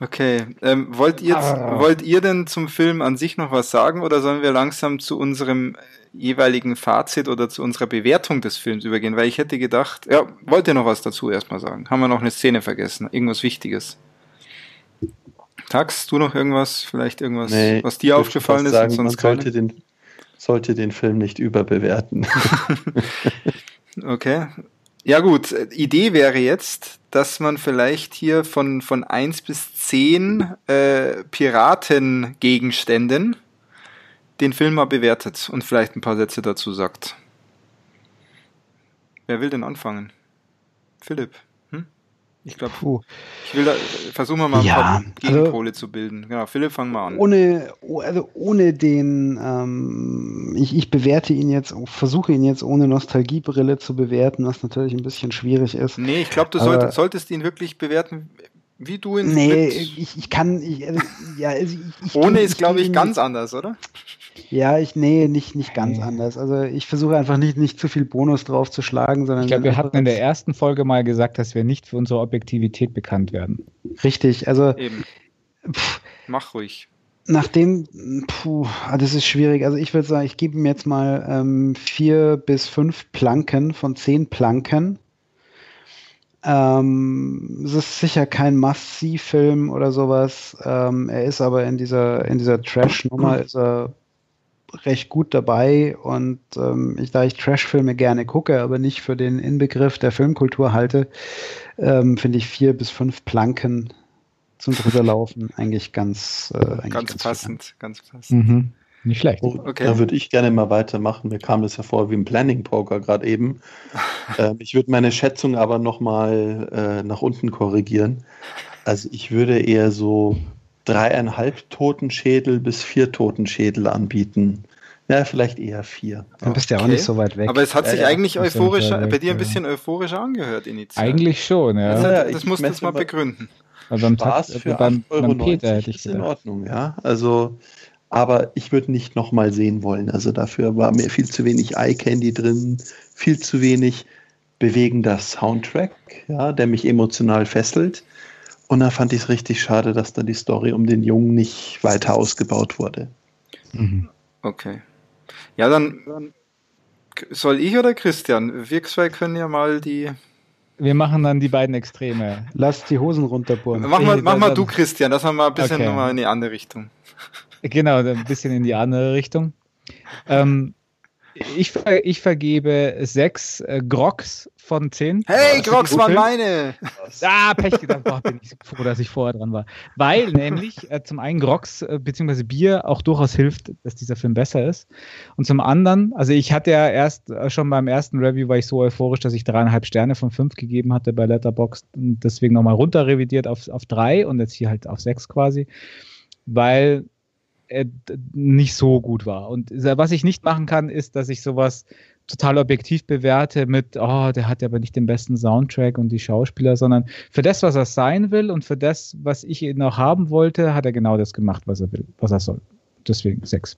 Speaker 2: Okay. Ähm, wollt, ihr,
Speaker 1: Ah.
Speaker 2: wollt ihr denn zum Film an sich noch was sagen oder sollen wir langsam zu unserem jeweiligen Fazit oder zu unserer Bewertung des Films übergehen? Weil ich hätte gedacht, ja, wollt ihr noch was dazu erstmal sagen? Haben wir noch eine Szene vergessen? Irgendwas Wichtiges? Tax, du noch irgendwas? Vielleicht irgendwas,
Speaker 4: Nee,
Speaker 2: was dir aufgefallen ist?
Speaker 4: Sagen, man
Speaker 2: sonst keine?
Speaker 4: sollte den, sollte den Film nicht überbewerten. <laughs>
Speaker 2: Okay. Ja gut, Idee wäre jetzt, dass man vielleicht hier von, von 1 bis 10 äh, Piratengegenständen den Film mal bewertet und vielleicht ein paar Sätze dazu sagt. Wer will denn anfangen? Philipp. Ich glaube, ich will da, versuchen wir mal ein
Speaker 3: Ja,
Speaker 2: paar
Speaker 3: also-
Speaker 2: Gegenpole zu bilden. Genau, Philipp, fang mal an.
Speaker 3: Ohne, oh, also ohne den, ähm, ich, ich bewerte ihn jetzt, versuche ihn jetzt ohne Nostalgiebrille zu bewerten, was natürlich ein bisschen schwierig ist.
Speaker 2: Nee, ich glaube, du sollt, solltest ihn wirklich bewerten, wie du ihn
Speaker 3: Nee, ich, ich kann, ich, also, ja, also ich, ich
Speaker 2: ohne
Speaker 3: tu-
Speaker 2: ist, glaube ich, ganz anders, oder?
Speaker 3: Ja, ich, nee, nicht, nicht ganz
Speaker 1: Nee.
Speaker 3: anders. Also ich versuche einfach nicht, nicht zu viel Bonus drauf zu schlagen, sondern.
Speaker 1: Ich glaube, wir hatten in der ersten Folge mal gesagt, dass wir nicht für unsere Objektivität bekannt werden.
Speaker 3: Richtig, also
Speaker 2: Eben.
Speaker 3: pff,
Speaker 2: Mach ruhig.
Speaker 3: nachdem, puh, ah, das ist schwierig. Also ich würde sagen, ich gebe ihm jetzt mal ähm, vier bis fünf Planken von zehn Planken. Ähm, es ist sicher kein Must-See-Film oder sowas. Ähm, er ist aber in dieser, in dieser Trash-Nummer ist er recht gut dabei und ähm, ich, da ich Trash-Filme gerne gucke, aber nicht für den Inbegriff der Filmkultur halte, ähm, finde ich vier bis fünf Planken zum drüberlaufen <laughs> eigentlich ganz, äh, eigentlich
Speaker 2: Ganz
Speaker 3: gut.
Speaker 2: passend, ganz passend.
Speaker 1: Mhm. Nicht schlecht.
Speaker 4: Oh,
Speaker 2: Okay.
Speaker 4: Da würde ich gerne mal weitermachen. Mir kam das ja vor wie ein Planning Poker gerade eben. <laughs> ähm, ich würde meine Schätzung aber nochmal äh, nach unten korrigieren. Also ich würde eher so dreieinhalb Totenschädel bis vier Totenschädel anbieten. Ja, vielleicht eher vier.
Speaker 3: Dann bist du ja auch
Speaker 2: Okay.
Speaker 3: nicht so weit weg.
Speaker 2: Aber es hat
Speaker 4: Ja,
Speaker 2: sich
Speaker 4: ja.
Speaker 2: eigentlich euphorischer,
Speaker 1: Fall
Speaker 2: bei dir ein
Speaker 1: weg,
Speaker 2: bisschen euphorischer angehört initial.
Speaker 1: Eigentlich schon, ja.
Speaker 2: Das,
Speaker 4: Ja,
Speaker 2: hat, das
Speaker 4: ich
Speaker 2: musst du jetzt mal begründen.
Speaker 1: Aber beim,
Speaker 4: Spaß
Speaker 1: Takt-
Speaker 4: für
Speaker 1: beim,
Speaker 4: 8,90 Euro
Speaker 1: beim Peter hätte ich
Speaker 4: ist in. Ordnung, ja. Also, aber ich würde nicht nochmal sehen wollen. Also dafür war mir viel zu wenig Eye Candy drin, viel zu wenig bewegender Soundtrack, ja, der mich emotional fesselt. Und da fand ich es richtig schade, dass da die Story um den Jungen nicht weiter ausgebaut wurde.
Speaker 1: Mhm.
Speaker 2: Okay. Ja, dann, dann soll ich oder Christian? Wir zwei können ja mal die.
Speaker 1: Wir machen dann die beiden Extreme.
Speaker 3: Lass die Hosen runterbohren.
Speaker 2: Mach mal, mach mal du, Christian, dass wir mal ein bisschen
Speaker 1: Okay.
Speaker 2: nochmal in eine andere Richtung.
Speaker 1: Genau, ein bisschen in die andere Richtung. Ähm, ich, ver ich vergebe sechs äh, Grogs von zehn.
Speaker 2: Hey,
Speaker 1: für die
Speaker 2: waren meine!
Speaker 1: Ah, Pech gedacht, boah, bin ich froh, dass ich vorher dran war. Weil <laughs> nämlich äh, zum einen Grox äh, bzw. Bier auch durchaus hilft, dass dieser Film besser ist. Und zum anderen, also ich hatte ja erst äh, schon beim ersten Review war ich so euphorisch, dass ich dreieinhalb Sterne von fünf gegeben hatte bei Letterboxd und deswegen nochmal runter revidiert auf, auf drei und jetzt hier halt auf sechs quasi, weil d- nicht so gut war. Und was ich nicht machen kann, ist, dass ich sowas total objektiv bewerte mit, oh, der hat ja aber nicht den besten Soundtrack und die Schauspieler, sondern für das, was er sein will und für das, was ich ihn noch haben wollte, hat er genau das gemacht, was er will, was er soll. Deswegen sechs.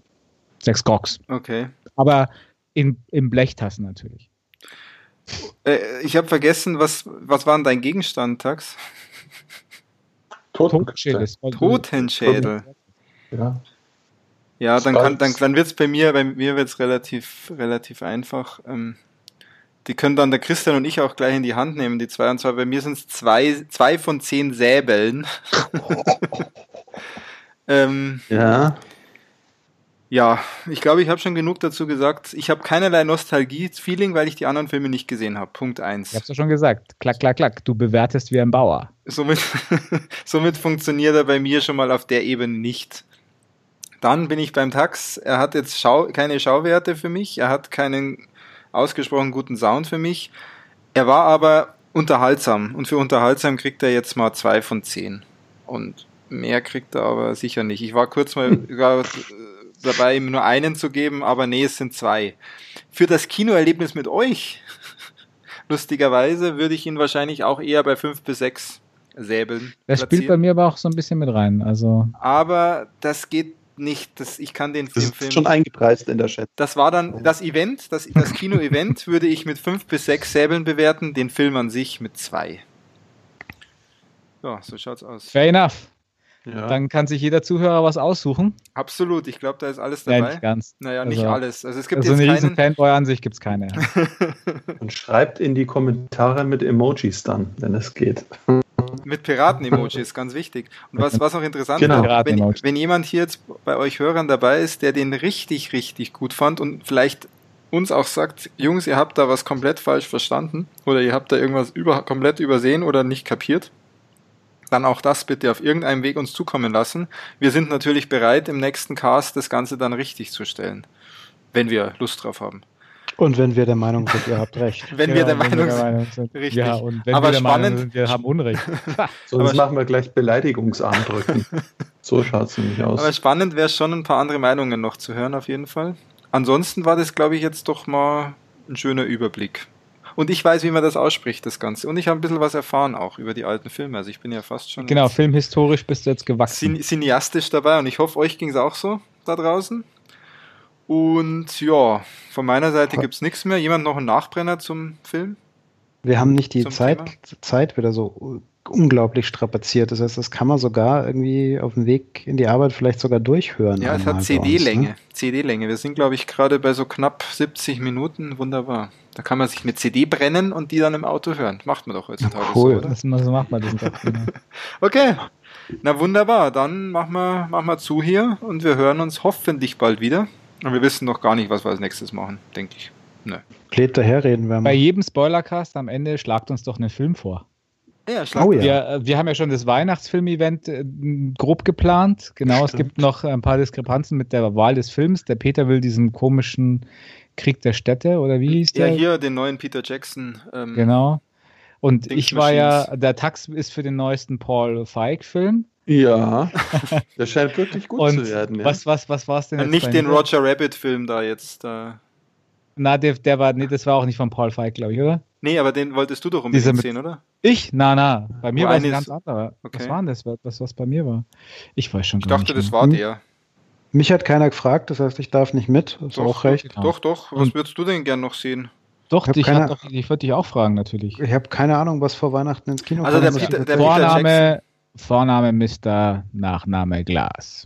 Speaker 1: Sechs Grogs.
Speaker 2: Okay.
Speaker 1: Aber in, im Blechtassen natürlich.
Speaker 2: Äh, ich habe vergessen, was, was war denn dein Gegenstand, Tax?
Speaker 1: Totenschädel.
Speaker 2: Totenschädel.
Speaker 4: Ja.
Speaker 2: Ja, dann, kann, dann, dann wird's bei mir, bei mir wird's relativ, relativ einfach. Ähm, die können dann der Christian und ich auch gleich in die Hand nehmen, die zwei. Und zwar bei mir sind's zwei, zwei von zehn Säbeln. <laughs> ähm,
Speaker 4: ja.
Speaker 2: ja, ich glaube, ich habe schon genug dazu gesagt. Ich habe keinerlei Nostalgie-Feeling, weil ich die anderen Filme nicht gesehen habe. Punkt eins.
Speaker 1: Ich hab's ja schon gesagt. Klack, klack, klack. Du bewertest wie ein Bauer.
Speaker 2: Somit, <laughs> somit funktioniert er bei mir schon mal auf der Ebene nicht. Dann bin ich beim Tax. Er hat jetzt Schau keine Schauwerte für mich. Er hat keinen ausgesprochen guten Sound für mich. Er war aber unterhaltsam. Und für unterhaltsam kriegt er jetzt mal zwei von zehn. Und mehr kriegt er aber sicher nicht. Ich war kurz mal <laughs> dabei, ihm nur einen zu geben, aber nee, es sind zwei. Für das Kinoerlebnis mit euch <laughs> Lustigerweise würde ich ihn wahrscheinlich auch eher bei 5 bis 6 säbeln.
Speaker 1: Das spielt bei mir aber auch so ein bisschen mit rein. Also
Speaker 2: Aber das geht nicht. Das, ich kann den
Speaker 4: Das
Speaker 2: Film,
Speaker 4: ist schon eingepreist in der Chat.
Speaker 2: Das war dann das Event, das, das Kino-Event <laughs> würde ich mit 5 bis 6 Säbeln bewerten, den Film an sich mit 2. Ja, so schaut's aus.
Speaker 1: fair enough.
Speaker 4: Ja.
Speaker 1: Dann kann sich jeder Zuhörer was aussuchen.
Speaker 2: Absolut, ich glaube, da ist alles
Speaker 1: Nein,
Speaker 2: dabei.
Speaker 1: nicht ganz.
Speaker 2: naja, nicht
Speaker 1: Also-
Speaker 2: alles. Also es gibt
Speaker 1: Also eine
Speaker 2: jetzt
Speaker 1: riesen
Speaker 2: keinen.
Speaker 1: Fanboy-Ansicht gibt es keine. <laughs>
Speaker 4: Und schreibt in die Kommentare mit Emojis dann, wenn es geht.
Speaker 2: Mit Piraten-Emojis, ganz wichtig. Und was, was auch interessant
Speaker 4: Genau.
Speaker 2: ist, wenn, wenn jemand hier jetzt bei euch Hörern dabei ist, der den richtig, richtig gut fand und vielleicht uns auch sagt, Jungs, ihr habt da was komplett falsch verstanden oder ihr habt da irgendwas über, komplett übersehen oder nicht kapiert, dann auch das bitte auf irgendeinem Weg uns zukommen lassen. Wir sind natürlich bereit, im nächsten Cast das Ganze dann richtig zu stellen, wenn wir Lust drauf haben.
Speaker 3: Und wenn wir der Meinung sind, ihr habt recht. <laughs>
Speaker 2: Wenn wir der
Speaker 1: Genau, wenn
Speaker 2: Meinung sind.
Speaker 1: Meinung sind.
Speaker 2: Richtig.
Speaker 1: Ja, und wenn
Speaker 2: Aber
Speaker 1: wir der Meinung
Speaker 2: spannend-
Speaker 1: sind, wir haben Unrecht. <laughs>
Speaker 4: Sonst machen wir gleich Beleidigungsarm drücken. <laughs> so schaut's nämlich aus.
Speaker 2: Aber spannend wäre schon, ein paar andere Meinungen noch zu hören, auf jeden Fall. Ansonsten war das, glaube ich, jetzt doch mal ein schöner Überblick. Und ich weiß, wie man das ausspricht, das Ganze. Und ich habe ein bisschen was erfahren auch über die alten Filme. Also ich bin ja fast schon
Speaker 1: Genau, filmhistorisch bist du jetzt gewachsen.
Speaker 2: cin cineastisch dabei und ich hoffe, euch ging es auch so da draußen. Und ja, von meiner Seite gibt es nichts mehr. Jemand noch einen Nachbrenner zum Film?
Speaker 3: Wir haben nicht die Zeit,
Speaker 2: Thema?
Speaker 3: Zeit wieder so unglaublich strapaziert. Das heißt, das kann man sogar irgendwie auf dem Weg in die Arbeit vielleicht sogar durchhören.
Speaker 2: Ja, es hat CD-Länge.
Speaker 3: ne?
Speaker 2: CD-Länge. Wir sind, glaube ich, gerade bei so knapp 70 Minuten. Wunderbar. Da kann man sich eine CD brennen und die dann im Auto hören. Macht man doch heutzutage
Speaker 3: Cool.
Speaker 2: so, oder?
Speaker 1: Das, so macht man das doch. Genau. <laughs>
Speaker 2: Okay. Na wunderbar. Dann machen wir, machen wir zu hier und wir hören uns hoffentlich bald wieder. Und wir wissen noch gar nicht, was wir als nächstes machen, denke ich. Nö.
Speaker 3: Klet daherreden wir
Speaker 1: Bei
Speaker 3: mal.
Speaker 1: jedem Spoilercast am Ende schlagt uns doch einen Film vor.
Speaker 2: Ja,
Speaker 3: Oh ja.
Speaker 1: Wir, äh, wir haben ja schon das Weihnachtsfilm-Event äh, grob geplant. Genau, es gibt noch ein paar Diskrepanzen mit der Wahl des Films. Der Peter will diesen komischen Krieg der Städte oder wie hieß
Speaker 2: Ja,
Speaker 1: der?
Speaker 2: hier den neuen Peter Jackson. Ähm,
Speaker 1: Genau. Und
Speaker 2: Dings
Speaker 1: ich war ja,
Speaker 2: Machines.
Speaker 1: der Tax ist für den neuesten Paul Feig-Film.
Speaker 4: Ja, <laughs> der scheint wirklich gut
Speaker 1: Und
Speaker 4: zu werden. Ja.
Speaker 1: was, was, was war es denn
Speaker 2: äh,
Speaker 1: jetzt?
Speaker 2: Nicht den? Roger Rabbit-Film da jetzt. Äh.
Speaker 1: Na, der, der war, nee, das war auch nicht von Paul Feig, glaube ich, oder?
Speaker 2: Nee, aber den wolltest du doch unbedingt
Speaker 1: mit-
Speaker 2: sehen, oder?
Speaker 1: Ich? Na, na. Bei mir war es ein ganz anderer.
Speaker 2: Okay.
Speaker 1: Was war denn das, was, was bei mir war? Ich weiß schon
Speaker 2: Ich
Speaker 1: gar
Speaker 2: dachte,
Speaker 1: nicht
Speaker 2: das
Speaker 1: mehr.
Speaker 2: war
Speaker 3: Hm.
Speaker 2: der.
Speaker 3: Mich hat keiner gefragt, das heißt, ich darf nicht mit. Ist
Speaker 2: Doch,
Speaker 3: auch recht.
Speaker 2: Doch, doch. Was
Speaker 1: Und-
Speaker 2: würdest du denn gern noch sehen?
Speaker 1: Doch,
Speaker 3: Ich
Speaker 1: ich,
Speaker 3: keine-
Speaker 1: doch, ich würde dich auch fragen, natürlich.
Speaker 3: Ich habe keine Ahnung, was vor Weihnachten ins Kino
Speaker 2: Also
Speaker 3: kommt.
Speaker 2: der
Speaker 3: muss ich
Speaker 2: Peter- der
Speaker 1: Vorname, Vorname Mr., Nachname Glas.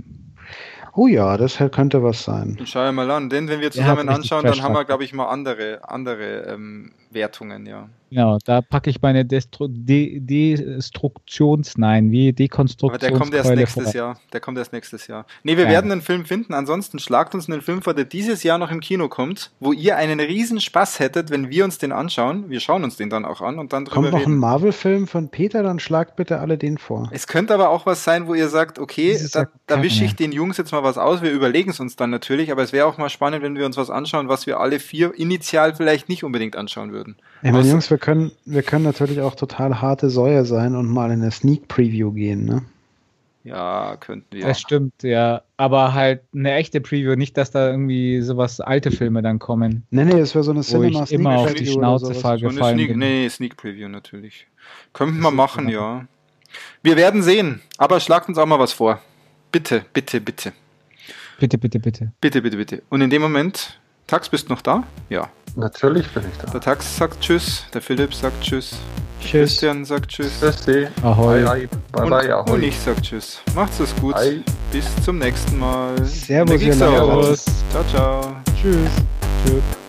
Speaker 3: Oh ja, das könnte was sein.
Speaker 2: Schau mal an. Denn wenn wir zusammen anschauen, dann haben wir, glaube ich, mal andere, andere ähm, Wertungen, ja.
Speaker 1: Genau, da packe ich meine Destru De Destruktions-, nein, wie
Speaker 2: Aber
Speaker 1: Dekonstruktionskeule
Speaker 2: der kommt erst nächstes
Speaker 1: vor.
Speaker 2: Jahr. Der kommt erst nächstes Jahr. Nee, wir
Speaker 1: Ja.
Speaker 2: werden einen Film finden. Ansonsten schlagt uns einen Film vor, der dieses Jahr noch im Kino kommt, wo ihr einen riesen Spaß hättet, wenn wir uns den anschauen. Wir schauen uns den dann auch an und dann drüber
Speaker 3: Kommt noch ein
Speaker 2: reden.
Speaker 3: Marvel-Film von Peter, dann schlagt bitte alle den vor.
Speaker 2: Es könnte aber auch was sein, wo ihr sagt, okay,
Speaker 1: Dieses
Speaker 2: da, da wische ich den Jungs jetzt mal was aus. Wir überlegen es uns dann natürlich, aber es wäre auch mal spannend, wenn wir uns was anschauen, was wir alle vier initial vielleicht nicht unbedingt anschauen würden.
Speaker 3: Ich meine, Jungs, wir können, wir können natürlich auch total harte Säue sein und mal in eine Sneak Preview gehen, ne?
Speaker 2: Ja, könnten wir.
Speaker 1: Das stimmt, ja. Aber halt eine echte Preview, nicht, dass da irgendwie sowas alte Filme dann kommen.
Speaker 3: Nee, nee, es wäre so eine Cinema Sneak
Speaker 1: immer auf
Speaker 3: Preview
Speaker 1: die Schnauze fall gefallen
Speaker 2: Sneak,
Speaker 1: bin.
Speaker 2: nee, Sneak Preview natürlich. Könnten wir machen, ja. Wir werden sehen, aber schlagt uns auch mal was vor. Bitte, bitte, bitte.
Speaker 1: Bitte, bitte, bitte.
Speaker 2: Bitte, bitte, bitte. Und in dem Moment, Tax, bist du noch da? Ja.
Speaker 4: Natürlich bin ich da.
Speaker 2: Der Tax sagt Tschüss, der Philipp sagt Tschüss, der
Speaker 3: Tschüss.
Speaker 2: Christian sagt Tschüss.
Speaker 4: Tschüssi.
Speaker 1: Ahoi.
Speaker 4: Bye, bye, bye,
Speaker 2: Und,
Speaker 4: bye,
Speaker 2: und
Speaker 4: ahoi.
Speaker 2: ich sag Tschüss. Macht's es gut.
Speaker 4: Bye.
Speaker 2: Bis zum nächsten Mal.
Speaker 3: Servus.
Speaker 1: Servus.
Speaker 2: Ciao, ciao.
Speaker 1: Tschüss. Tschüss.